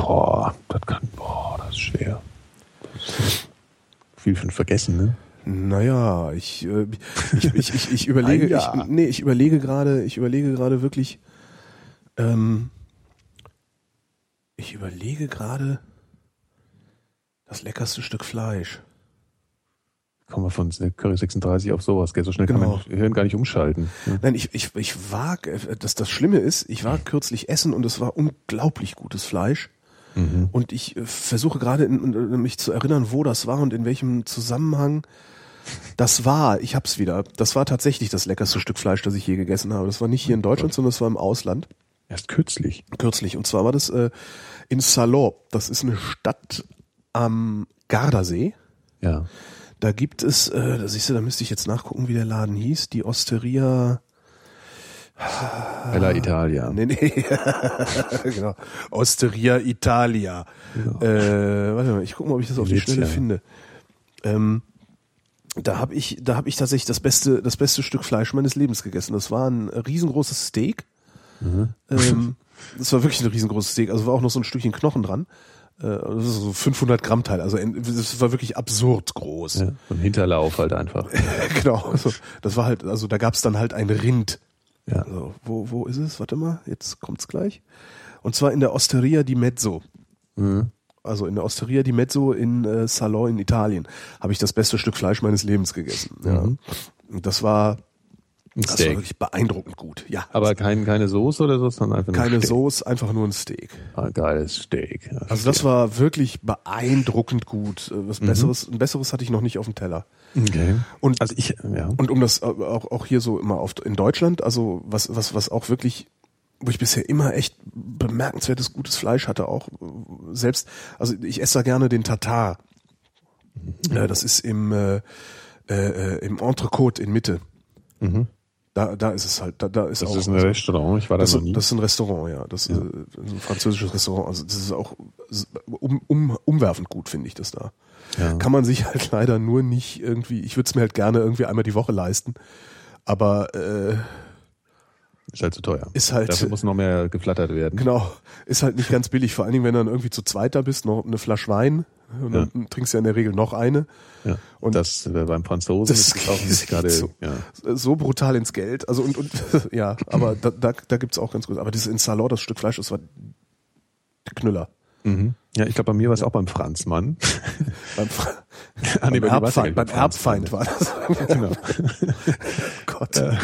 Boah, das kann, boah, das ist schwer. viel schon vergessen, ne? Naja, ich, äh, ich, ich, ich, ich überlege, Jahr. ich, nee, ich überlege gerade, ich überlege gerade wirklich, ähm, ich überlege gerade das leckerste Stück Fleisch. Kommen wir von Curry 36 auf sowas, gell? So schnell Genau. kann mein Hirn gar nicht umschalten. ne? Nein, ich, ich, ich war, äh, das, das Schlimme ist, ich war kürzlich essen und es war unglaublich gutes Fleisch. Und ich äh, versuche gerade mich zu erinnern, wo das war und in welchem Zusammenhang. Das war, ich hab's wieder. Das war tatsächlich das leckerste Stück Fleisch, das ich je gegessen habe. Das war nicht hier in Deutschland, sondern das war im Ausland. Erst kürzlich. Kürzlich. Und zwar war das äh, in Salon. Das ist eine Stadt am Gardasee. Ja. Da gibt es, äh, da siehst du, da müsste ich jetzt nachgucken, wie der Laden hieß. Die Osteria. Bella Italia. Nee, nee. genau. Osteria Italia. Äh, warte mal, ich gucke mal, ob ich das auf die. Schnelle finde. Ähm, da habe ich, da habe ich tatsächlich das beste, das beste Stück Fleisch meines Lebens gegessen. Das war ein riesengroßes Steak. Ähm, das war wirklich ein riesengroßes Steak. Also war auch noch so ein Stückchen Knochen dran. Äh, Das ist so 500 Gramm Teil. Also das war wirklich absurd groß. Ja, so ein Hinterlauf halt einfach. genau. Also, das war halt, also da gab's dann halt ein Rind. Ja. Also, wo, wo ist es? Warte mal, jetzt kommt's gleich. Und zwar in der Osteria di Mezzo. Also in der Osteria di Mezzo in äh, Salò in Italien habe ich das beste Stück Fleisch meines Lebens gegessen. Ja. Und das war, Ein das war wirklich beeindruckend gut. Ja. Aber kein, keine Soße oder so, sondern einfach nur keine Steak. Soße, einfach nur ein Steak. Ah, geiles Steak. Ja, Also das war wirklich beeindruckend gut. Äh, Was besseres, ein besseres hatte ich noch nicht auf dem Teller. Okay. Und Also ich, ja. Und um das auch, auch hier so immer auf, in Deutschland, also was, was, was auch wirklich, wo ich bisher immer echt bemerkenswertes gutes Fleisch hatte, auch äh, selbst, also ich esse da gerne den Tatar. Äh, das ist im, äh, äh, äh, im Entrecote in Mitte. Da, da ist es halt, da, da ist Das auch. ist ein Restaurant, ich war da das, noch ist, nie. das ist ein Restaurant, ja. Das ist äh, ein französisches Restaurant. Also das ist auch um, um, umwerfend gut, finde ich das da. Ja. Kann man sich halt leider nur nicht irgendwie, ich würde es mir halt gerne irgendwie einmal die Woche leisten. Aber äh, Ist halt zu teuer. Ist halt- Dafür muss noch mehr geflattert werden. genau, ist halt nicht ganz billig, vor allen Dingen, wenn du dann irgendwie zu zweit da bist, noch eine Flasche Wein. Und dann trinkst du ja in der Regel noch eine. Ja. Und das äh, beim Franzosen Das ist auch nicht gerade. so, Ja. so brutal ins Geld. Also und, und ja, aber da, da, da gibt's auch ganz gut. Aber dieses in Salon, das Stück Fleisch, das war Knüller. Mhm. ja, ich glaube, bei mir war es auch beim Franzmann. Beim, Fra Ah, nee, beim Erbfeind, beim. Erbfeind war das. genau. Gott. Äh,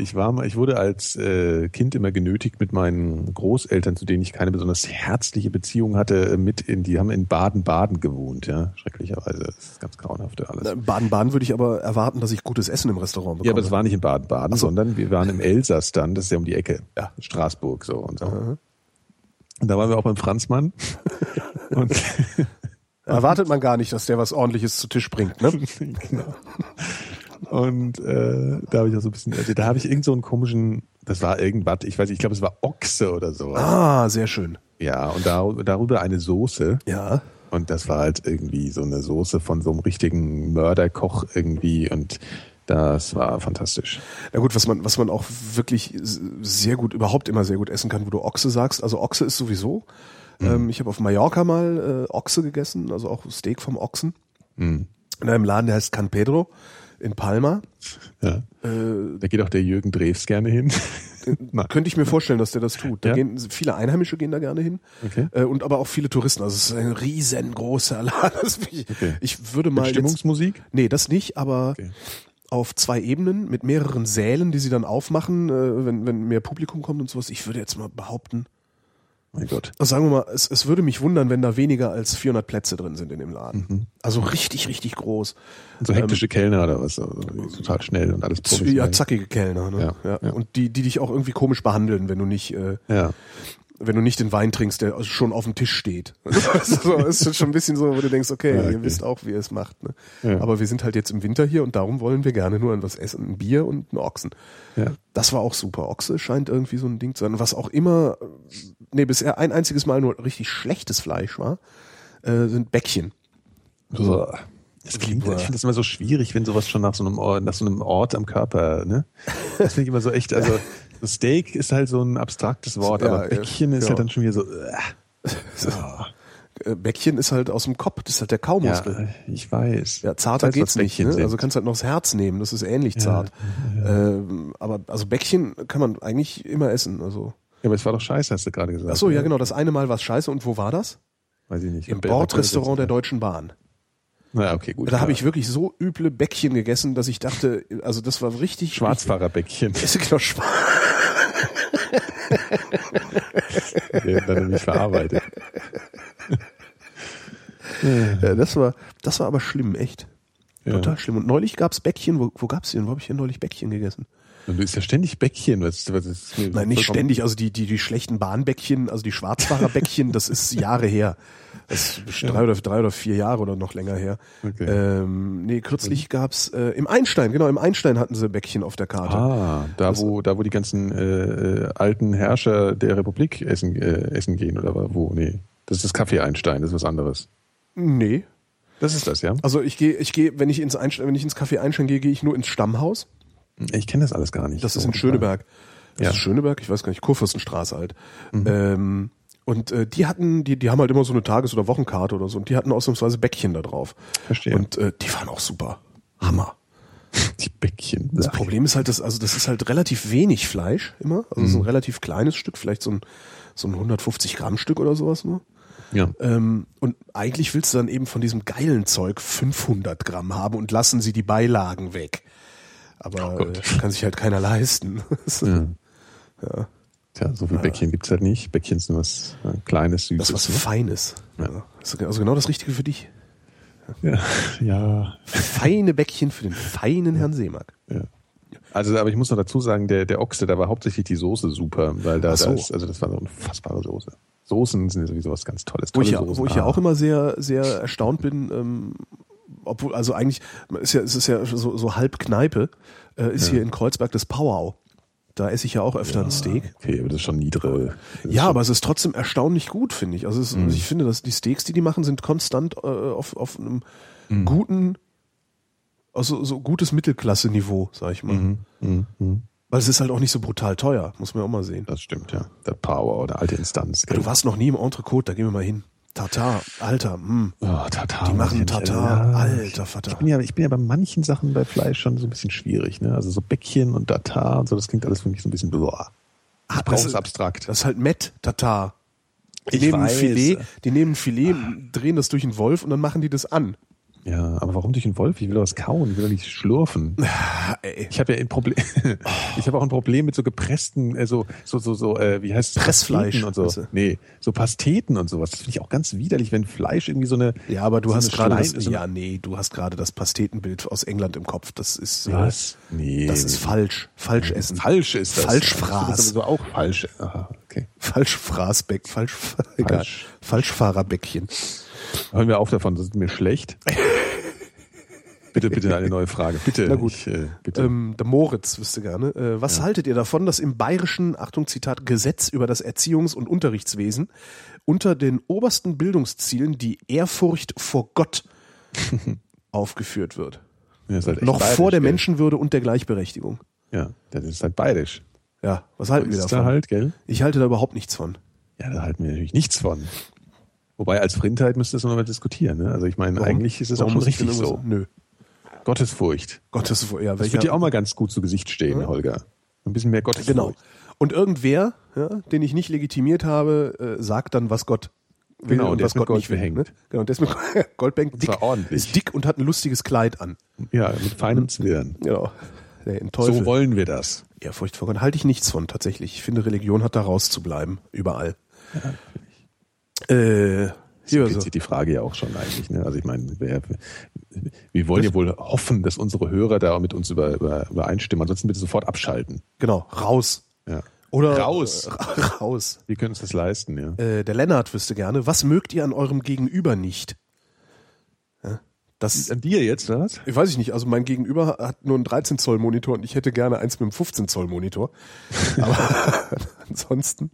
Ich war mal, ich wurde als äh, Kind immer genötigt, mit meinen Großeltern, zu denen ich keine besonders herzliche Beziehung hatte, äh, mit in, die haben in Baden-Baden gewohnt, ja, schrecklicherweise. Das ist ganz grauenhaft alles. Baden-Baden würde ich aber erwarten, dass ich gutes Essen im Restaurant bekomme. Ja, aber das war nicht in Baden-Baden, sondern wir waren im Elsass dann, das ist ja um die Ecke. Ja. Straßburg so und so. Und da waren wir auch beim Franzmann. und Erwartet man gar nicht, dass der was ordentliches zu Tisch bringt, ne? genau. Und äh, da habe ich auch so ein bisschen, also da habe ich irgend so einen komischen, das war irgendwas, ich weiß nicht, ich glaube, es war Ochse oder so. Ah, sehr schön. Ja, und da, darüber eine Soße. Ja. Und das war halt irgendwie so eine Soße von so einem richtigen Mörderkoch irgendwie und das war fantastisch. Na gut, was man, was man auch wirklich sehr gut, überhaupt immer sehr gut essen kann, wo du Ochse sagst. Also Ochse ist sowieso. Ähm, ich habe auf Mallorca mal äh, Ochse gegessen, also auch Steak vom Ochsen. In einem Laden, der heißt Can Pedro in Palma. Ja. Äh, Da geht auch der Jürgen Drews gerne hin. Könnte ich mir vorstellen, dass der das tut. Da Ja? gehen viele Einheimische gehen da gerne hin. Okay. Äh, und aber auch viele Touristen. Also es ist ein riesengroßer Laden. Wirklich- Okay. Ich würde mal jetzt, Stimmungsmusik? Nee, das nicht, aber Okay. Auf zwei Ebenen mit mehreren Sälen, die sie dann aufmachen, äh, wenn, wenn mehr Publikum kommt und sowas. Ich würde jetzt mal behaupten, Mein Gott. also sagen wir mal, es, es würde mich wundern, wenn da weniger als 400 Plätze drin sind in dem Laden. Also richtig, richtig groß. Und so hektische Kellner oder was? so, Total schnell und alles Ja, zackige Kellner. Ne? Ja, Ja, ja. Und die, die dich auch irgendwie komisch behandeln, wenn du nicht, äh, Ja. Wenn du nicht den Wein trinkst, der schon auf dem Tisch steht. so, ist schon ein bisschen so, wo du denkst, okay, Ja, okay. ihr wisst auch, wie ihr es macht. Ne? Ja. Aber wir sind halt jetzt im Winter hier und darum wollen wir gerne nur etwas essen, ein Bier und einen Ochsen. Ja. Das war auch super. Ochse scheint irgendwie so ein Ding zu sein. Was auch immer, nee, bisher ein einziges Mal nur richtig schlechtes Fleisch war, äh, sind Bäckchen. So. Das klingt, ich finde das immer so schwierig, wenn sowas schon nach so einem Ort, nach so einem Ort am Körper, ne? Das finde ich immer so echt, also so Steak ist halt so ein abstraktes Wort, Ja, aber ja, Bäckchen ist ja. halt dann schon wieder so, äh, so. äh, Bäckchen ist halt aus dem Kopf, das ist halt der Kaumuskel. Ja, ich weiß. Ja, zarter weiß, geht's nicht. Ne? Also kannst halt noch das Herz nehmen, das ist ähnlich zart. Ähm, aber also Bäckchen kann man eigentlich immer essen. Also. Ja, aber es war doch scheiße, hast du gerade gesagt. Ach so, ja genau, das eine Mal war scheiße und wo war das? Weiß ich nicht. Im Bordrestaurant der Deutschen Bahn. Na, okay, gut. Da habe Ja. ich wirklich so üble Bäckchen gegessen, dass ich dachte, also das war richtig Schwarzfahrerbäckchen. Ist genau schwarz. Die werden dann nicht verarbeitet. Ja, das war, das war aber schlimm, echt. Ja. Total schlimm. Und neulich gab's Bäckchen. Wo, wo gab's denn? Wo habe ich denn neulich Bäckchen gegessen? Du isst ja ständig Bäckchen. Was, was ist Nein, nicht ständig. Also die, die, die schlechten Bahnbäckchen, also die Schwarzfahrerbäckchen, das ist Jahre her. Das ist drei oder, drei oder vier Jahre oder noch länger her. Okay. Ähm, nee, kürzlich gab's äh, im Einstein, genau, im Einstein hatten sie Bäckchen auf der Karte. Ah, da wo, da wo die ganzen äh, äh, alten Herrscher der Republik essen, äh, essen gehen oder wo? Nee, das ist das Kaffee Einstein, das ist was anderes. Nee. Das ist das, ja? Also ich gehe, ich gehe, wenn ich ins Einstein, wenn ich ins Café Einstein gehe, gehe ich nur ins Stammhaus. Ich kenne das alles gar nicht. Das ist So, in Schöneberg. Das Ja. ist Schöneberg, ich weiß gar nicht, Kurfürstenstraße halt. Ähm, und äh, die hatten, die, die haben halt immer so eine Tages- oder Wochenkarte oder so und die hatten ausnahmsweise Bäckchen da drauf. Verstehe. Und äh, die waren auch super. Hammer. Die Bäckchen. Das Problem ist halt, dass, also das ist halt relativ wenig Fleisch immer. Also so ein relativ kleines Stück, vielleicht so ein, so ein 150 Gramm Stück oder sowas nur. Ja. Ähm, und eigentlich willst du dann eben von diesem geilen Zeug 500 Gramm haben und lassen sie die Beilagen weg. Aber äh, kann sich halt keiner leisten. ja. Tja, so viel Bäckchen gibt's halt nicht. Bäckchen sind was äh, Kleines, Süßes. Das ist was ne? Feines. Ja. Also genau das Richtige für dich. Ja. ja. Feine Bäckchen für den feinen Herrn Seemark. Ja. Also, aber ich muss noch dazu sagen, der, der Ochse, da war hauptsächlich die Soße super, weil da, so. da ist, also das war eine unfassbare Soße. Soßen sind ja sowieso was ganz Tolles. Wo ich, Tolle ja, wo ich ja Ah. auch immer sehr, sehr erstaunt bin, ähm, obwohl, also eigentlich, ist ja, es ist ja so, so halb Kneipe, äh, ist hier in Kreuzberg das Powwow. Da esse ich ja auch öfter ein Steak. Okay, aber das ist schon niedere. ist Ja, schon- aber es ist trotzdem erstaunlich gut, finde ich. Also es, Mhm. ich finde, dass die Steaks, die die machen, sind konstant äh, auf, auf einem Mhm. guten, also so gutes Mittelklasse-Niveau, sag ich mal. Mhm. Mhm. Weil es ist halt auch nicht so brutal teuer, muss man ja auch mal sehen. Das stimmt, ja. Der Power oder alte Instanz. Du warst noch nie im Entrecote, da gehen wir mal hin. Tatar, Alter, mh. Oh, Tatar. Die machen ich. Tatar, Ja. alter Vater. Ich bin, ja, ich bin ja bei manchen Sachen bei Fleisch schon so ein bisschen schwierig, ne? Also so Bäckchen und Tatar und so, das klingt alles für mich so ein bisschen boah. Ich Ah, brauche das es ist- abstrakt. Das ist halt Met Tatar. Die Ich nehmen weiß. Filet, die nehmen Filet, drehen das durch einen Wolf und dann machen die das an. Ja, aber warum durch einen Wolf? Ich will doch was kauen, ich will doch nicht schlürfen. Ah, ey. Ich habe ja ein Problem. Ich habe auch ein Problem mit so gepressten, äh, so so so so äh, wie heißt es Pressfleisch, Pasteten und so. du? Nee, so Pasteten und sowas. Das finde ich auch ganz widerlich, wenn Fleisch irgendwie so eine Ja, aber du so hast gerade das, so ja, nee, du hast gerade das Pastetenbild aus England im Kopf. Das ist, äh, Was? Nee. das ist falsch. Falsch essen. Falsch ist das. Falschfraß. Das ist sowieso auch falsch. Aha, okay. Falschfraßbeck, falsch, egal. Falsch. Falschfahrerbäckchen. Hören wir auf davon, das ist mir schlecht. bitte, bitte eine neue Frage. Bitte. Na gut. Ich, äh, bitte. Ähm, der Moritz wüsste gerne. Äh, was haltet ihr davon, dass im bayerischen, Achtung Zitat, Gesetz über das Erziehungs- und Unterrichtswesen unter den obersten Bildungszielen die Ehrfurcht vor Gott aufgeführt wird? Ja, halt Noch bayerisch, vor der gell? Menschenwürde und der Gleichberechtigung. Ja, das ist halt bayerisch. Ja, was halten wir davon? da halt, gell? Ich halte da überhaupt nichts von. Ja, da halten wir natürlich nichts von. Wobei als Frindheit müsste es noch mal diskutieren. Ne? Also ich meine, Warum? eigentlich ist es Warum auch richtig so. Nö. Gottesfurcht. Gottes, ja, Das wird dir auch mal ganz gut zu Gesicht stehen, Holger. Ein bisschen mehr Gottesfurcht. Genau. Und irgendwer, ja, den ich nicht legitimiert habe, äh, sagt dann, was Gott will Genau, und was Gott Gold nicht will. Ne? Genau, und der ist mit Goldbank dick, ist dick und hat ein lustiges Kleid an. Ja, mit feinem Zwirn. Genau. Der. So wollen wir das. Ehrfurcht vor Gott halte ich nichts von, tatsächlich. Ich finde, Religion hat da rauszubleiben. Überall. Äh, So hier geht so. sich die Frage ja auch schon eigentlich. Ne? Also ich meine, wir, wir wollen ja wohl hoffen, dass unsere Hörer da mit uns über, über, übereinstimmen. Ansonsten bitte sofort abschalten. Genau, raus. Ja. Oder Raus. Äh, raus. Wir können uns das leisten, ja. Äh, der Lennart wüsste gerne, was mögt ihr an eurem Gegenüber nicht? Ja, das An dir jetzt, oder was? Ich weiß ich nicht, also mein Gegenüber hat nur einen 13 Zoll Monitor und ich hätte gerne eins mit einem 15 Zoll Monitor. Aber ansonsten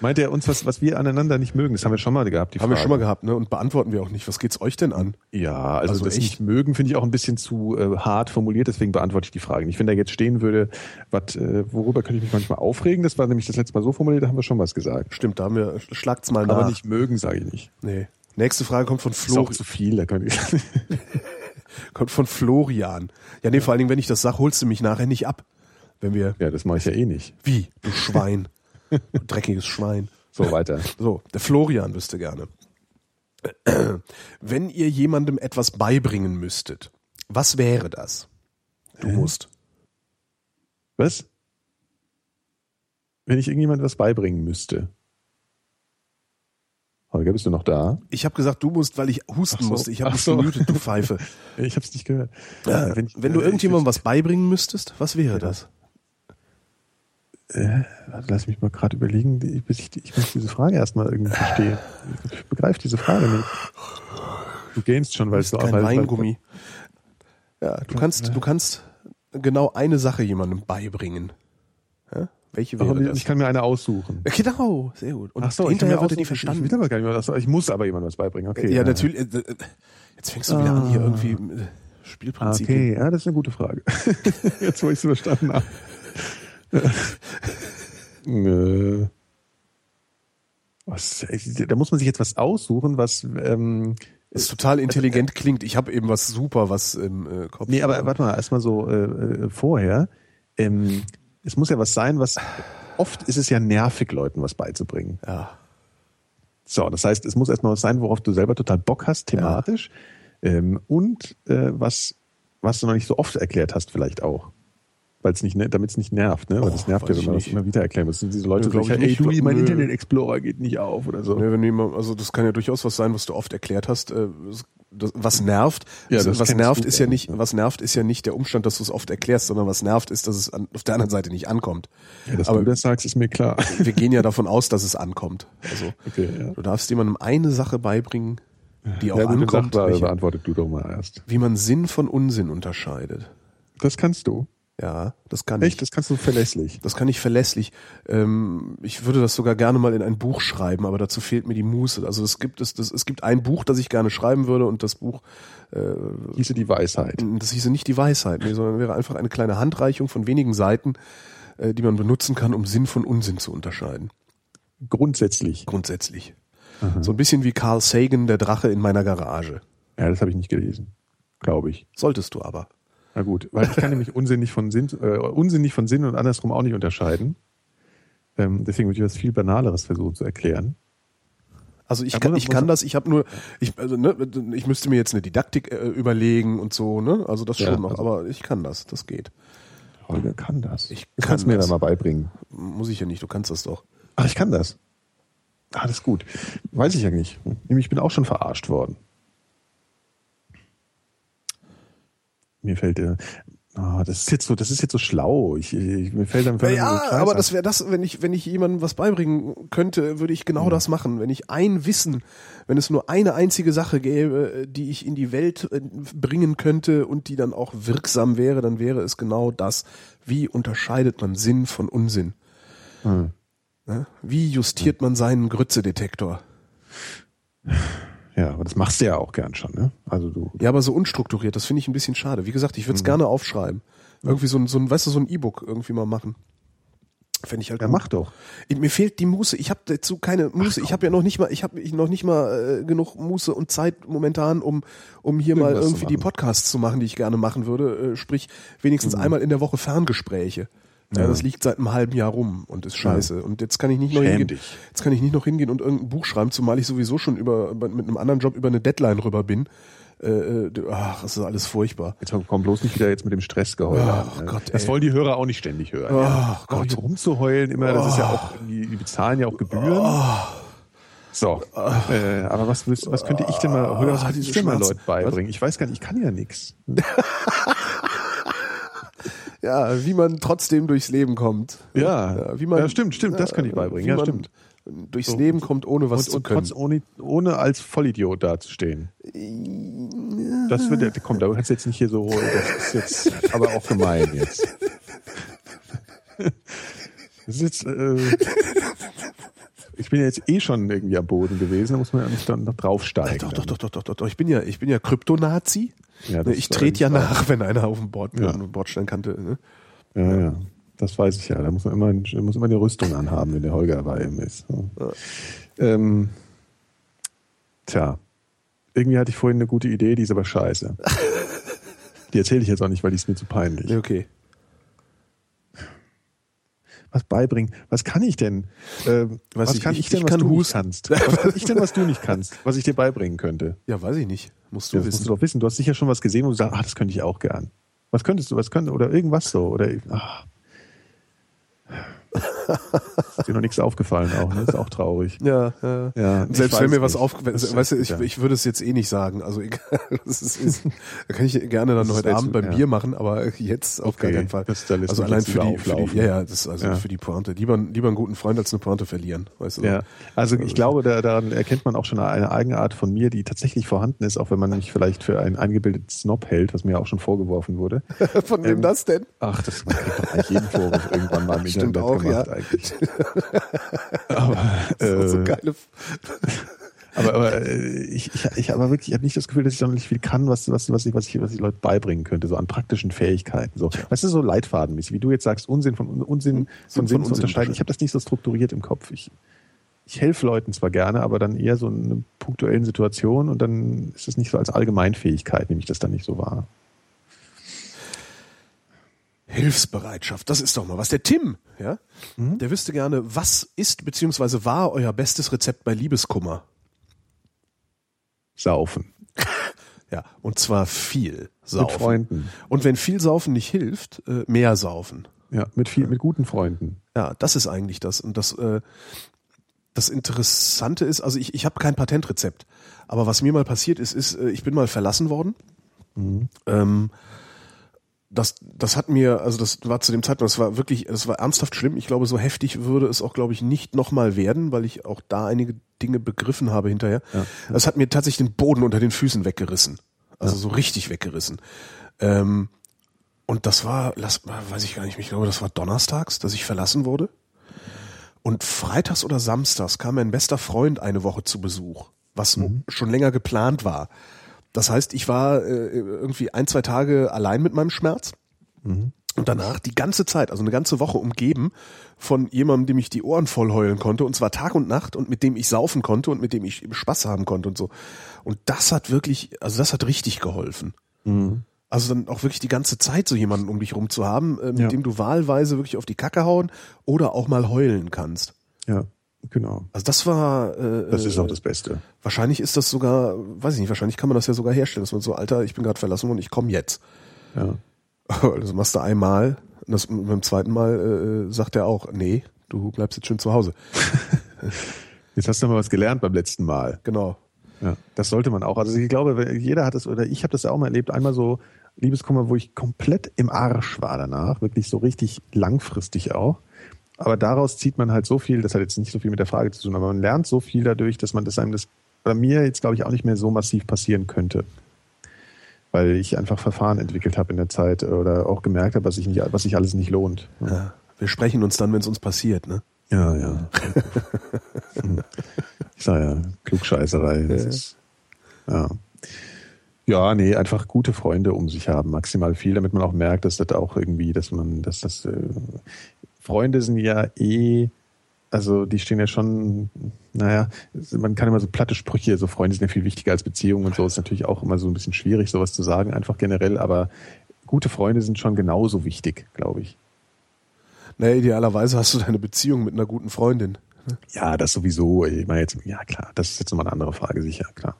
Meint er uns, was, was wir aneinander nicht mögen? Das haben wir schon mal gehabt, die haben wir Frage. schon mal gehabt, ne? Und beantworten wir auch nicht. Was geht's euch denn an? Ja, also, Also das echt? nicht mögen finde ich auch ein bisschen zu äh, hart formuliert, deswegen beantworte ich die Frage nicht. Wenn da jetzt stehen würde, was, äh, worüber könnte ich mich manchmal aufregen, das war nämlich das letzte Mal so formuliert, da haben wir schon was gesagt. Stimmt, da haben wir schlagt's mal nach. Aber nicht mögen, sage ich nicht. Nee. Nächste Frage kommt von Ist auch Florian. zu viel, da könnte ich. Kommt von Florian. Ja, nee, vor allen Dingen, wenn ich das sag, holst du mich nachher nicht ab. Wenn wir. ja, das mache ich ja eh nicht. Wie? Du Schwein. dreckiges Schwein. So, weiter. So, der Florian wüsste gerne. Wenn ihr jemandem etwas beibringen müsstet, was wäre das? Du musst. Was? Wenn ich irgendjemand was beibringen müsste. Holger, bist du noch da? Ich habe gesagt, du musst, weil ich husten so. musste. Ich habe dich so. gemutet, du Pfeife. Ich habe es nicht gehört. Äh, wenn, wenn du äh, irgendjemandem was beibringen müsstest, was wäre das? Äh, lass mich mal gerade überlegen, bis ich, ich muss diese Frage erstmal irgendwie verstehen. Ich begreife diese Frage nicht. Du gähnst schon, weil es so Kein weil- weil- Weingummi. Ja, du kannst, du kannst genau eine Sache jemandem beibringen. Ja? Welche Ach, wäre und das? ich kann mir eine aussuchen. Ja, Genau, sehr gut. Und Ach so, hinterher mir wird er die verstanden. Ich will aber gar nicht mehr, ich muss aber jemandem was beibringen. Okay. ja, natürlich. äh, äh, Jetzt fängst du wieder an, hier irgendwie äh, Ah, Spielprinzip. Okay, ja, das ist eine gute Frage. Jetzt, wo ich es verstanden habe. Äh, was, da muss man sich jetzt was aussuchen, was. Ähm, Das total intelligent klingt. Ich habe eben was super was im äh, Kopf. nee, aber warte mal, erstmal so äh, äh, vorher. Ähm, es muss ja was sein, was. Oft ist es ja nervig, Leuten was beizubringen. Ja. So, das heißt, es muss erstmal was sein, worauf du selber total Bock hast, thematisch. Ähm, und äh, was, was du noch nicht so oft erklärt hast, vielleicht auch. Weil es nicht, damit es nicht nervt, ne? Weil das Oh, nervt ja, wenn man das nicht. immer wieder erklären muss. Diese Leute Ja, ich ey, du, mein. Internet Explorer geht nicht auf oder so. Ne, wenn jemand, also das kann ja durchaus was sein, was du oft erklärt hast. Äh, das, was nervt, Ja, ist- das was nervt ist ja ja. nicht, was nervt ist ja nicht der Umstand, dass du es oft erklärst, sondern was nervt ist, dass es an, auf der anderen Seite nicht ankommt. Ja, dass aber du das sagst, ist mir klar. wir gehen ja davon aus, dass es ankommt. Also Okay, ja. du darfst jemandem eine Sache beibringen, die auch Ja, ankommt, welche, beantwortet du doch mal erst. wie man Sinn von Unsinn unterscheidet. Das kannst du. Ja, das kann Echt? ich. Das kannst du verlässlich. Das kann ich verlässlich. Ähm, ich würde das sogar gerne mal in ein Buch schreiben, aber dazu fehlt mir die Muße. Also es gibt es, das, es gibt ein Buch, das ich gerne schreiben würde und das Buch, Hieße die Weisheit. das hieße nicht die Weisheit, nee, sondern wäre einfach eine kleine Handreichung von wenigen Seiten, äh, die man benutzen kann, um Sinn von Unsinn zu unterscheiden. Grundsätzlich. Grundsätzlich. So ein bisschen wie Carl Sagan, der Drache in meiner Garage. Ja, das habe ich nicht gelesen. Glaube ich. Solltest du aber. Na gut, weil ich kann nämlich Unsinn nicht von Sinn, äh, Unsinn nicht von Sinn und andersrum auch nicht unterscheiden. Ähm, deswegen würde ich was viel Banaleres versuchen zu erklären. Also ich Ja, kann, ich kann das, ich habe nur, ich, also, ne, ich müsste mir jetzt eine Didaktik äh, überlegen und so, ne? Also das Ja, schon noch, also- aber ich kann das, das geht. Holger kann das. Ich kann kannst mir da mal beibringen. Muss ich ja nicht, du kannst das doch. Ach, ich kann das. Ah, das ist gut. Weiß ich ja nicht. Nämlich, ich bin auch schon verarscht worden. Mir fällt der. Ah, das ist jetzt so, das ist jetzt so schlau. Ich, ich, mir fällt dann fällt so Ja, aber das wäre das, wenn ich, wenn ich jemandem was beibringen könnte, würde ich genau das machen. Wenn ich ein Wissen, wenn es nur eine einzige Sache gäbe, die ich in die Welt äh, bringen könnte und die dann auch wirksam wäre, dann wäre es genau das. Wie unterscheidet man Sinn von Unsinn? Hm. Ne? Wie justiert man seinen Grützedetektor? Ja, aber das machst du ja auch gern schon, ne? Also du. Ja, aber so unstrukturiert, das finde ich ein bisschen schade. Wie gesagt, ich würde es Mhm. gerne aufschreiben. Irgendwie so ein, so ein, weißt du, so ein E-Book irgendwie mal machen. Fände ich halt Ja, gut. mach doch. Ich- Mir fehlt die Muße. Ich habe dazu keine Muße. Ich habe ja noch nicht mal, ich habe noch nicht mal äh, genug Muße und Zeit momentan, um um hier mal Irgendwas zu irgendwie die. Podcasts zu machen, die ich gerne machen würde. Äh, sprich wenigstens einmal in der Woche Ferngespräche. Ja, das liegt seit einem halben Jahr rum und ist scheiße. Und jetzt kann ich nicht noch Schäm hingehen. dich. Jetzt kann ich nicht noch hingehen und irgendein Buch schreiben, zumal ich sowieso schon über, mit einem anderen Job über eine Deadline rüber bin. Äh, äh, ach, das ist alles furchtbar. Jetzt komm bloß nicht wieder jetzt mit dem Stressgeheul Ach an. ne? Gott, das wollen die Hörer auch nicht ständig hören. Ach ja. Gott. Gott, rumzuheulen immer, das ist ja auch, die, die bezahlen ja auch Gebühren. So, äh, aber was, was könnte ich denn mal, was könnte ich denn mal. Leuten beibringen? Ich weiß gar nicht, ich kann ja nichts. Ja, wie man trotzdem durchs Leben kommt. Ja, wie man, ja, stimmt, stimmt, das kann ich beibringen. wie Ja, stimmt. Durchs So. Leben kommt, ohne was Und, zu und können. trotz ohne, ohne als Vollidiot dazustehen. Das wird, ja- komm, da kannst du jetzt nicht hier so, das ist jetzt aber auch gemein jetzt. Das ist jetzt, äh, ich bin ja jetzt eh schon irgendwie am Boden gewesen, da muss man ja nicht dann noch draufsteigen. Doch, doch, doch, doch, doch, doch, doch. Ich bin ja, ich bin ja Kryptonazi. Ja, Ne, ich trete ja nach, wenn einer auf dem Bord, Ja. dem Bordsteinkante. Ne? Ja, ja. Das weiß ich ja. Da muss man immer, muss immer die Rüstung anhaben, wenn der Holger bei ihm ist. Ähm, tja. irgendwie hatte ich vorhin eine gute Idee, die ist aber scheiße. die erzähle ich jetzt auch nicht, weil die ist mir zu peinlich. Ja, okay. Was beibringen? Was kann ich denn? Äh, was, ich- kann ich- ich, denn, ich was kann du nicht kannst? Was kann ich denn, was du nicht kannst? Was ich dir beibringen könnte? Ja, weiß ich nicht. Musst du Ja, das musst wissen. du doch wissen. Du hast sicher schon was gesehen, wo du sagst, ah, das könnte ich auch gern. Was könntest du? Was könnte oder irgendwas so oder ach. Ist dir noch nichts aufgefallen auch, ne? Ist auch traurig. Ja, ja. Ja, Selbst wenn mir was nicht. auf, wenn, Das- weißt du, ich, ja. ich würde es jetzt eh nicht sagen. Also egal, das ist, ist, da kann ich gerne dann Das heute ist Abend beim ja. Bier machen, aber jetzt auf Okay, gar keinen Fall. also allein für die, für die, ja, ja, das ist also Ja. für die Pointe. Lieber, lieber einen guten Freund als eine Pointe verlieren, weißt du. Ja, also ich glaube, da, daran erkennt man auch schon eine Eigenart von mir, die tatsächlich vorhanden ist, auch wenn man mich vielleicht für einen eingebildeten Snob hält, was mir auch schon vorgeworfen wurde. Von wem Ähm, das denn? Ach, das kriegt doch eigentlich jeden Vorwurf irgendwann mal im Stimmt Internet auch, gemacht ja. eigentlich. Aber, Das ist so äh, geile. aber, aber äh, ich, ich, ich habe wirklich, ich habe nicht das Gefühl, dass ich sonderlich viel kann, was, was, was ich, was ich, was ich Leuten beibringen könnte, so an praktischen Fähigkeiten. So, weißt du, so Leitfadenmäßig, wie du jetzt sagst, Unsinn von Unsinn von Sinn Sinn von zu unterscheiden. Ich habe das nicht so strukturiert im Kopf. Ich, ich helfe Leuten zwar gerne, aber dann eher so in einer punktuellen Situation und dann ist es nicht so als Allgemeinfähigkeit, nehme ich das dann nicht so wahr. Hilfsbereitschaft, das ist doch mal was. Der Tim, ja, Mhm. der wüsste gerne, was ist beziehungsweise war euer bestes Rezept bei Liebeskummer? Saufen. Ja, und zwar viel saufen. Mit Freunden. Und wenn viel saufen nicht hilft, äh, mehr saufen. Ja, mit viel, mit guten Freunden. Ja, das ist eigentlich das. Und das, äh, das Interessante ist, also ich, ich habe kein Patentrezept, aber was mir mal passiert ist, ist, äh, ich bin mal verlassen worden. Ähm, das, das hat mir, also das war zu dem Zeitpunkt, das war wirklich, das war ernsthaft schlimm. Ich glaube, so heftig würde es auch, glaube ich, nicht nochmal werden, weil ich auch da einige Dinge begriffen habe hinterher. Es hat mir tatsächlich den Boden unter den Füßen weggerissen. Also so richtig weggerissen. Ähm, und das war, lass, weiß ich gar nicht, ich glaube, das war donnerstags, dass ich verlassen wurde. Und freitags oder samstags kam mein bester Freund eine Woche zu Besuch, was schon länger geplant war. Das heißt, ich war äh, irgendwie ein, zwei Tage allein mit meinem Schmerz. Und danach die ganze Zeit, also eine ganze Woche umgeben von jemandem, dem ich die Ohren voll heulen konnte, und zwar Tag und Nacht, und mit dem ich saufen konnte und mit dem ich Spaß haben konnte und so. Und das hat wirklich, also das hat richtig geholfen. Also dann auch wirklich die ganze Zeit so jemanden um dich rum zu haben, äh, mit Ja. dem du wahlweise wirklich auf die Kacke hauen oder auch mal heulen kannst. Ja, genau. Also das war äh, Das ist äh, auch das Beste. wahrscheinlich ist das sogar, weiß ich nicht, wahrscheinlich kann man das ja sogar herstellen, dass man so, Alter, ich bin gerade verlassen worden, ich komme jetzt. Ja. Das machst du einmal, und das beim zweiten Mal äh, sagt er auch, nee, du bleibst jetzt schön zu Hause. Jetzt hast du mal was gelernt beim letzten Mal. Genau. Ja, das sollte man auch. Also ich glaube, jeder hat es, oder ich habe das ja auch mal erlebt, einmal so Liebeskummer, wo ich komplett im Arsch war danach, wirklich so richtig langfristig auch. Aber daraus zieht man halt so viel, das hat jetzt nicht so viel mit der Frage zu tun, aber man lernt so viel dadurch, dass man das einem das bei mir jetzt glaube ich auch nicht mehr so massiv passieren könnte. Weil ich einfach Verfahren entwickelt habe in der Zeit oder auch gemerkt habe, was sich nicht, was sich alles nicht lohnt. Ja. Wir sprechen uns dann, wenn es uns passiert, ne? Ja, ja. ich sag ja, Klugscheißerei. Ja. ist, ja. Ja, nee, einfach gute Freunde um sich haben, maximal viel, damit man auch merkt, dass das auch irgendwie, dass man, dass das äh, Freunde sind ja eh, also die stehen ja schon, naja, man kann immer so platte Sprüche, so Freunde sind ja viel wichtiger als Beziehungen und so, ist natürlich auch immer so ein bisschen schwierig, sowas zu sagen, einfach generell, aber gute Freunde sind schon genauso wichtig, glaube ich. Naja, idealerweise hast du deine Beziehung mit einer guten Freundin. Ja, das sowieso. Ich meine jetzt, ja klar, das ist jetzt nochmal eine andere Frage, sicher, klar.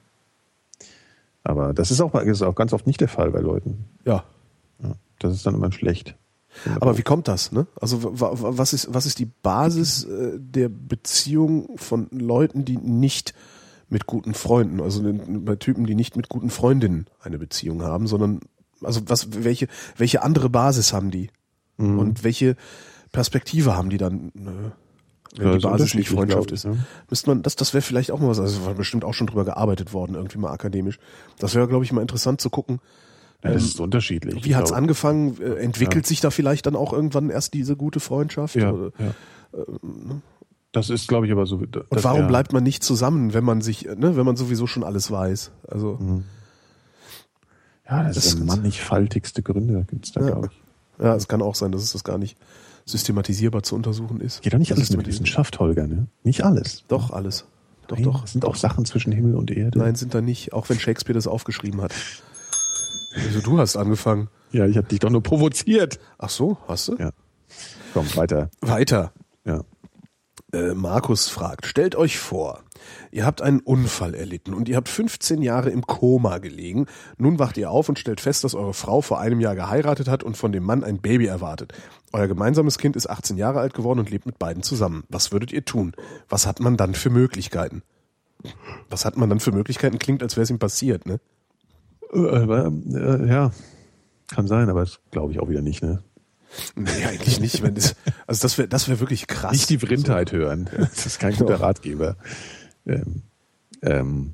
Aber das ist auch, das ist auch ganz oft nicht der Fall bei Leuten. Ja. Ja, das ist dann immer schlecht. Aber wie kommt das, ne? Also wa- wa- was ist, was ist die Basis äh, der Beziehung von Leuten, die nicht mit guten Freunden, also bei Typen, die nicht mit guten Freundinnen eine Beziehung haben, sondern also was, welche, welche andere Basis haben die? Mhm. Und welche Perspektive haben die dann, äh, wenn Ja, die Basis nicht Freundschaft ist? ne? Müsste man, das, das wäre vielleicht auch mal was, also war bestimmt auch schon drüber gearbeitet worden, irgendwie mal akademisch. Das wäre, glaube ich, mal interessant zu gucken, Ja, das ist unterschiedlich. wie hat's Ich glaube, angefangen? Äh, Entwickelt sich da vielleicht dann auch irgendwann erst diese gute Freundschaft? Ja, Oder- ja. Das ist, glaube ich, aber so. Und warum bleibt man nicht zusammen, wenn man sich, ne, wenn man sowieso schon alles weiß? Also Ja, das, Das der mannigfaltigste Gründe, gibt's da, Ja. glaube ich. ja, es kann auch sein, dass es das gar nicht systematisierbar zu untersuchen ist. Geht doch nicht alles mit. Wissenschaft, Holger, ne? Nicht alles. Doch alles. Doch, Nein, doch. Es sind auch Sachen zwischen Himmel und Erde. Nein, sind da nicht, auch wenn Shakespeare das aufgeschrieben hat. Also du hast angefangen. Ja, ich habe dich doch nur provoziert. Ach so, hast du? Ja. Komm, weiter. Weiter. Ja. Äh, Markus fragt, stellt euch vor, ihr habt einen Unfall erlitten und ihr habt 15 Jahre im Koma gelegen. Nun wacht ihr auf und stellt fest, dass eure Frau vor einem Jahr geheiratet hat und von dem Mann ein Baby erwartet. Euer gemeinsames Kind ist 18 Jahre alt geworden und lebt mit beiden zusammen. Was würdet ihr tun? Was hat man dann für Möglichkeiten? Was hat man dann für Möglichkeiten? Klingt, als wäre es ihm passiert, ne? Äh, äh, ja, kann sein, aber das glaube ich auch wieder nicht. Ne? Nee, eigentlich nicht. Wenn das, also das wäre das wäre wirklich krass. Nicht die Vrindheit hören. Das ist kein guter Ratgeber. Ähm, ähm,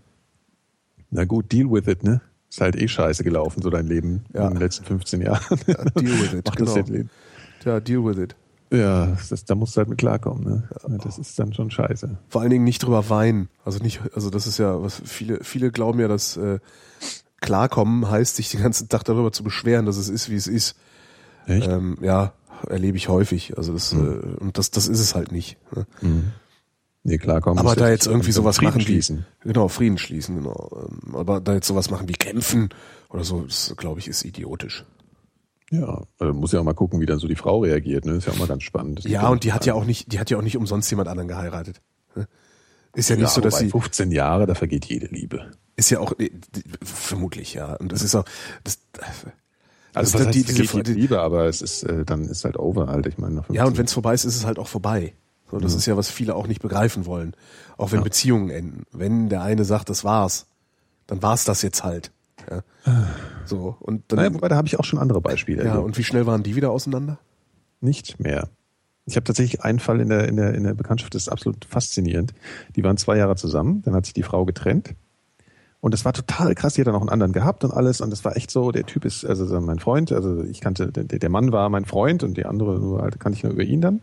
na gut, deal with it, ne? Ist halt eh scheiße gelaufen, so dein Leben Ja. in den letzten 15 Jahren. Ja, deal with it. Mach das genau. jetzt. Ja, deal with it. Ja, das, da musst du halt mit klarkommen, ne? Das ist dann schon scheiße. Vor allen Dingen nicht drüber weinen. Also nicht, also das ist ja, was viele, viele glauben ja, dass äh, klarkommen heißt, sich den ganzen Tag darüber zu beschweren, dass es ist, wie es ist. Echt? Ähm, ja, erlebe ich häufig. Also das, Hm. äh, und das, das ist es halt nicht. Ne? Nee, klarkommen. Aber da jetzt irgendwie so sowas Frieden machen schließen. wie, genau, Frieden schließen, genau. Ähm, Aber da jetzt sowas machen wie kämpfen oder so, das glaube ich ist idiotisch. Ja, also muss ja auch mal gucken, wie dann so die Frau reagiert, ne? Ist ja auch mal ganz spannend. Das Ja, und die hat ja auch nicht, die hat ja auch nicht umsonst jemand anderen geheiratet. ne? Ist ja nicht ja, so, dass wobei sie, 15 Jahre, da vergeht jede Liebe. Ist ja auch, äh, die- vermutlich, ja. Und das ist auch, das, Also das- was heißt, die- diese- jede Liebe, aber es ist, äh, dann ist halt over halt. Ich meine, Ja, und 15 wenn es vorbei ist, ist es halt auch vorbei. So, das ist ja, was viele auch nicht begreifen wollen. Auch wenn Beziehungen enden. Wenn der eine sagt, das war's, dann war's das jetzt halt. Ja. So, und dann, Naja, wobei, da habe ich auch schon andere Beispiele. ja, erlebt. und wie schnell waren die wieder auseinander? Nicht mehr. Ich habe tatsächlich einen Fall in der, in, der, in der Bekanntschaft, das ist absolut faszinierend. Die waren zwei Jahre zusammen, dann hat sich die Frau getrennt. Und das war total krass, die hat dann auch einen anderen gehabt und alles. Und das war echt so, der Typ ist, also mein Freund, also ich kannte, der, der Mann war mein Freund und die andere nur halt kannte ich nur über ihn dann.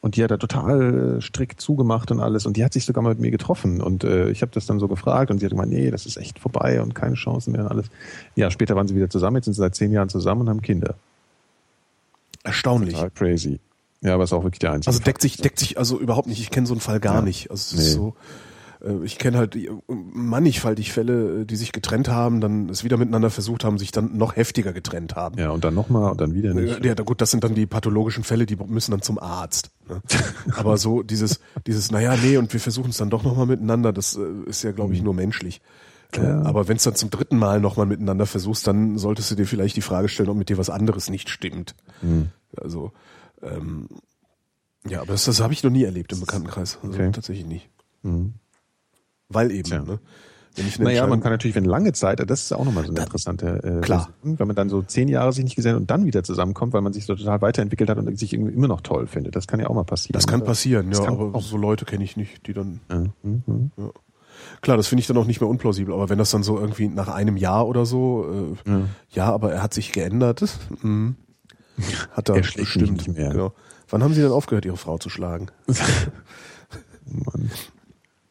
Und die hat da total äh, strikt zugemacht und alles. Und die hat sich sogar mal mit mir getroffen. Und äh, ich habe das dann so gefragt und sie hat gemeint, nee, das ist echt vorbei und keine Chance mehr und alles. Ja, später waren sie wieder zusammen, jetzt sind sie seit zehn Jahren zusammen und haben Kinder. Erstaunlich. Total crazy. Ja, aber ist auch wirklich der einzige. Also deckt Fall. sich, deckt sich also überhaupt nicht. Ich kenne so einen Fall gar Ja. nicht. Also es Nee. ist so, ich kenne halt die- mannigfaltig Fälle, äh, die sich getrennt haben, dann es wieder miteinander versucht haben, sich dann noch heftiger getrennt haben. Ja, und dann nochmal und dann wieder nicht. Äh, Ja, gut, das sind dann die pathologischen Fälle, die müssen dann zum Arzt. Ne? Aber so dieses, dieses, naja, nee, und wir versuchen es dann doch nochmal miteinander, das äh, ist ja, glaube ich, nur menschlich. Äh, Klar. aber wenn es dann zum dritten Mal nochmal miteinander versuchst, dann solltest du dir vielleicht die Frage stellen, ob mit dir was anderes nicht stimmt. Also, ähm, ja, aber das, das habe ich noch nie erlebt im Bekanntenkreis. Also Okay. tatsächlich nicht. Mhm. Weil eben, Tja. ne? Naja, man kann natürlich, wenn lange Zeit, das ist auch nochmal so eine interessante, äh, Klar. Version, wenn man dann so zehn Jahre sich nicht gesehen hat und dann wieder zusammenkommt, weil man sich so total weiterentwickelt hat und sich irgendwie immer noch toll findet. Das kann ja auch mal passieren. das kann passieren, Das ja, kann aber auch- so Leute kenne ich nicht, die dann Ja. Mhm. Klar, das finde ich dann auch nicht mehr unplausibel, aber wenn das dann so irgendwie nach einem Jahr oder so, äh, ja. Ja. aber er hat sich geändert, mhm. hat er Er bestimmt. nicht mehr. Genau. Wann haben Sie denn aufgehört, Ihre Frau zu schlagen? Mann.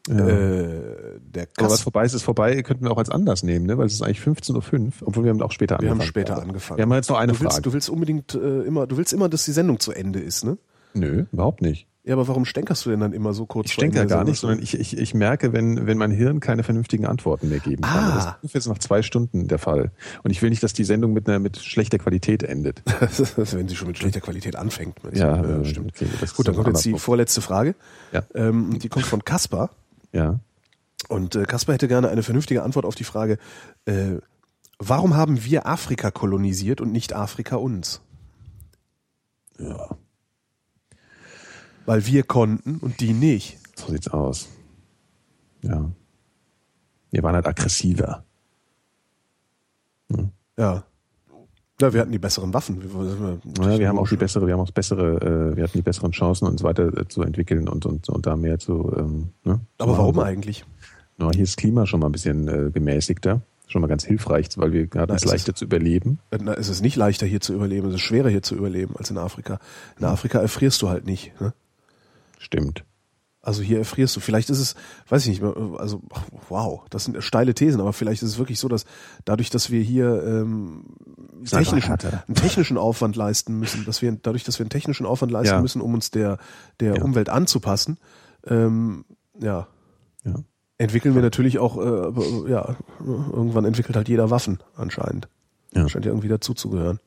Ja. Äh, der Aber was vorbei ist, ist vorbei, könnten wir auch als Anlass nehmen, ne? weil es ist eigentlich 15.05 Uhr, obwohl wir haben auch später wir angefangen. haben später Also, angefangen. Wir haben jetzt noch eine du willst, Frage. Du willst unbedingt äh, immer, du willst immer, dass die Sendung zu Ende ist, ne? Nö, überhaupt nicht. Ja, aber warum stänkerst du denn dann immer so kurz Ich ja der gar nicht, sondern ich, ich, ich merke, wenn, wenn mein Hirn keine vernünftigen Antworten mehr geben kann. Ah. Das ist so nach zwei Stunden der Fall. Und ich will nicht, dass die Sendung mit einer mit schlechter Qualität endet. wenn sie schon mit schlechter Qualität anfängt. Ja, du? äh, stimmt. okay, Gut, dann kommt jetzt die vorletzte Frage. Ja. Ähm, die kommt von Kaspar. Ja. Und äh, Kaspar hätte gerne eine vernünftige Antwort auf die Frage, äh, warum haben wir Afrika kolonisiert und nicht Afrika uns? Ja. Weil wir konnten und die nicht. So sieht's aus. Ja. Wir waren halt aggressiver. Ja. Ja, wir hatten die besseren Waffen. Wir, Ja, wir haben auch die bessere, wir haben auch bessere, äh, wir hatten die besseren Chancen, uns weiter äh, zu entwickeln und, und, und da mehr zu. Ähm, ne, Aber warum machen. eigentlich? Na, hier ist das Klima schon mal ein bisschen äh, gemäßigter, schon mal ganz hilfreich, weil wir hatten es leichter zu überleben. Äh, Na, es ist nicht leichter hier zu überleben, es ist schwerer hier zu überleben als in Afrika. In Afrika erfrierst du halt nicht. Ne? Stimmt. Also hier erfrierst du. Vielleicht ist es, weiß ich nicht mehr, also wow, das sind steile Thesen, aber vielleicht ist es wirklich so, dass dadurch, dass wir hier ähm, technischen, einen technischen Aufwand leisten müssen, dass wir dadurch, dass wir einen technischen Aufwand leisten Ja. müssen, um uns der der Ja. Umwelt anzupassen, ähm, ja, Ja. entwickeln wir natürlich auch, äh, ja, irgendwann entwickelt halt jeder Waffen anscheinend. Ja. Scheint ja irgendwie dazuzugehören.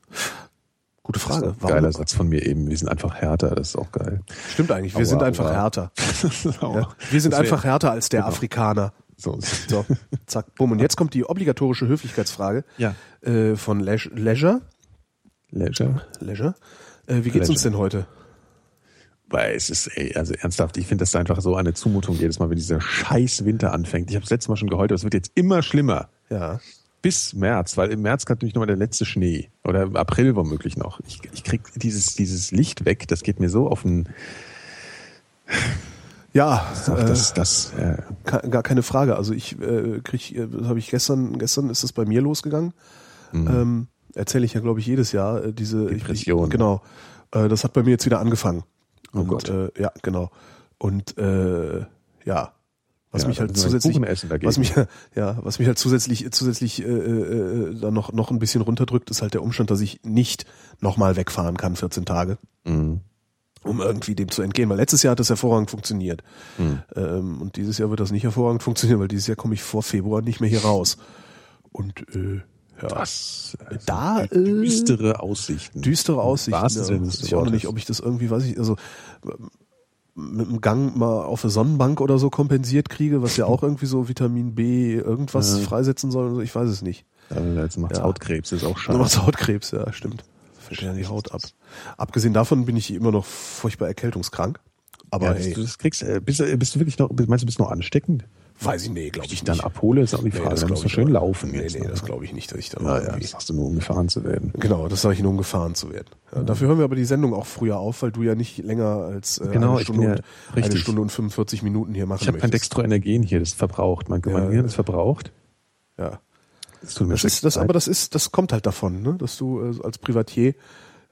Gute Frage. Ein Geiler Satz von mir eben. Wir sind einfach härter. Das ist auch geil. Stimmt eigentlich. Wir Aua, sind einfach aua. härter. Ja. Wir sind einfach härter als der Genau. Afrikaner. So. So, zack, bumm. Und jetzt kommt die obligatorische Höflichkeitsfrage Ja. äh, von Leis- Leisure. Leisure. Leisure. Äh, wie geht's uns Leisure. denn heute? Weil es ist, ey, also ernsthaft, ich finde das einfach so eine Zumutung jedes Mal, wenn dieser scheiß Winter anfängt. Ich habe das letzte Mal schon geheult, aber es wird jetzt immer schlimmer. Ja. Bis März, weil im März kommt natürlich nochmal der letzte Schnee. Oder im April womöglich noch. Ich, ich krieg dieses, dieses Licht weg, das geht mir so auf den, Ja, auf äh, das, das, äh, gar keine Frage. Also ich äh, krieg, äh, das habe ich gestern, gestern ist es bei mir losgegangen. Ähm, Erzähle ich ja, glaube ich, jedes Jahr äh, diese Depression. Ich, genau. Äh, das hat bei mir jetzt wieder angefangen. Oh Und, Gott. Äh, ja, genau. Und äh, ja, was Ja, mich halt wir zusätzlich, was mich ja, was mich halt zusätzlich zusätzlich äh, äh, dann noch noch ein bisschen runterdrückt, ist halt der Umstand, dass ich nicht nochmal wegfahren kann 14 Tage mh. um irgendwie dem zu entgehen. Weil letztes Jahr hat das hervorragend funktioniert. Hm. Ähm, und dieses Jahr wird das nicht hervorragend funktionieren, weil dieses Jahr komme ich vor Februar nicht mehr hier raus. Und äh, ja, das, also Da, äh, düstere Aussichten. düstere Aussichten. Wahrsten Ja. Weiß ich auch nicht, ob ich das irgendwie, weiß ich, also mit dem Gang mal auf eine Sonnenbank oder so kompensiert kriege, was ja auch irgendwie so Vitamin B irgendwas Ja. freisetzen soll. Also ich weiß es nicht. Äh, Jetzt macht's Ja. Hautkrebs, ist auch Du schade. machst Hautkrebs, ja, stimmt. Fällt ja die Haut ab. Abgesehen davon bin ich immer noch furchtbar erkältungskrank. Aber Ja, hey, du das kriegst, äh, bist, du- bist du wirklich noch, meinst du, bist noch ansteckend? Weiß ich, nee, glaube Ich ich dann abhole, ist auch die Frage. das dann musst du schön aber- laufen Nee, jetzt. nee, ne? das glaube ich nicht, dass ich da ja, ja, irgendwie... das sagst du nur, um gefahren zu werden. Genau, das sage ich nur, um gefahren zu werden. Ja, dafür hören wir aber die Sendung auch früher auf, weil du ja nicht länger als äh, Genau, eine, Stunde ja- und, eine. Stunde und 45 Minuten hier machen Ich habe kein möchtest. Dextroenergen hier, das ist verbraucht. Mein, Ja, Gehirn ja. ist verbraucht. Ja. Das tut mir Das ist, das, aber das ist, das kommt halt davon, ne? dass du äh, als Privatier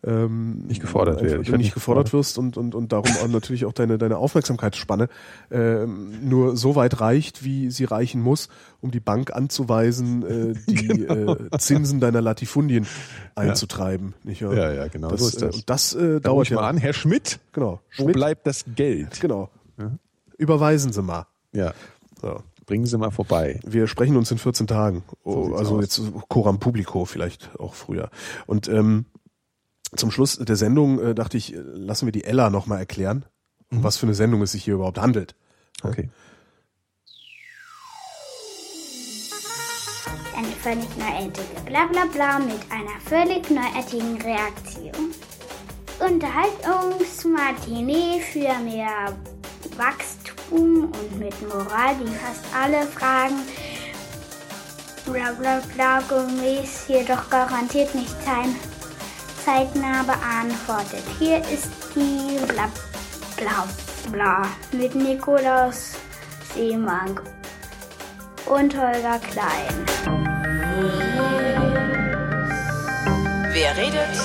ähm, Nicht gefordert einfach- werde. Ich du nicht gefordert gefordert. wirst und, und, und darum auch natürlich auch deine, deine Aufmerksamkeitsspanne ähm, nur so weit reicht, wie sie reichen muss, um die Bank anzuweisen, äh, die Genau. äh, Zinsen deiner Latifundien einzutreiben. Nicht wahr? Ja, ja, genau, Das, so ist das. Äh, und das äh, Da ruf dauert ich ja. mal an, Herr Schmidt, Genau. wo Schmidt, bleibt das Geld? genau. Überweisen Sie mal. Ja, So. bringen Sie mal vorbei. Wir sprechen uns in 14 Tagen. Oh, also aus. jetzt Coram Publico vielleicht auch früher. Und ähm, zum Schluss der Sendung äh, dachte ich, äh, lassen wir die Ella nochmal erklären, um Mhm. was für eine Sendung es sich hier überhaupt handelt. Okay. Eine völlig neuartige Blablabla mit einer völlig neuartigen Reaktion. Unterhaltungsmatinee für mehr Wachstum und mit Moral, die fast alle Fragen Blablabla gemäß jedoch garantiert nicht sein, zeitnah beantwortet. Hier ist die Blablabla mit Nikolaus Seemann und Holger Klein. Wer redet,